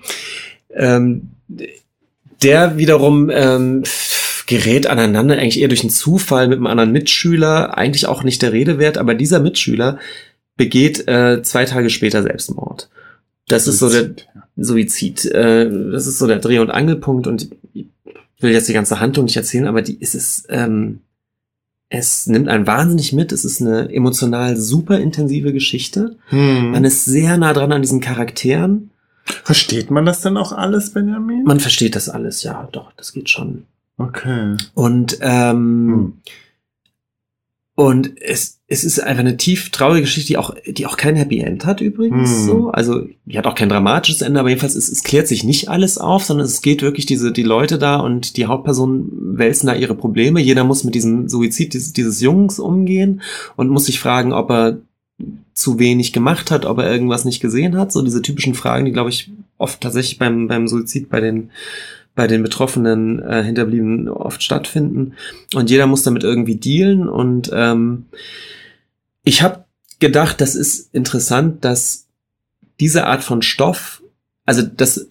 ähm, der wiederum ähm, gerät aneinander eigentlich eher durch einen Zufall mit einem anderen Mitschüler, eigentlich auch nicht der Rede wert, aber dieser Mitschüler begeht äh, zwei Tage später Selbstmord. Das ist so der Suizid. Äh, das ist so der Dreh- und Angelpunkt und ich will jetzt die ganze Handlung nicht erzählen, aber die ist es, ähm, es nimmt einen wahnsinnig mit. Es ist eine emotional super intensive Geschichte. Hm. Man ist sehr nah dran an diesen Charakteren. Versteht man das denn auch alles, Benjamin? Man versteht das alles, ja, doch, das geht schon. Okay. Und ähm, Hm. Und es, es ist einfach eine tief traurige Geschichte, die auch, die auch kein Happy End hat übrigens. Hm. So. Also die hat auch kein dramatisches Ende, aber jedenfalls es, es klärt sich nicht alles auf, sondern es geht wirklich diese die Leute da und die Hauptpersonen wälzen da ihre Probleme. Jeder muss mit diesem Suizid dieses, dieses Jungs umgehen und muss sich fragen, ob er zu wenig gemacht hat, ob er irgendwas nicht gesehen hat. So diese typischen Fragen, die glaube ich oft tatsächlich beim beim Suizid bei den bei den betroffenen äh, Hinterbliebenen oft stattfinden. Und jeder muss damit irgendwie dealen. Und ähm, ich habe gedacht, das ist interessant, dass diese Art von Stoff, also dass,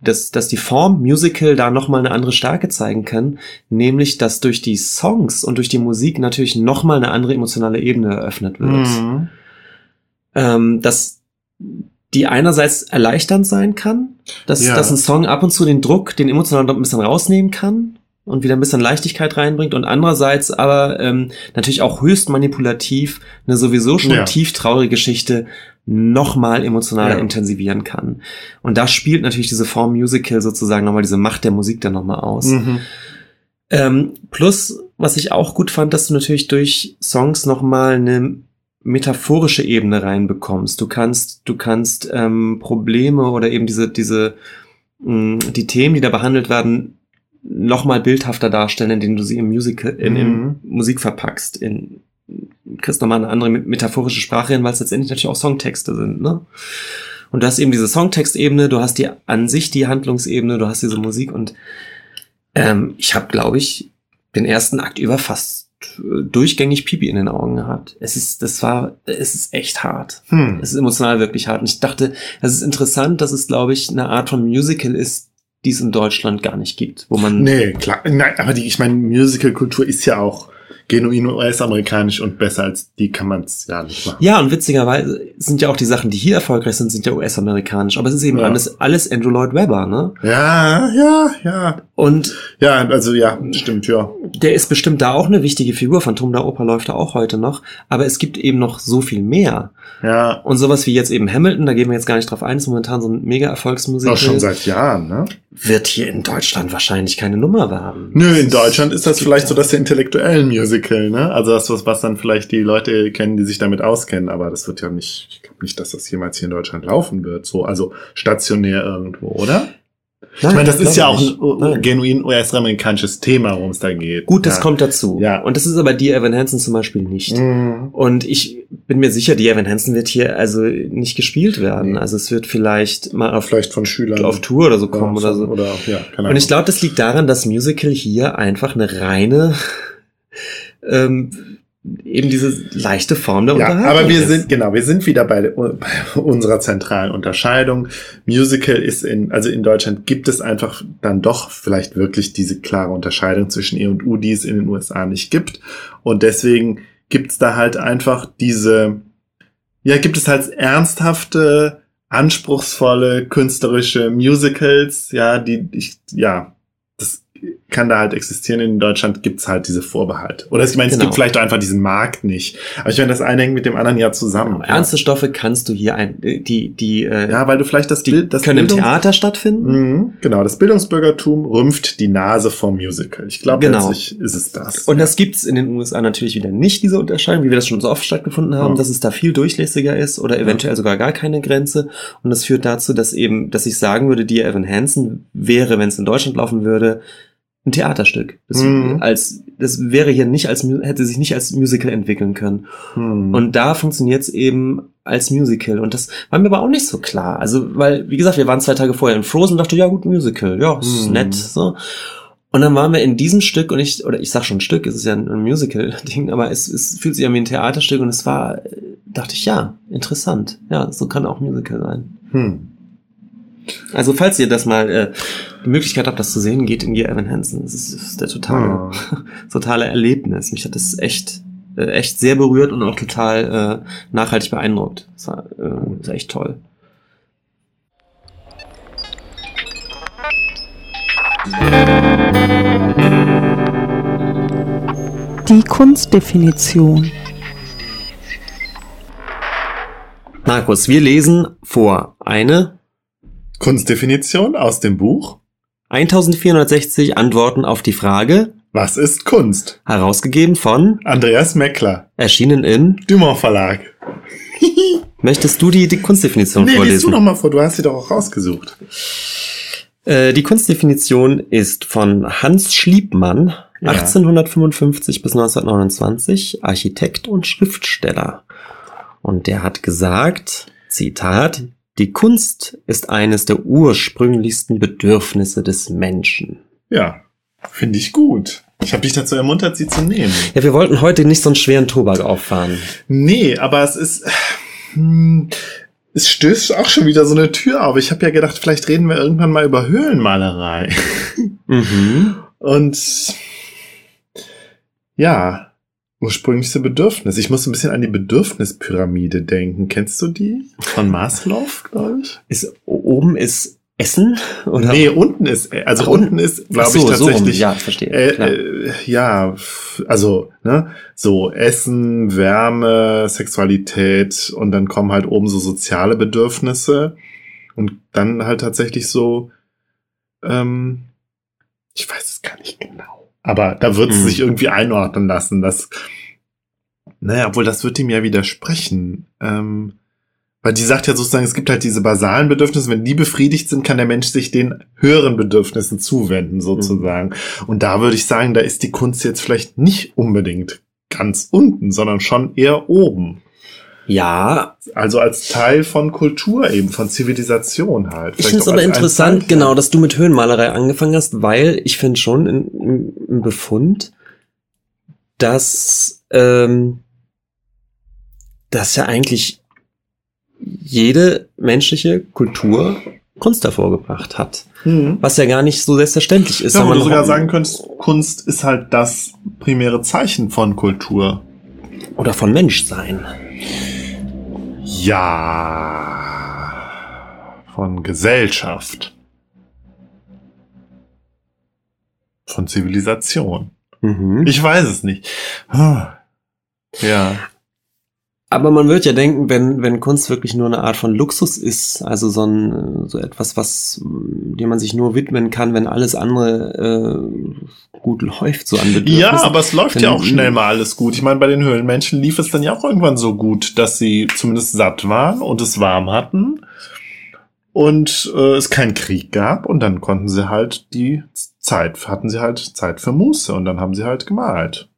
dass, dass die Form Musical da nochmal eine andere Stärke zeigen kann, nämlich dass durch die Songs und durch die Musik natürlich nochmal eine andere emotionale Ebene eröffnet wird. Mhm. Ähm, dass die einerseits erleichternd sein kann, dass, Ja. dass ein Song ab und zu den Druck, den emotionalen Druck ein bisschen rausnehmen kann und wieder ein bisschen Leichtigkeit reinbringt und andererseits aber ähm, natürlich auch höchst manipulativ eine sowieso schon Ja. tief traurige Geschichte nochmal emotionaler Ja. intensivieren kann. Und da spielt natürlich diese Form Musical sozusagen nochmal diese Macht der Musik dann nochmal aus. Mhm. Ähm, plus, was ich auch gut fand, dass du natürlich durch Songs nochmal eine metaphorische Ebene reinbekommst. Du kannst, du kannst ähm, Probleme oder eben diese, diese, mh, die Themen, die da behandelt werden, nochmal bildhafter darstellen, indem du sie im Musical, in, in Mhm. Musik verpackst. In, kriegst nochmal eine andere metaphorische Sprache hin, weil es letztendlich natürlich auch Songtexte sind, ne? Und du hast eben diese Songtextebene, du hast die an sich die Handlungsebene, du hast diese Musik und ähm, ich habe, glaube ich, den ersten Akt über fast durchgängig Pipi in den Augen gehabt. Es ist, das war, es ist echt hart. Hm. Es ist emotional wirklich hart. Und ich dachte, es ist interessant, dass es, glaube ich, eine Art von Musical ist, die es in Deutschland gar nicht gibt, wo man Nee, klar. Nein, aber die, ich meine, Musical-Kultur ist ja auch genuin US-amerikanisch und besser als die kann man es ja nicht machen. Ja, und witzigerweise sind ja auch die Sachen, die hier erfolgreich sind, sind ja US-amerikanisch. Aber es ist eben Ja. alles, alles Andrew Lloyd Webber, ne? Ja, ja, ja. Und Ja, also ja, stimmt, ja. der ist bestimmt da auch eine wichtige Figur. Phantom der Oper läuft da auch heute noch. Aber es gibt eben noch so viel mehr. Ja, Und sowas wie jetzt eben Hamilton, da gehen wir jetzt gar nicht drauf ein, ist momentan so ein mega Erfolgsmusiker. auch schon seit Jahren, ne? Wird hier in Deutschland wahrscheinlich keine Nummer haben. Nö, in Deutschland ist das vielleicht so das der intellektuellen Musical, ne? Also das, was, was dann vielleicht die Leute kennen, die sich damit auskennen, aber das wird ja nicht, ich glaube nicht, dass das jemals hier in Deutschland laufen wird, so, also stationär irgendwo, oder? Ich meine, das ist ja auch ein Nein. genuin US-amerikanisches Thema, worum es da geht. Gut, das ja. kommt dazu. Ja. Und das ist aber die Evan Hansen zum Beispiel nicht. Mhm. Und ich bin mir sicher, die Evan Hansen wird hier also nicht gespielt werden. Nee. Also es wird vielleicht mal auf, Vielleicht von Schülern. auf Tour oder so ja, kommen oder von- so. Oder, ja, keine Und ich Ahnung. glaube, das liegt daran, dass Musical hier einfach eine reine, ähm, eben diese leichte Form der Ja, Unterhaltung aber wir ist. sind, genau, wir sind wieder bei, bei unserer zentralen Unterscheidung. Musical ist in, also in Deutschland gibt es einfach dann doch vielleicht wirklich diese klare Unterscheidung zwischen E und U, die es in den USA nicht gibt. Und deswegen gibt's da halt einfach diese, ja, gibt es halt ernsthafte, anspruchsvolle, künstlerische Musicals, ja, die, ich, ja, das kann da halt existieren. In Deutschland gibt's halt diese Vorbehalte. Oder ich meine, es Genau. gibt vielleicht auch einfach diesen Markt nicht. Aber ich meine, das eine hängt mit dem anderen ja zusammen. Genau, Ernste Stoffe kannst du hier ein, die, die, äh, Ja, weil du vielleicht das die Bild, das können im Bildungs- Theater stattfinden. Mhm, genau, das Bildungsbürgertum rümpft die Nase vom Musical. Ich glaube, Genau. letztlich ist es das. Und das gibt's in den USA natürlich wieder nicht, diese Unterscheidung, wie wir das schon so oft stattgefunden haben, Ja. dass es da viel durchlässiger ist oder eventuell sogar gar keine Grenze. Und das führt dazu, dass eben, dass ich sagen würde, die Evan Hansen wäre, wenn es in Deutschland laufen würde, ein Theaterstück. Das, Mhm. als, das wäre hier nicht als, hätte sich nicht als Musical entwickeln können. Hm. Und da funktioniert's eben als Musical. Und das war mir aber auch nicht so klar. Also, weil, wie gesagt, wir waren zwei Tage vorher in Frozen und dachte, ja gut, Musical, ja, ist Hm. nett, so. Und dann waren wir in diesem Stück und ich, oder ich sag schon Stück, es ist ja ein ein Musical-Ding, aber es, es fühlt sich an wie ein Theaterstück und es war, äh, dachte ich, ja, interessant. Ja, so kann auch Musical sein. Hm. Also, falls ihr das mal, äh, die Möglichkeit habt, das zu sehen, geht in die Evan Hansen. Das ist, das ist der totale, totale Erlebnis. Mich hat das echt, äh, echt sehr berührt und auch total äh, nachhaltig beeindruckt. Das war, äh, das war echt toll. Die Kunstdefinition. Markus, wir lesen vor eine Kunstdefinition aus dem Buch. 1460 Antworten auf die Frage, Was ist Kunst? Herausgegeben von, Andreas Meckler, erschienen in. Dumont Verlag. Möchtest du die, die Kunstdefinition Nee, liest du vorlesen? noch mal vor, du hast sie doch auch rausgesucht. Äh, die Kunstdefinition ist von Hans Schliebmann, Ja. 1855 bis 1929, Architekt und Schriftsteller. Und der hat gesagt, Zitat, die Kunst ist eines der ursprünglichsten Bedürfnisse des Menschen. Ja, finde ich gut. Ich habe dich dazu ermuntert, sie zu nehmen. Ja, wir wollten heute nicht so einen schweren Tobak auffahren. Nee, aber es ist. Hm, es stößt auch schon wieder so eine Tür auf. Ich habe ja gedacht, vielleicht reden wir irgendwann mal über Höhlenmalerei. Mhm. Und ja, ursprünglichste Bedürfnis. Ich muss ein bisschen an die Bedürfnispyramide denken. Kennst du die? Von Maslow, glaube ich. Ist, oben ist Essen? Oder? Nee, unten ist, also Ach, unten ist, glaube so, ich, so rum. tatsächlich. Ja, verstehe. Äh, äh, ja, also, ne, so Essen, Wärme, Sexualität und dann kommen halt oben so soziale Bedürfnisse und dann halt tatsächlich so, ähm, ich weiß es gar nicht genau, aber da wird es Mhm. sich irgendwie einordnen lassen, dass, naja, obwohl das wird ihm ja widersprechen, ähm, weil die sagt ja sozusagen, es gibt halt diese basalen Bedürfnisse, wenn die befriedigt sind, kann der Mensch sich den höheren Bedürfnissen zuwenden, sozusagen. Und da würde ich sagen, da ist die Kunst jetzt vielleicht nicht unbedingt ganz unten, sondern schon eher oben. Ja, Also als Teil von Kultur eben, von Zivilisation halt. Ich finde es aber interessant, genau, dass du mit Höhenmalerei angefangen hast, weil ich finde schon im, Befund, dass ähm, dass ja eigentlich jede menschliche Kultur Kunst hervorgebracht hat, Hm. was ja gar nicht so selbstverständlich ist. Ja, wenn wo man du sogar sagen könntest, Kunst ist halt das primäre Zeichen von Kultur. oder von Menschsein. Ja. Von Gesellschaft. Von Zivilisation. Mhm. Ich weiß es nicht. Ah. Ja. Aber man wird ja denken, wenn, wenn Kunst wirklich nur eine Art von Luxus ist, also so ein, so etwas, was, dem man sich nur widmen kann, wenn alles andere äh, gut läuft, so an Bedürfnissen. Ja, aber es läuft ja auch schnell mal alles gut. Ich meine, bei den Höhlenmenschen lief es dann ja auch irgendwann so gut, dass sie zumindest satt waren und es warm hatten und äh, es keinen Krieg gab und dann konnten sie halt die Zeit, hatten sie halt Zeit für Muße und dann haben sie halt gemalt.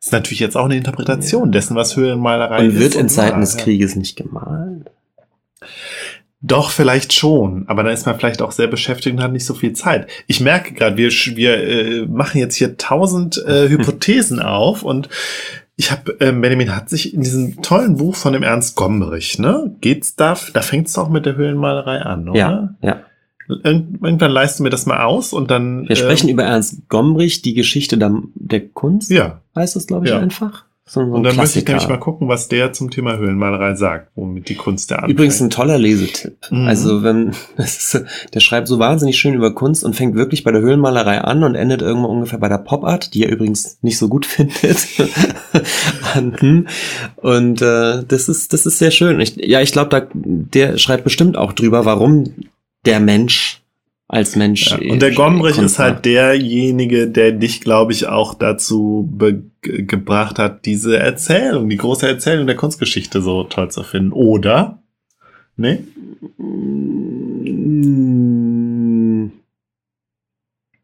Ist natürlich jetzt auch eine Interpretation dessen, was Höhlenmalerei ist. Und wird in Zeiten des ja. Krieges nicht gemalt? Doch, vielleicht schon, aber dann ist man vielleicht auch sehr beschäftigt und hat nicht so viel Zeit. Ich merke gerade, wir, wir äh, machen jetzt hier tausend äh, Hypothesen auf und ich habe, äh, Benjamin hat sich in diesem tollen Buch von dem Ernst Gombrich, ne? Geht's da, da fängt's doch mit der Höhlenmalerei an, oder? Ja, ja. Irgend, irgendwann leisten wir das mal aus und dann. Wir sprechen ähm, über Ernst Gombrich, die Geschichte der, der Kunst, Ja, heißt das, glaube ich, Ja. einfach. So, ein und dann möchte ich nämlich mal gucken, was der zum Thema Höhlenmalerei sagt, womit die Kunst der anfängt. Übrigens ein toller Lesetipp. Mhm. Also wenn ist, der schreibt so wahnsinnig schön über Kunst und fängt wirklich bei der Höhlenmalerei an und endet irgendwann ungefähr bei der Pop-Art, die er übrigens nicht so gut findet. an. und äh, das ist das ist sehr schön. Ich, ja, ich glaube, da der schreibt bestimmt auch drüber, warum der Mensch als Mensch Ja, äh, und der Gombrich ist halt derjenige, der dich, glaube ich, auch dazu gebracht hat, diese Erzählung, die große Erzählung der Kunstgeschichte so toll zu finden. Oder? Nee? Mm,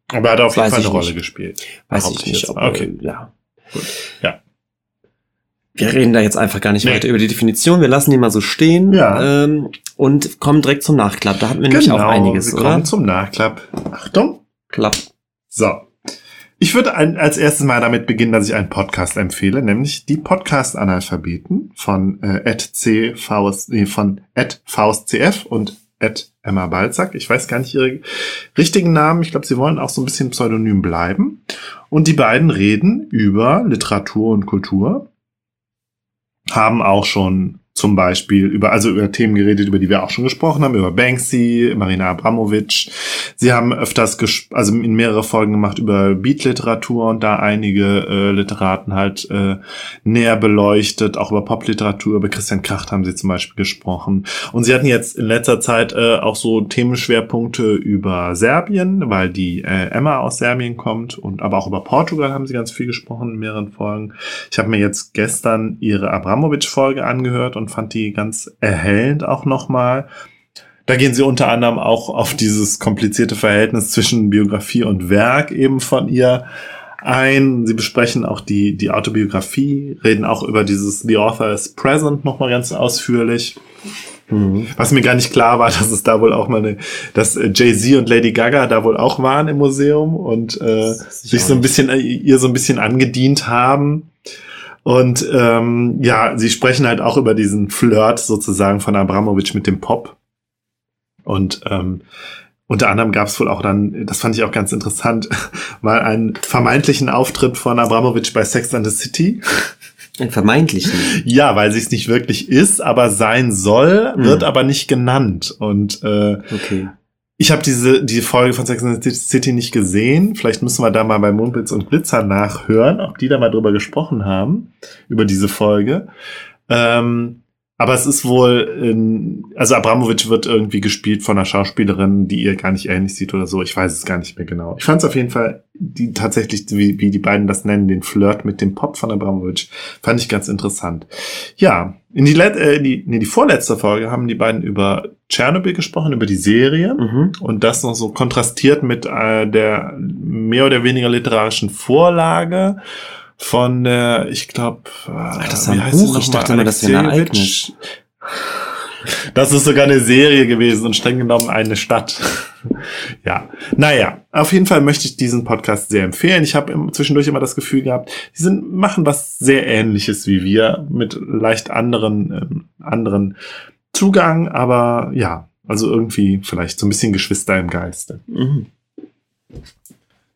Aber er hat auf jeden Fall eine Rolle nicht. gespielt. Weiß ich nicht. Ob. Okay. Ja. Gut. Ja. Wir reden da jetzt einfach gar nicht Nee. weiter über die Definition. Wir lassen die mal so stehen Ja. ähm, und kommen direkt zum Nachklapp. Da hatten wir nämlich auch einiges, wir oder? kommen zum Nachklapp. Achtung. Klapp. So. Ich würde ein, als erstes mal damit beginnen, dass ich einen Podcast empfehle, nämlich die Podcast-Analphabeten von äh, @cvs, nee, von @vscf und Emma Balzac. Ich weiß gar nicht ihre richtigen Namen. Ich glaube, sie wollen auch so ein bisschen pseudonym bleiben. Und die beiden reden über Literatur und Kultur, haben auch schon zum Beispiel über, also über Themen geredet, über die wir auch schon gesprochen haben, über Banksy, Marina Abramovic. Sie haben öfters, also in mehrere Folgen gemacht über Beat-Literatur und da einige äh, Literaten halt äh, näher beleuchtet, auch über Popliteratur, über Christian Kracht haben sie zum Beispiel gesprochen. Und sie hatten jetzt in letzter Zeit äh, auch so Themenschwerpunkte über Serbien, weil die äh, Emma aus Serbien kommt und aber auch über Portugal haben sie ganz viel gesprochen in mehreren Folgen. Ich habe mir jetzt gestern ihre Abramovic-Folge angehört und und fand die ganz erhellend auch nochmal. Da gehen sie unter anderem auch auf dieses komplizierte Verhältnis zwischen Biografie und Werk eben von ihr ein. Sie besprechen auch die, die Autobiografie, reden auch über dieses The Author is Present nochmal ganz ausführlich. Mhm. Was mir gar nicht klar war, dass es da wohl auch mal eine, dass Jay-Z und Lady Gaga da wohl auch waren im Museum und äh, sich so ein bisschen, äh, ihr so ein bisschen angedient haben. Und ähm, ja, sie sprechen halt auch über diesen Flirt sozusagen von Abramovic mit dem Pop. Und ähm, unter anderem gab es wohl auch dann, das fand ich auch ganz interessant, mal einen vermeintlichen Auftritt von Abramovic bei Sex and the City. Ein vermeintlichen? Ja, weil sie es nicht wirklich ist, aber sein soll, wird hm. aber nicht genannt. Und äh, okay. Ich habe diese die Folge von Sex and the City nicht gesehen. Vielleicht müssen wir da mal bei Mumpitz und Glitzer nachhören, ob die da mal drüber gesprochen haben, über diese Folge. Ähm, aber es ist wohl, in, also Abramovic wird irgendwie gespielt von einer Schauspielerin, die ihr gar nicht ähnlich sieht oder so. Ich weiß es gar nicht mehr genau. Ich fand es auf jeden Fall, die tatsächlich, wie, wie die beiden das nennen, den Flirt mit dem Pop von Abramovic, fand ich ganz interessant. Ja, in die, äh, die, nee, die vorletzte Folge haben die beiden über Tschernobyl gesprochen, über die Serie mhm. und das noch so kontrastiert mit äh, der mehr oder weniger literarischen Vorlage von der, ich glaube, äh, das ist ein Buch. Ich dachte immer, das wäre ein Ereignis. Das ist sogar eine Serie gewesen und streng genommen eine Stadt. ja, naja, auf jeden Fall möchte ich diesen Podcast sehr empfehlen. Ich habe zwischendurch immer das Gefühl gehabt, die sind, machen was sehr Ähnliches wie wir mit leicht anderen, ähm, anderen Zugang, aber ja, also irgendwie vielleicht so ein bisschen Geschwister im Geiste. Mhm.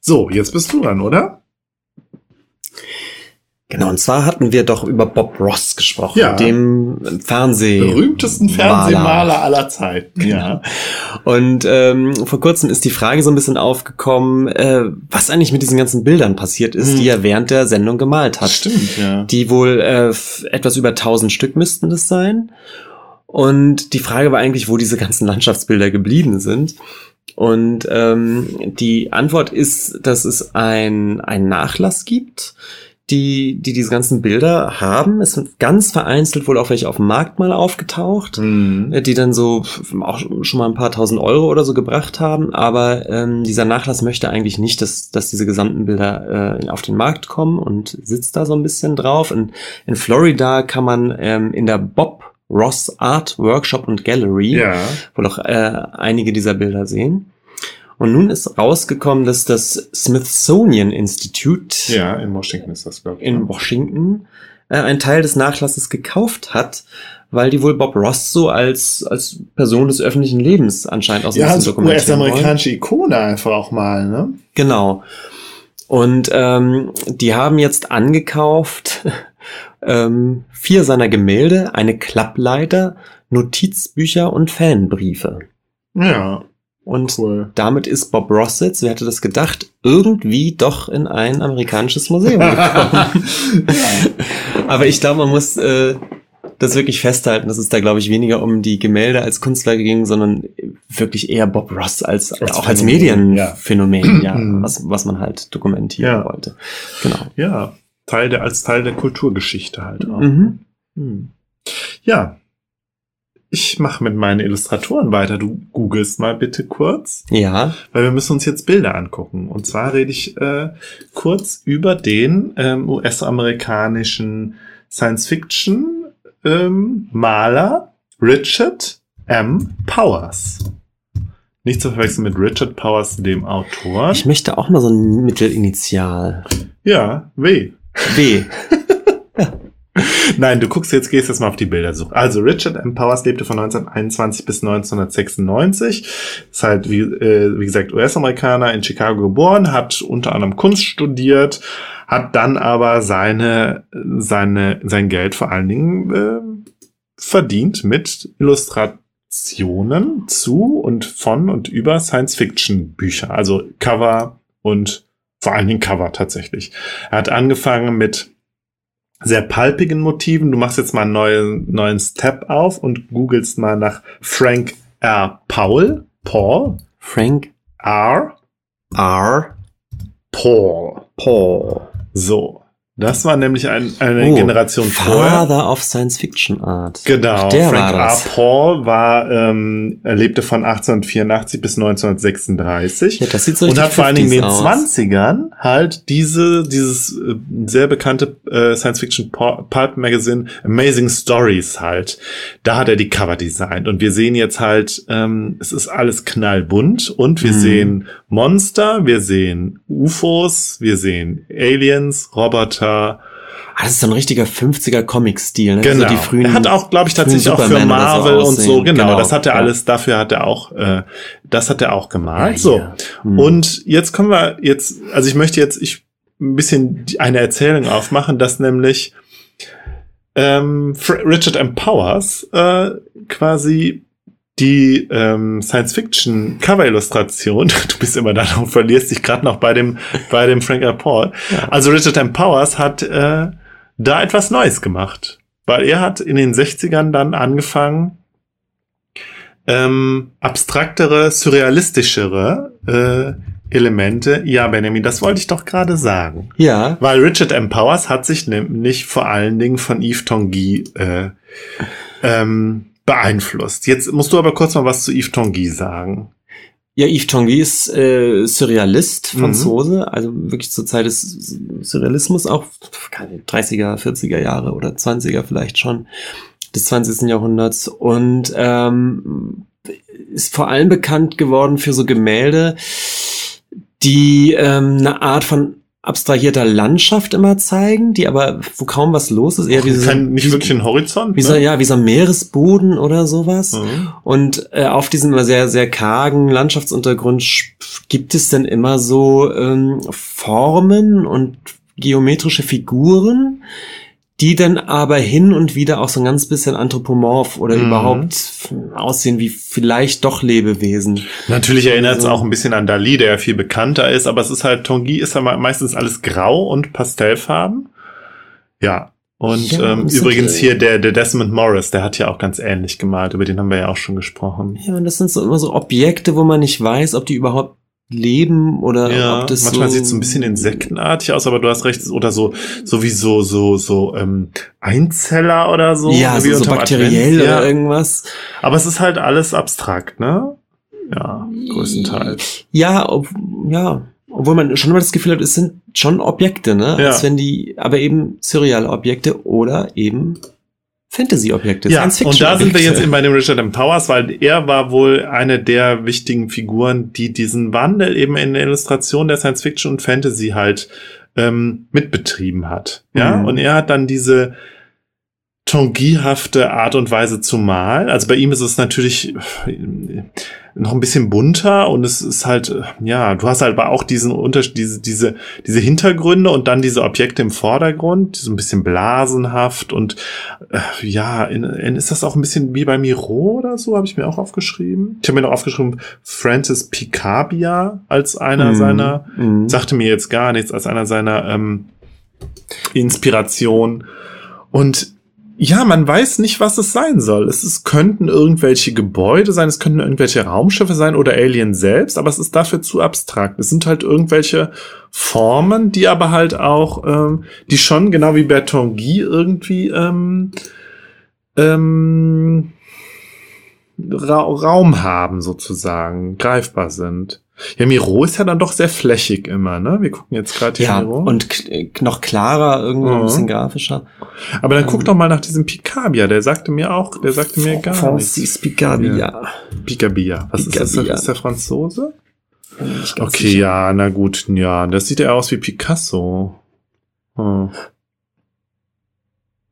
So, jetzt bist du dran, oder? Genau, und zwar hatten wir doch über Bob Ross gesprochen, ja. dem Fernseh berühmtesten Fernsehmaler aller Zeiten. Ja. Und ähm, vor kurzem ist die Frage so ein bisschen aufgekommen, äh, was eigentlich mit diesen ganzen Bildern passiert ist, hm. die er während der Sendung gemalt hat. Stimmt, ja. Die wohl äh, etwas über tausend Stück müssten das sein. Und die Frage war eigentlich, wo diese ganzen Landschaftsbilder geblieben sind. Und ähm, die Antwort ist, dass es ein, ein Nachlass gibt die, die diese ganzen Bilder haben. Es sind ganz vereinzelt wohl auch welche auf dem Markt mal aufgetaucht, mhm. Äh, die dann so auch schon mal ein paar tausend Euro oder so gebracht haben. Aber ähm, dieser Nachlass möchte eigentlich nicht, dass, dass diese gesamten Bilder äh, auf den Markt kommen und sitzt da so ein bisschen drauf. In, in Florida kann man ähm, in der Bob Ross Art Workshop und Gallery ja. wohl auch äh, einige dieser Bilder sehen. Und nun ist rausgekommen, dass das Smithsonian Institute ja, in Washington ist das, glaube ich. In Washington äh, einen Teil des Nachlasses gekauft hat, weil die wohl Bob Ross so als, als Person des öffentlichen Lebens anscheinend aus dem ja, also US-amerikanische Ikone einfach auch mal, ne? Genau. Und ähm, die haben jetzt angekauft ähm, vier seiner Gemälde, eine Klappleiter, Notizbücher und Fanbriefe. Ja. Und cool. damit ist Bob Rossitz, wer hätte das gedacht, irgendwie doch in ein amerikanisches Museum gekommen. Aber ich glaube, man muss äh, das wirklich festhalten, dass es da, glaube ich, weniger um die Gemälde als Kunstwerke ging, sondern wirklich eher Bob Ross als, als auch als Medienphänomen, ja, ja was, was man halt dokumentieren ja. wollte. Genau. Ja, Teil der, als Teil der Kulturgeschichte halt auch. Mhm. Hm. Ja, ich mache mit meinen Illustratoren weiter. Du googelst mal bitte kurz. Ja. Weil wir müssen uns jetzt Bilder angucken. Und zwar rede ich äh, kurz über den ähm, US-amerikanischen Science-Fiction-Maler ähm, Richard M. Powers. Nicht zu verwechseln mit Richard Powers, dem Autor. Ich möchte auch mal so ein Mittelinitial. Ja, W. W. Nein, du guckst jetzt, gehst jetzt mal auf die Bildersuche. Also Richard M. Powers lebte von 1921 bis 1996. Ist halt, wie, äh, wie gesagt, US-Amerikaner in Chicago geboren, hat unter anderem Kunst studiert, hat dann aber seine, seine, sein Geld vor allen Dingen äh, verdient mit Illustrationen zu und von und über Science-Fiction-Bücher. Also Cover und vor allen Dingen Cover tatsächlich. Er hat angefangen mit sehr palpigen Motiven. Du machst jetzt mal einen neuen, neuen Step auf und googelst mal nach Frank R. Paul. Paul. Frank R. R. Paul. Paul. So. Das war nämlich ein, eine Oh, Generation vorher. Father of Science Fiction Art. Genau, Ach, der Frank war das. R. Paul war, ähm, er lebte von 1884 bis 1936 Ja, das sieht so und hat vor allen Dingen in den 50s aus. 20ern halt diese, dieses äh, sehr bekannte äh, Science-Fiction Pulp Magazine Amazing Stories halt. Da hat er die Cover designt und wir sehen jetzt halt, ähm, es ist alles knallbunt und wir Mhm. sehen Monster, wir sehen UFOs, wir sehen Aliens, Roboter, Ah, das ist so ein richtiger 50er Comic-Stil. Ne? Genau. So die frühen, er hat auch, glaube ich, tatsächlich auch für oder so Marvel und so, genau, Genau, das hat er ja. alles, dafür hat er auch, äh, das hat er auch gemalt. Ja, so. ja. Hm. Und jetzt kommen wir jetzt, also ich möchte jetzt ich ein bisschen eine Erzählung aufmachen, dass nämlich ähm, Richard M. Powers äh, quasi die ähm, Science-Fiction-Cover-Illustration, du bist immer da und verlierst dich gerade noch bei dem, bei dem Frank R. Paul. Also Richard M. Powers hat äh, da etwas Neues gemacht. Weil er hat in den 60ern dann angefangen, ähm, abstraktere, surrealistischere äh, Elemente. Ja, Benjamin, das wollte ich doch gerade sagen. ja, Weil Richard M. Powers hat sich nämlich vor allen Dingen von Yves Tanguy äh, ähm, beeinflusst. Jetzt musst du aber kurz mal was zu Yves Tanguy sagen. Ja, Yves Tanguy ist äh, Surrealist, Mhm. Franzose, also wirklich zur Zeit des Surrealismus auch keine 30er, 40er Jahre oder 20er vielleicht schon des 20. Jahrhunderts und ähm, ist vor allem bekannt geworden für so Gemälde, die ähm, eine Art von abstrahierter Landschaft immer zeigen, die aber wo kaum was los ist, eher wie so, Kein, nicht wie, wirklich ein Horizont. wie so, ne? ja, wie so ein Meeresboden oder sowas. Mhm. Und äh, auf diesem sehr, sehr kargen Landschaftsuntergrund sch- gibt es dann immer so ähm, Formen und geometrische Figuren, die dann aber hin und wieder auch so ein ganz bisschen anthropomorph oder Mhm. überhaupt aussehen wie vielleicht doch Lebewesen. Natürlich erinnert es Also- auch ein bisschen an Dali, der ja viel bekannter ist, aber es ist halt, Tanguy ist ja meistens alles grau und Pastellfarben. Ja. Und Ja, ähm, übrigens hier der, der Desmond Morris, der hat ja auch ganz ähnlich gemalt, über den haben wir ja auch schon gesprochen. Ja, und das sind so immer so Objekte, wo man nicht weiß, ob die überhaupt leben oder Ja, ob das manchmal so sieht es so ein bisschen insektenartig aus, aber du hast recht, oder so, sowieso so, so, ähm, Einzeller oder so. ja, wie so, so bakteriell Advent. oder ja. irgendwas. Aber es ist halt alles abstrakt, ne? Ja, größtenteils. Ja, ob, ja, obwohl man schon mal das Gefühl hat, es sind schon Objekte, ne? Ja. Als wenn die, aber eben surreale Objekte oder eben Fantasy-Objekte, Ja, und da sind wir jetzt eben bei dem Richard M. Powers, weil er war wohl eine der wichtigen Figuren, die diesen Wandel eben in der Illustration der Science Fiction und Fantasy halt ähm, mitbetrieben hat. Ja, Mhm. und er hat dann diese Tanguy-hafte Art und Weise zu malen. Also bei ihm ist es natürlich noch ein bisschen bunter und es ist halt, ja, du hast halt aber auch diesen Unterschied, diese, diese, diese Hintergründe und dann diese Objekte im Vordergrund, die so ein bisschen blasenhaft und äh, ja, in, in, ist das auch ein bisschen wie bei Miro oder so, habe ich mir auch aufgeschrieben. Ich habe mir noch aufgeschrieben, Francis Picabia als einer Mhm. seiner, Mhm. sagte mir jetzt gar nichts, als einer seiner ähm, Inspiration. Und ja, man weiß nicht, was es sein soll. Es ist, könnten irgendwelche Gebäude sein, es könnten irgendwelche Raumschiffe sein oder Alien selbst, aber es ist dafür zu abstrakt. Es sind halt irgendwelche Formen, die aber halt auch, ähm, die schon genau wie Bertonguy irgendwie ähm, ähm, Ra Raum haben sozusagen, greifbar sind. Ja, Miro ist ja dann doch sehr flächig immer, ne? Wir gucken jetzt gerade hier Ja, Miro. und k- noch klarer, irgendwie ein Mhm. bisschen grafischer. Aber dann Ähm, guck doch mal nach diesem Picabia, der sagte mir auch, der sagte mir gar nichts. Francis Picabia. Picabia, was ist das? Picabia. Ist der Franzose? Okay, sicher. ja, na gut, ja, das sieht ja aus wie Picasso. Hm.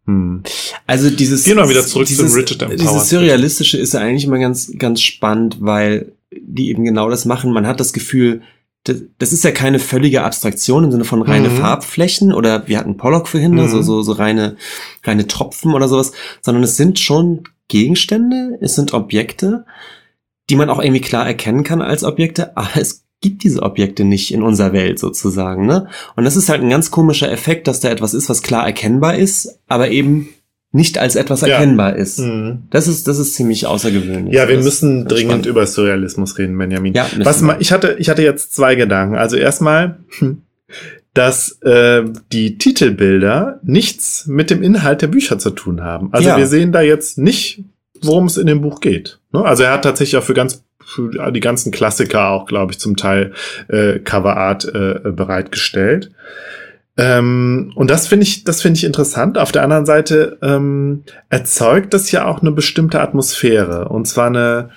Hm. Also dieses Gehen wir wieder zurück dieses, zum Richard Dieses Surrealistische ist ja eigentlich immer ganz, ganz spannend, weil die eben genau das machen. Man hat das Gefühl, das, das ist ja keine völlige Abstraktion im Sinne von reine Mhm. Farbflächen oder wir hatten Pollock vorhin, ne, Mhm. so, so, so reine, reine Tropfen oder sowas, sondern es sind schon Gegenstände, es sind Objekte, die man auch irgendwie klar erkennen kann als Objekte, aber es gibt diese Objekte nicht in unserer Welt sozusagen, ne? Und das ist halt ein ganz komischer Effekt, dass da etwas ist, was klar erkennbar ist, aber eben nicht als etwas Ja. erkennbar ist. Mhm. Das ist, das ist ziemlich außergewöhnlich. Ja, wir Das müssen dringend spannend. über Surrealismus reden, Benjamin. Ja, Was wir. ma, ich hatte, ich hatte jetzt zwei Gedanken. Also erstmal, dass äh, die Titelbilder nichts mit dem Inhalt der Bücher zu tun haben. Also Ja. wir sehen da jetzt nicht, worum es in dem Buch geht. Ne? Also er hat tatsächlich auch für ganz die ganzen Klassiker auch, glaube ich, zum Teil äh, Coverart äh, bereitgestellt. Ähm, und das finde ich, das finde ich interessant. Auf der anderen Seite ähm, erzeugt das ja auch eine bestimmte Atmosphäre. Und zwar eine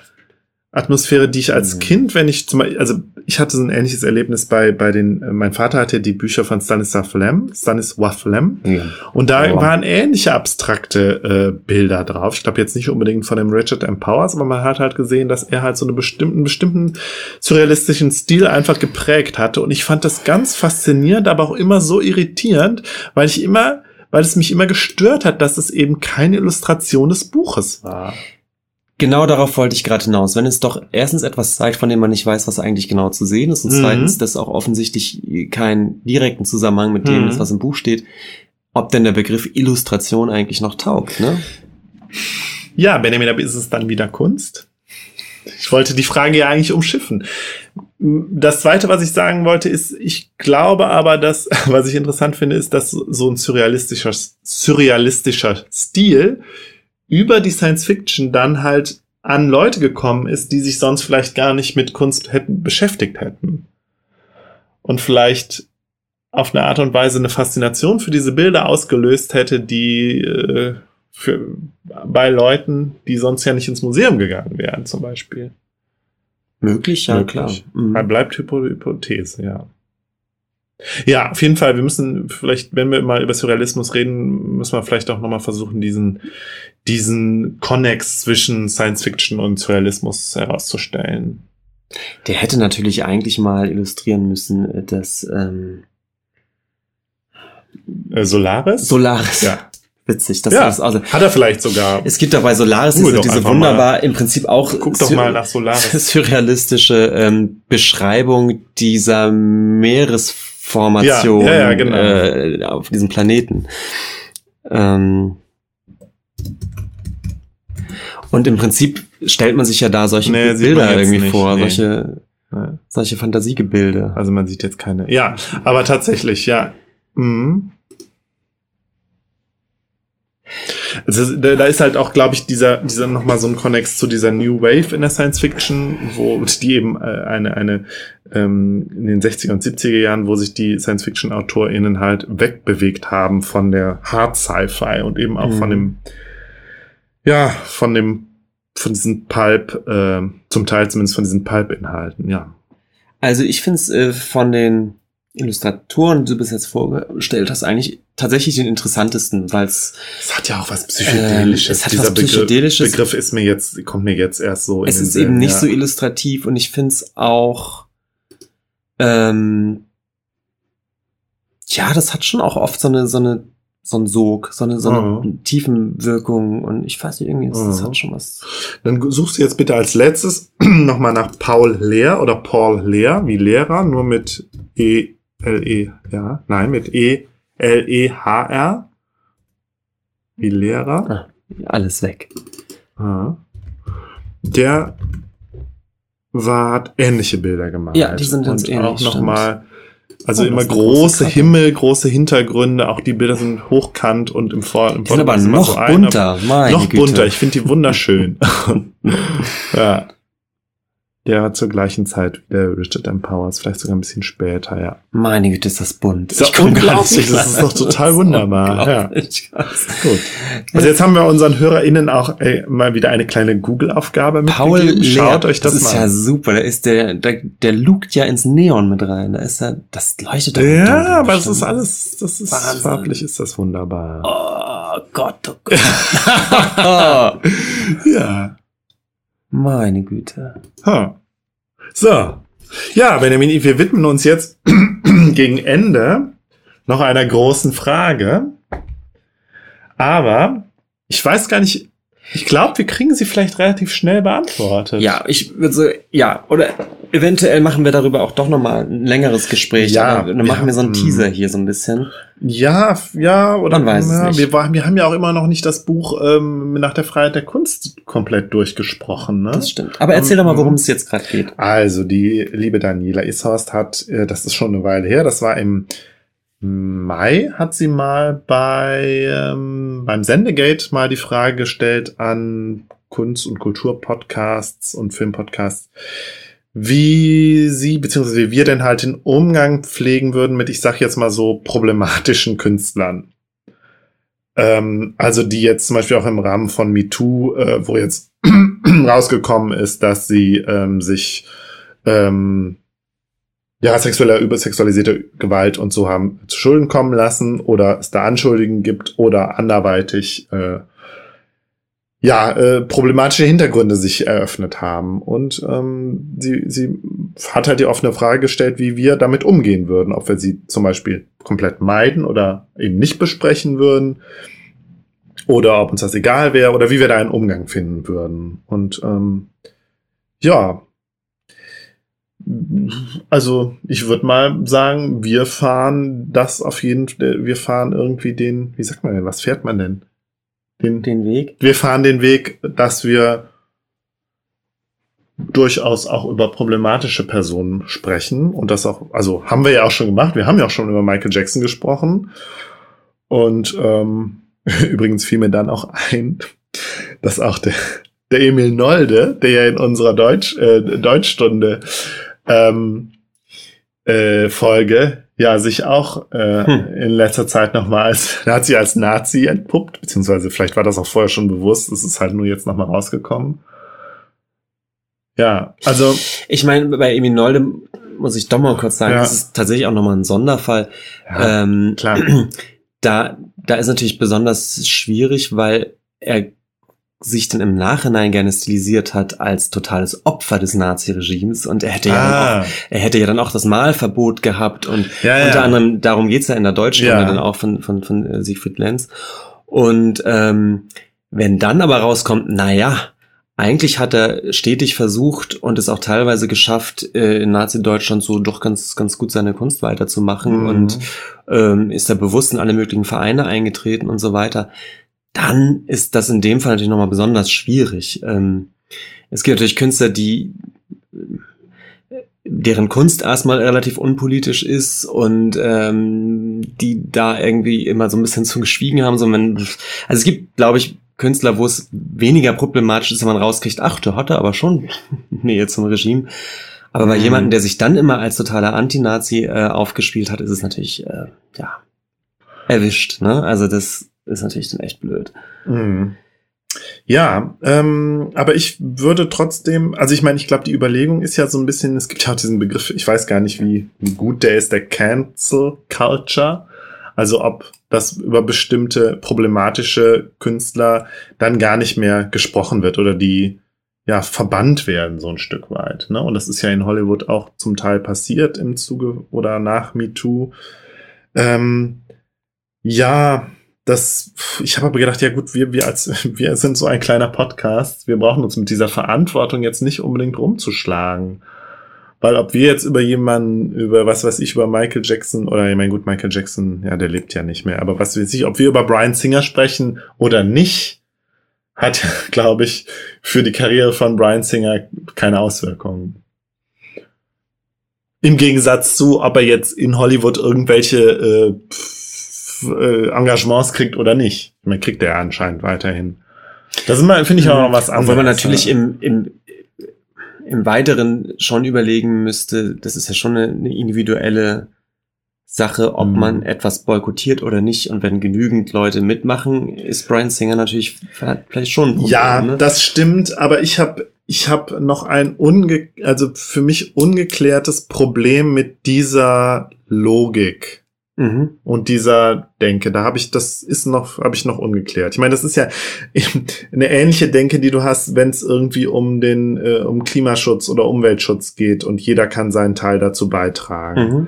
Atmosphäre, die ich als Mhm. Kind, wenn ich zum Beispiel, also ich hatte so ein ähnliches Erlebnis bei, bei den, äh, mein Vater hatte die Bücher von Stanislav Lem, Stanislav Lem. Ja. Und da Oh. waren ähnliche abstrakte äh, Bilder drauf. Ich glaube jetzt nicht unbedingt von dem Richard M. Powers, aber man hat halt gesehen, dass er halt so einen bestimmten, bestimmten surrealistischen Stil einfach geprägt hatte. Und ich fand das ganz faszinierend, aber auch immer so irritierend, weil ich immer, weil es mich immer gestört hat, dass es eben keine Illustration des Buches war. Genau darauf wollte ich gerade hinaus. Wenn es doch erstens etwas zeigt, von dem man nicht weiß, was eigentlich genau zu sehen ist, und Mhm. zweitens, dass auch offensichtlich keinen direkten Zusammenhang mit dem Mhm. ist, was im Buch steht, ob denn der Begriff Illustration eigentlich noch taugt, ne? Ja, Benjamin, aber ist es dann wieder Kunst? Ich wollte die Frage ja eigentlich umschiffen. Das zweite, was ich sagen wollte, ist, ich glaube aber, dass, was ich interessant finde, ist, dass so ein surrealistischer, surrealistischer Stil über die Science Fiction dann halt an Leute gekommen ist, die sich sonst vielleicht gar nicht mit Kunst hätten, beschäftigt hätten. Und vielleicht auf eine Art und Weise eine Faszination für diese Bilder ausgelöst hätte, die äh, für, bei Leuten, die sonst ja nicht ins Museum gegangen wären, zum Beispiel. Möglich, ja, Möglich. klar. Mhm. Bleibt Hypo Hypothese, ja. Ja, auf jeden Fall. Wir müssen vielleicht, wenn wir mal über Surrealismus reden, müssen wir vielleicht auch nochmal versuchen, diesen, diesen Connex zwischen Science Fiction und Surrealismus herauszustellen. Der hätte natürlich eigentlich mal illustrieren müssen, äh, dass ähm, Äh, Solaris? Solaris. Ja. Witzig, das Ja. ist also. Hat er vielleicht sogar. Es gibt doch bei Solaris diese, diese wunderbar, im Prinzip auch Guck doch mal nach Solaris. surrealistische ähm, Beschreibung dieser Meeresformation Ja, ja, ja, genau. äh, auf diesem Planeten. Ähm, und im Prinzip stellt man sich ja da solche Nee, Bilder irgendwie nicht, vor, nee. solche, solche Fantasiegebilde. Also man sieht jetzt keine. Ja, aber tatsächlich, ja. Mhm. Also da, ist halt auch, glaube ich, dieser, dieser nochmal so ein Connex zu dieser New Wave in der Science Fiction, wo die eben äh, eine, eine ähm, in den 60er und 70er Jahren, wo sich die Science Fiction AutorInnen halt wegbewegt haben von der Hard Sci-Fi und eben auch von Mhm. dem, ja, von dem, von diesen Pulp, äh, zum Teil zumindest von diesen Pulp-Inhalten, ja. Also ich finde es äh, von den Illustratoren, die du bis jetzt vorgestellt hast, eigentlich tatsächlich den interessantesten, weil es Es hat ja auch was Psychedelisches. Ähm, es hat Dieser was Psychedelisches. Begriff, Begriff ist mir jetzt, kommt mir jetzt erst so es in den ist Sinn, eben nicht ja. so illustrativ und ich finde es auch ähm, ja, das hat schon auch oft so eine so eine so ein Sog, so eine so eine Mhm. Tiefenwirkung und ich weiß nicht irgendwie, das, das Mhm. hat schon was. Dann suchst du jetzt bitte als letztes nochmal nach Paul Lehr oder Paul Lehr, wie Lehrer, nur mit E, L, E, ja, nein, mit E, L, E, H, R. Wie Lehrer. Alles weg. Ah. Der war, hat ähnliche Bilder gemacht. Ja, die sind ganz Und ähnlich, auch stimmt. nochmal, also Oh, immer große große. Himmel, große Hintergründe, auch die Bilder sind hochkant und im Vor im sind aber noch so bunter, meine noch Güte. bunter, ich finde die wunderschön. ja. Der war zur gleichen Zeit wie der Richard M. Powers, vielleicht sogar ein bisschen später, ja. Meine Güte, ist das bunt. Ist ja komm gar nicht das ist doch total wunderbar, ja. Gut. Also jetzt haben wir unseren HörerInnen auch ey, mal wieder eine kleine Google-Aufgabe Paul mitgegeben. Schaut Lehr, euch das, ist mal ja an. super. Da ist der, der, der lugt ja ins Neon mit rein. Da ist er, das leuchtet doch Ja, aber es bestimmt. ist alles, das ist Wahnsinn. farblich ist das wunderbar. Oh Gott, oh Gott. Ja. Meine Güte. Ha. So, Ja, Benjamin, wir widmen uns jetzt gegen Ende noch einer großen Frage. Aber ich weiß gar nicht, ich glaube, wir kriegen sie vielleicht relativ schnell beantwortet. Ja, ich würde so, ja, oder eventuell machen wir darüber auch doch nochmal ein längeres Gespräch. Ja, dann machen ja, wir so einen mm. Teaser hier so ein bisschen. Ja, ja, oder Man weiß es ja, nicht. Wir, wir haben ja auch immer noch nicht das Buch ähm, nach der Freiheit der Kunst komplett durchgesprochen. Ne? Das stimmt. Aber erzähl doch mal, worum es jetzt gerade geht. Also, die liebe Daniela Ishorst hat, äh, das ist schon eine Weile her, das war im Mai, hat sie mal bei ähm, beim Sendegate mal die Frage gestellt an Kunst- und Kulturpodcasts und Filmpodcasts, wie sie, beziehungsweise wie wir denn halt den Umgang pflegen würden mit, ich sag jetzt mal so, problematischen Künstlern. Ähm, also die jetzt zum Beispiel auch im Rahmen von MeToo, äh, wo jetzt rausgekommen ist, dass sie ähm, sich ähm, ja, sexueller, übersexualisierte Gewalt und so haben zu Schulden kommen lassen oder es da Anschuldigungen gibt oder anderweitig äh, ja, äh, problematische Hintergründe sich eröffnet haben. Und ähm, sie, sie hat halt die offene Frage gestellt, wie wir damit umgehen würden, ob wir sie zum Beispiel komplett meiden oder eben nicht besprechen würden oder ob uns das egal wäre oder wie wir da einen Umgang finden würden. Und ähm, ja, also ich würde mal sagen, wir fahren das auf jeden Fall, wir fahren irgendwie den, wie sagt man denn, was fährt man denn? Den, Den Weg. wir fahren den Weg, dass wir durchaus auch über problematische Personen sprechen und das auch, also haben wir ja auch schon gemacht, wir haben ja auch schon über Michael Jackson gesprochen und ähm, übrigens fiel mir dann auch ein, dass auch der, der Emil Nolde, der ja in unserer Deutsch, äh, Deutschstunde ähm, äh, Folge ja sich auch äh, Hm. in letzter Zeit nochmal als, hat als Nazi entpuppt, beziehungsweise vielleicht war das auch vorher schon bewusst, es ist halt nur jetzt nochmal rausgekommen. Ja, also Ich meine, bei Eminolde muss ich doch mal kurz sagen, Ja. das ist tatsächlich auch nochmal ein Sonderfall. ja, ähm, klar. Da, da ist natürlich besonders schwierig, weil er sich dann im Nachhinein gerne stilisiert hat als totales Opfer des Naziregimes und er hätte ja dann auch, ah, er hätte ja dann auch das Malverbot gehabt und ja, ja. unter anderem darum geht's ja in der Deutschen Ja. dann auch von von von äh, Siegfried Lenz und ähm, wenn dann aber rauskommt, na ja, eigentlich hat er stetig versucht und es auch teilweise geschafft, äh, in Nazi-Deutschland so doch ganz, ganz gut seine Kunst weiterzumachen Mhm. und ähm, ist da bewusst in alle möglichen Vereine eingetreten und so weiter, dann ist das in dem Fall natürlich nochmal besonders schwierig. Ähm, es gibt natürlich Künstler, die deren Kunst erstmal relativ unpolitisch ist und ähm, die da irgendwie immer so ein bisschen zu geschwiegen haben. So wenn, also es gibt, glaube ich, Künstler, wo es weniger problematisch ist, wenn man rauskriegt, ach, der hatte aber schon Nähe zum Regime. Aber bei Mhm. jemandem, der sich dann immer als totaler Anti-Nazi äh, aufgespielt hat, ist es natürlich, äh, ja, erwischt. Ne? Also das ist natürlich dann echt blöd. Mhm. Ja, ähm, aber ich würde trotzdem, also ich meine, ich glaube, die Überlegung ist ja so ein bisschen, es gibt ja auch diesen Begriff, ich weiß gar nicht, wie, gut der ist, der Cancel Culture. Also ob das über bestimmte problematische Künstler dann gar nicht mehr gesprochen wird oder die ja verbannt werden, so ein Stück weit. Ne? Und das ist ja in Hollywood auch zum Teil passiert im Zuge oder nach MeToo. Ähm, ja, das, ich habe aber gedacht, ja gut, wir, wir als, wir sind so ein kleiner Podcast, wir brauchen uns mit dieser Verantwortung jetzt nicht unbedingt rumzuschlagen. Weil ob wir jetzt über jemanden, über was weiß ich, über Michael Jackson oder ich meine, gut, Michael Jackson, ja, der lebt ja nicht mehr, aber was weiß ich, ob wir über Brian Singer sprechen oder nicht, hat, glaube ich, für die Karriere von Brian Singer keine Auswirkungen. Im Gegensatz zu, ob er jetzt in Hollywood irgendwelche äh, äh, Engagements kriegt oder nicht. Man kriegt er anscheinend weiterhin. Das ist mal, finde ich auch noch was anderes. Obwohl man natürlich ja. im, im, im Weiteren schon überlegen müsste, das ist ja schon eine, eine individuelle Sache, ob Mhm. man etwas boykottiert oder nicht. Und wenn genügend Leute mitmachen, ist Brian Singer natürlich vielleicht schon Problem. Ja, ne? das stimmt, aber ich habe ich hab noch ein unge also für mich ungeklärtes Problem mit dieser Logik. Mhm. und dieser Denke. Da habe ich, das ist noch, habe ich noch ungeklärt. Ich meine, das ist ja eine ähnliche Denke, die du hast, wenn es irgendwie um den, äh, um Klimaschutz oder Umweltschutz geht und jeder kann seinen Teil dazu beitragen. Mhm.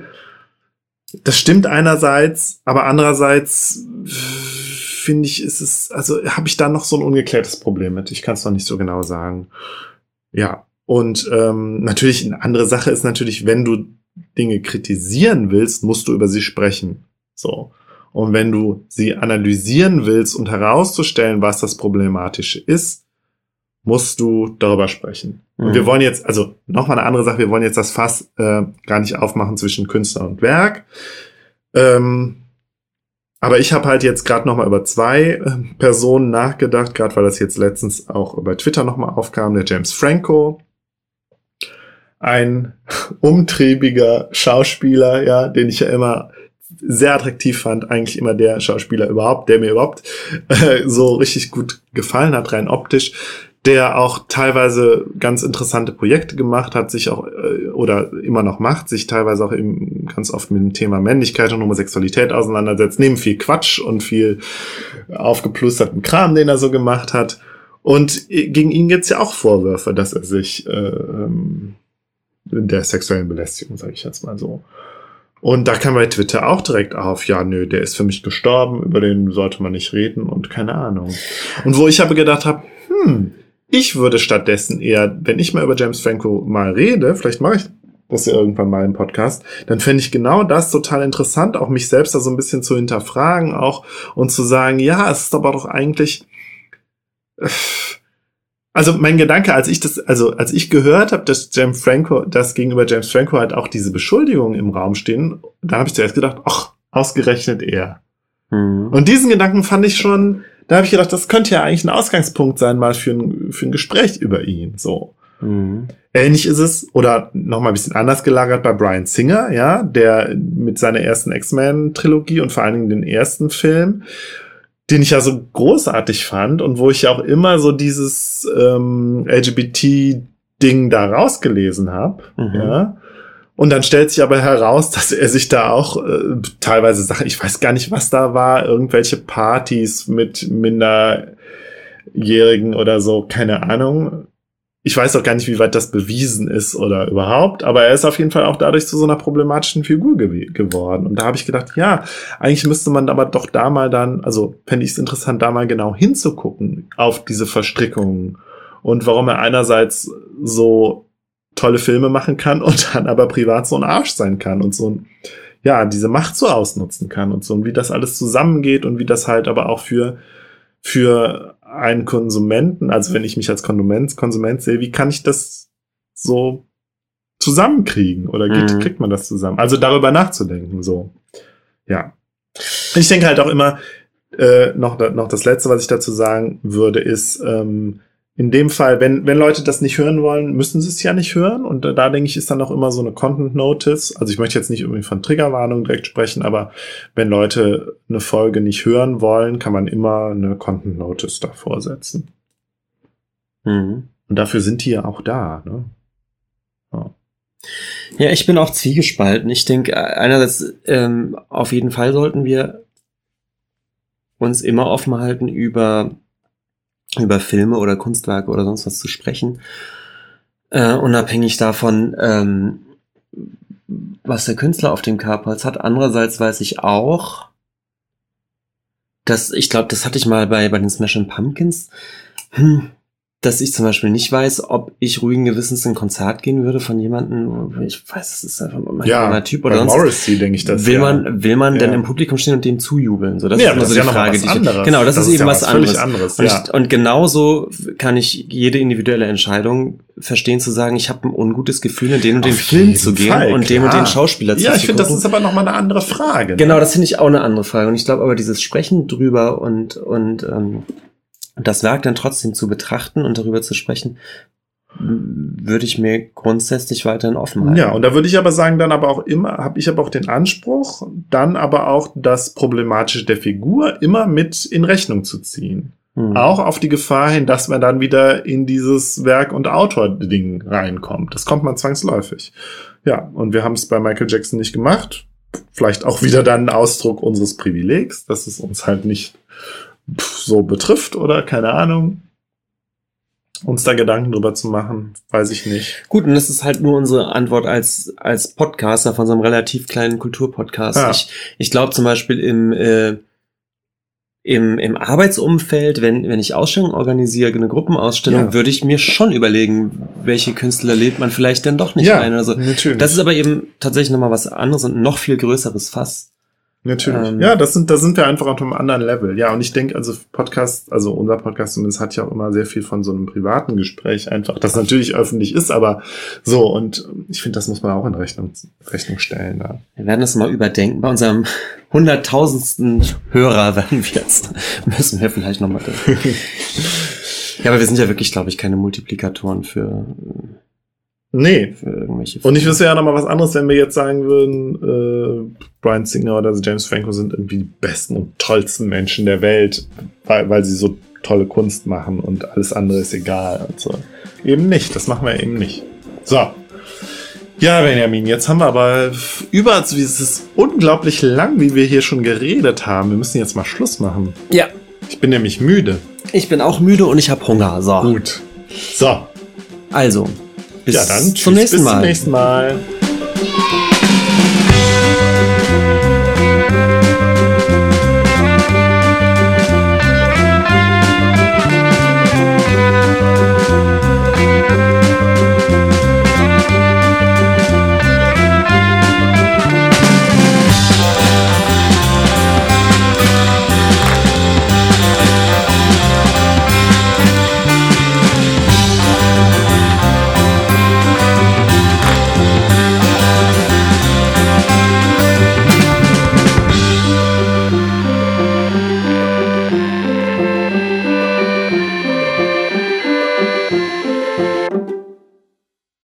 Das stimmt einerseits, aber andererseits finde ich, ist es, also habe ich da noch so ein ungeklärtes Problem mit. Ich kann es noch nicht so genau sagen. Ja. Und ähm, natürlich eine andere Sache ist natürlich, wenn du Dinge kritisieren willst, musst du über sie sprechen. So. Und wenn du sie analysieren willst und herauszustellen, was das Problematische ist, musst du darüber sprechen. Und Mhm. wir wollen jetzt, also nochmal eine andere Sache, wir wollen jetzt das Fass äh, gar nicht aufmachen zwischen Künstler und Werk. Ähm, aber ich habe halt jetzt gerade nochmal über zwei äh, Personen nachgedacht, gerade weil das jetzt letztens auch über Twitter nochmal aufkam, der James Franco. Ein umtriebiger Schauspieler, ja, den ich ja immer sehr attraktiv fand, eigentlich immer der Schauspieler überhaupt, der mir überhaupt äh, so richtig gut gefallen hat, rein optisch, der auch teilweise ganz interessante Projekte gemacht hat, sich auch äh, oder immer noch macht, sich teilweise auch eben ganz oft mit dem Thema Männlichkeit und Homosexualität auseinandersetzt, neben viel Quatsch und viel aufgeplusterten Kram, den er so gemacht hat. Und äh, gegen ihn gibt's ja auch Vorwürfe, dass er sich äh, ähm, der sexuellen Belästigung, sage ich jetzt mal so. Und da kam bei Twitter auch direkt auf, ja, nö, der ist für mich gestorben, über den sollte man nicht reden und keine Ahnung. Und wo ich aber gedacht habe, hm, ich würde stattdessen eher, wenn ich mal über James Franco mal rede, vielleicht mache ich das ja irgendwann mal im Podcast, dann fände ich genau das total interessant, auch mich selbst da so ein bisschen zu hinterfragen, auch und zu sagen, ja, es ist aber doch eigentlich. Also mein Gedanke, als ich das, also als ich gehört habe, dass James Franco, dass gegenüber James Franco halt auch diese Beschuldigungen im Raum stehen, da habe ich zuerst gedacht, ach, ausgerechnet er. Mhm. Und diesen Gedanken fand ich schon, da habe ich gedacht, das könnte ja eigentlich ein Ausgangspunkt sein, mal für ein, für ein Gespräch über ihn. So. Mhm. Ähnlich ist es, oder nochmal ein bisschen anders gelagert bei Brian Singer, ja, der mit seiner ersten X-Men-Trilogie und vor allen Dingen den ersten Film, den ich ja so großartig fand und wo ich ja auch immer so dieses ähm, LGBT-Ding da rausgelesen habe, Mhm. ja. Und dann stellt sich aber heraus, dass er sich da auch äh, teilweise Sachen, ich weiß gar nicht, was da war, irgendwelche Partys mit Minderjährigen oder so, keine Ahnung. Ich weiß auch gar nicht, wie weit das bewiesen ist oder überhaupt, aber er ist auf jeden Fall auch dadurch zu so einer problematischen Figur gew geworden. Und da habe ich gedacht, ja, eigentlich müsste man aber doch da mal dann, also fände ich es interessant, da mal genau hinzugucken auf diese Verstrickungen und warum er einerseits so tolle Filme machen kann und dann aber privat so ein Arsch sein kann und so ein, ja, diese Macht so ausnutzen kann und so und wie das alles zusammengeht und wie das halt aber auch für, für einen Konsumenten, also wenn ich mich als Konsument, Konsument sehe, wie kann ich das so zusammenkriegen oder geht, Mhm. kriegt man das zusammen? Also darüber nachzudenken, so. Ja. Ich denke halt auch immer, äh, noch, noch das Letzte, was ich dazu sagen würde, ist, ähm, in dem Fall, wenn, wenn Leute das nicht hören wollen, müssen sie es ja nicht hören. Und da, da denke ich, ist dann auch immer so eine Content Notice. Also ich möchte jetzt nicht irgendwie von Triggerwarnung direkt sprechen, aber wenn Leute eine Folge nicht hören wollen, kann man immer eine Content Notice davor setzen. Mhm. Und dafür sind die ja auch da. Ne? Ja, ich bin auch zwiegespalten. Ich denke, einerseits, ähm, auf jeden Fall sollten wir uns immer offen halten, über, über Filme oder Kunstwerke oder sonst was zu sprechen. Äh, unabhängig davon, ähm, was der Künstler auf dem Kerbholz hat. Andererseits weiß ich auch, dass, ich glaube, das hatte ich mal bei, bei den Smashing Pumpkins, hm, dass ich zum Beispiel nicht weiß, ob ich ruhigen Gewissens in ein Konzert gehen würde von jemandem, ich weiß, es ist einfach mein Ja, Typ oder sonst. Morrissey denke ich das. will ja. man, will man Ja. denn im Publikum stehen und dem zujubeln? So, das Ja, ist immer so die Frage, die ich, anderes. genau, das, Das ist ist eben was was anderes. anderes, Und, ich, und genauso kann ich jede individuelle Entscheidung verstehen, zu sagen, ich habe ein ungutes Gefühl, in den und den Auf Film zu gehen Fall, und dem und den Schauspieler Ja, ich finde, das ist aber nochmal eine andere Frage. ne? Genau, das finde ich auch eine andere Frage. Und ich glaube aber, dieses Sprechen drüber und, und ähm, das Werk dann trotzdem zu betrachten und darüber zu sprechen, würde ich mir grundsätzlich weiterhin offen halten. Ja, und da würde ich aber sagen, dann aber auch immer, habe ich aber auch den Anspruch, dann aber auch das Problematische der Figur immer mit in Rechnung zu ziehen. Hm. Auch auf die Gefahr hin, dass man dann wieder in dieses Werk- und Autor-Ding reinkommt. Das kommt man zwangsläufig. Ja, und wir haben es bei Michael Jackson nicht gemacht. vielleicht auch wieder dann ein Ausdruck unseres Privilegs, dass es uns halt nicht so betrifft oder keine Ahnung. Uns da Gedanken drüber zu machen, weiß ich nicht. Gut, und das ist halt nur unsere Antwort als, als Podcaster von so einem relativ kleinen Kulturpodcast. Ja. Ich, ich glaube zum Beispiel im, äh, im, im Arbeitsumfeld, wenn, wenn ich Ausstellungen organisiere, eine Gruppenausstellung, Ja. würde ich mir schon überlegen, welche Künstler lädt man vielleicht denn doch nicht ja, ein. Also, natürlich. das ist aber eben tatsächlich nochmal was anderes und ein noch viel größeres Fass. Natürlich. Ähm, ja, das sind, da sind wir einfach auf einem anderen Level. Ja, und ich denke, also Podcast, also unser Podcast zumindest hat ja auch immer sehr viel von so einem privaten Gespräch einfach, das natürlich öffentlich ist, aber so, und ich finde, das muss man auch in Rechnung, Rechnung stellen. Ja. Wir werden das mal überdenken. Bei unserem hunderttausendsten Hörer werden wir jetzt, müssen wir vielleicht nochmal. ja, aber wir sind ja wirklich, glaube ich, keine Multiplikatoren für, Nee. für irgendwelche. Und ich wüsste ja noch mal was anderes, wenn wir jetzt sagen würden, äh, Brian Singer oder James Franco sind irgendwie die besten und tollsten Menschen der Welt, weil, weil sie so tolle Kunst machen und alles andere ist egal und so. Eben nicht, das machen wir eben nicht. So. Ja, Benjamin, jetzt haben wir aber über, es ist unglaublich lang, wie wir hier schon geredet haben. Wir müssen jetzt mal Schluss machen. Ja, Ich bin nämlich müde. ich bin auch müde und ich habe Hunger. So, Gut. So. also. Bis ja, dann zum tschüss, nächsten bis Mal. zum nächsten Mal.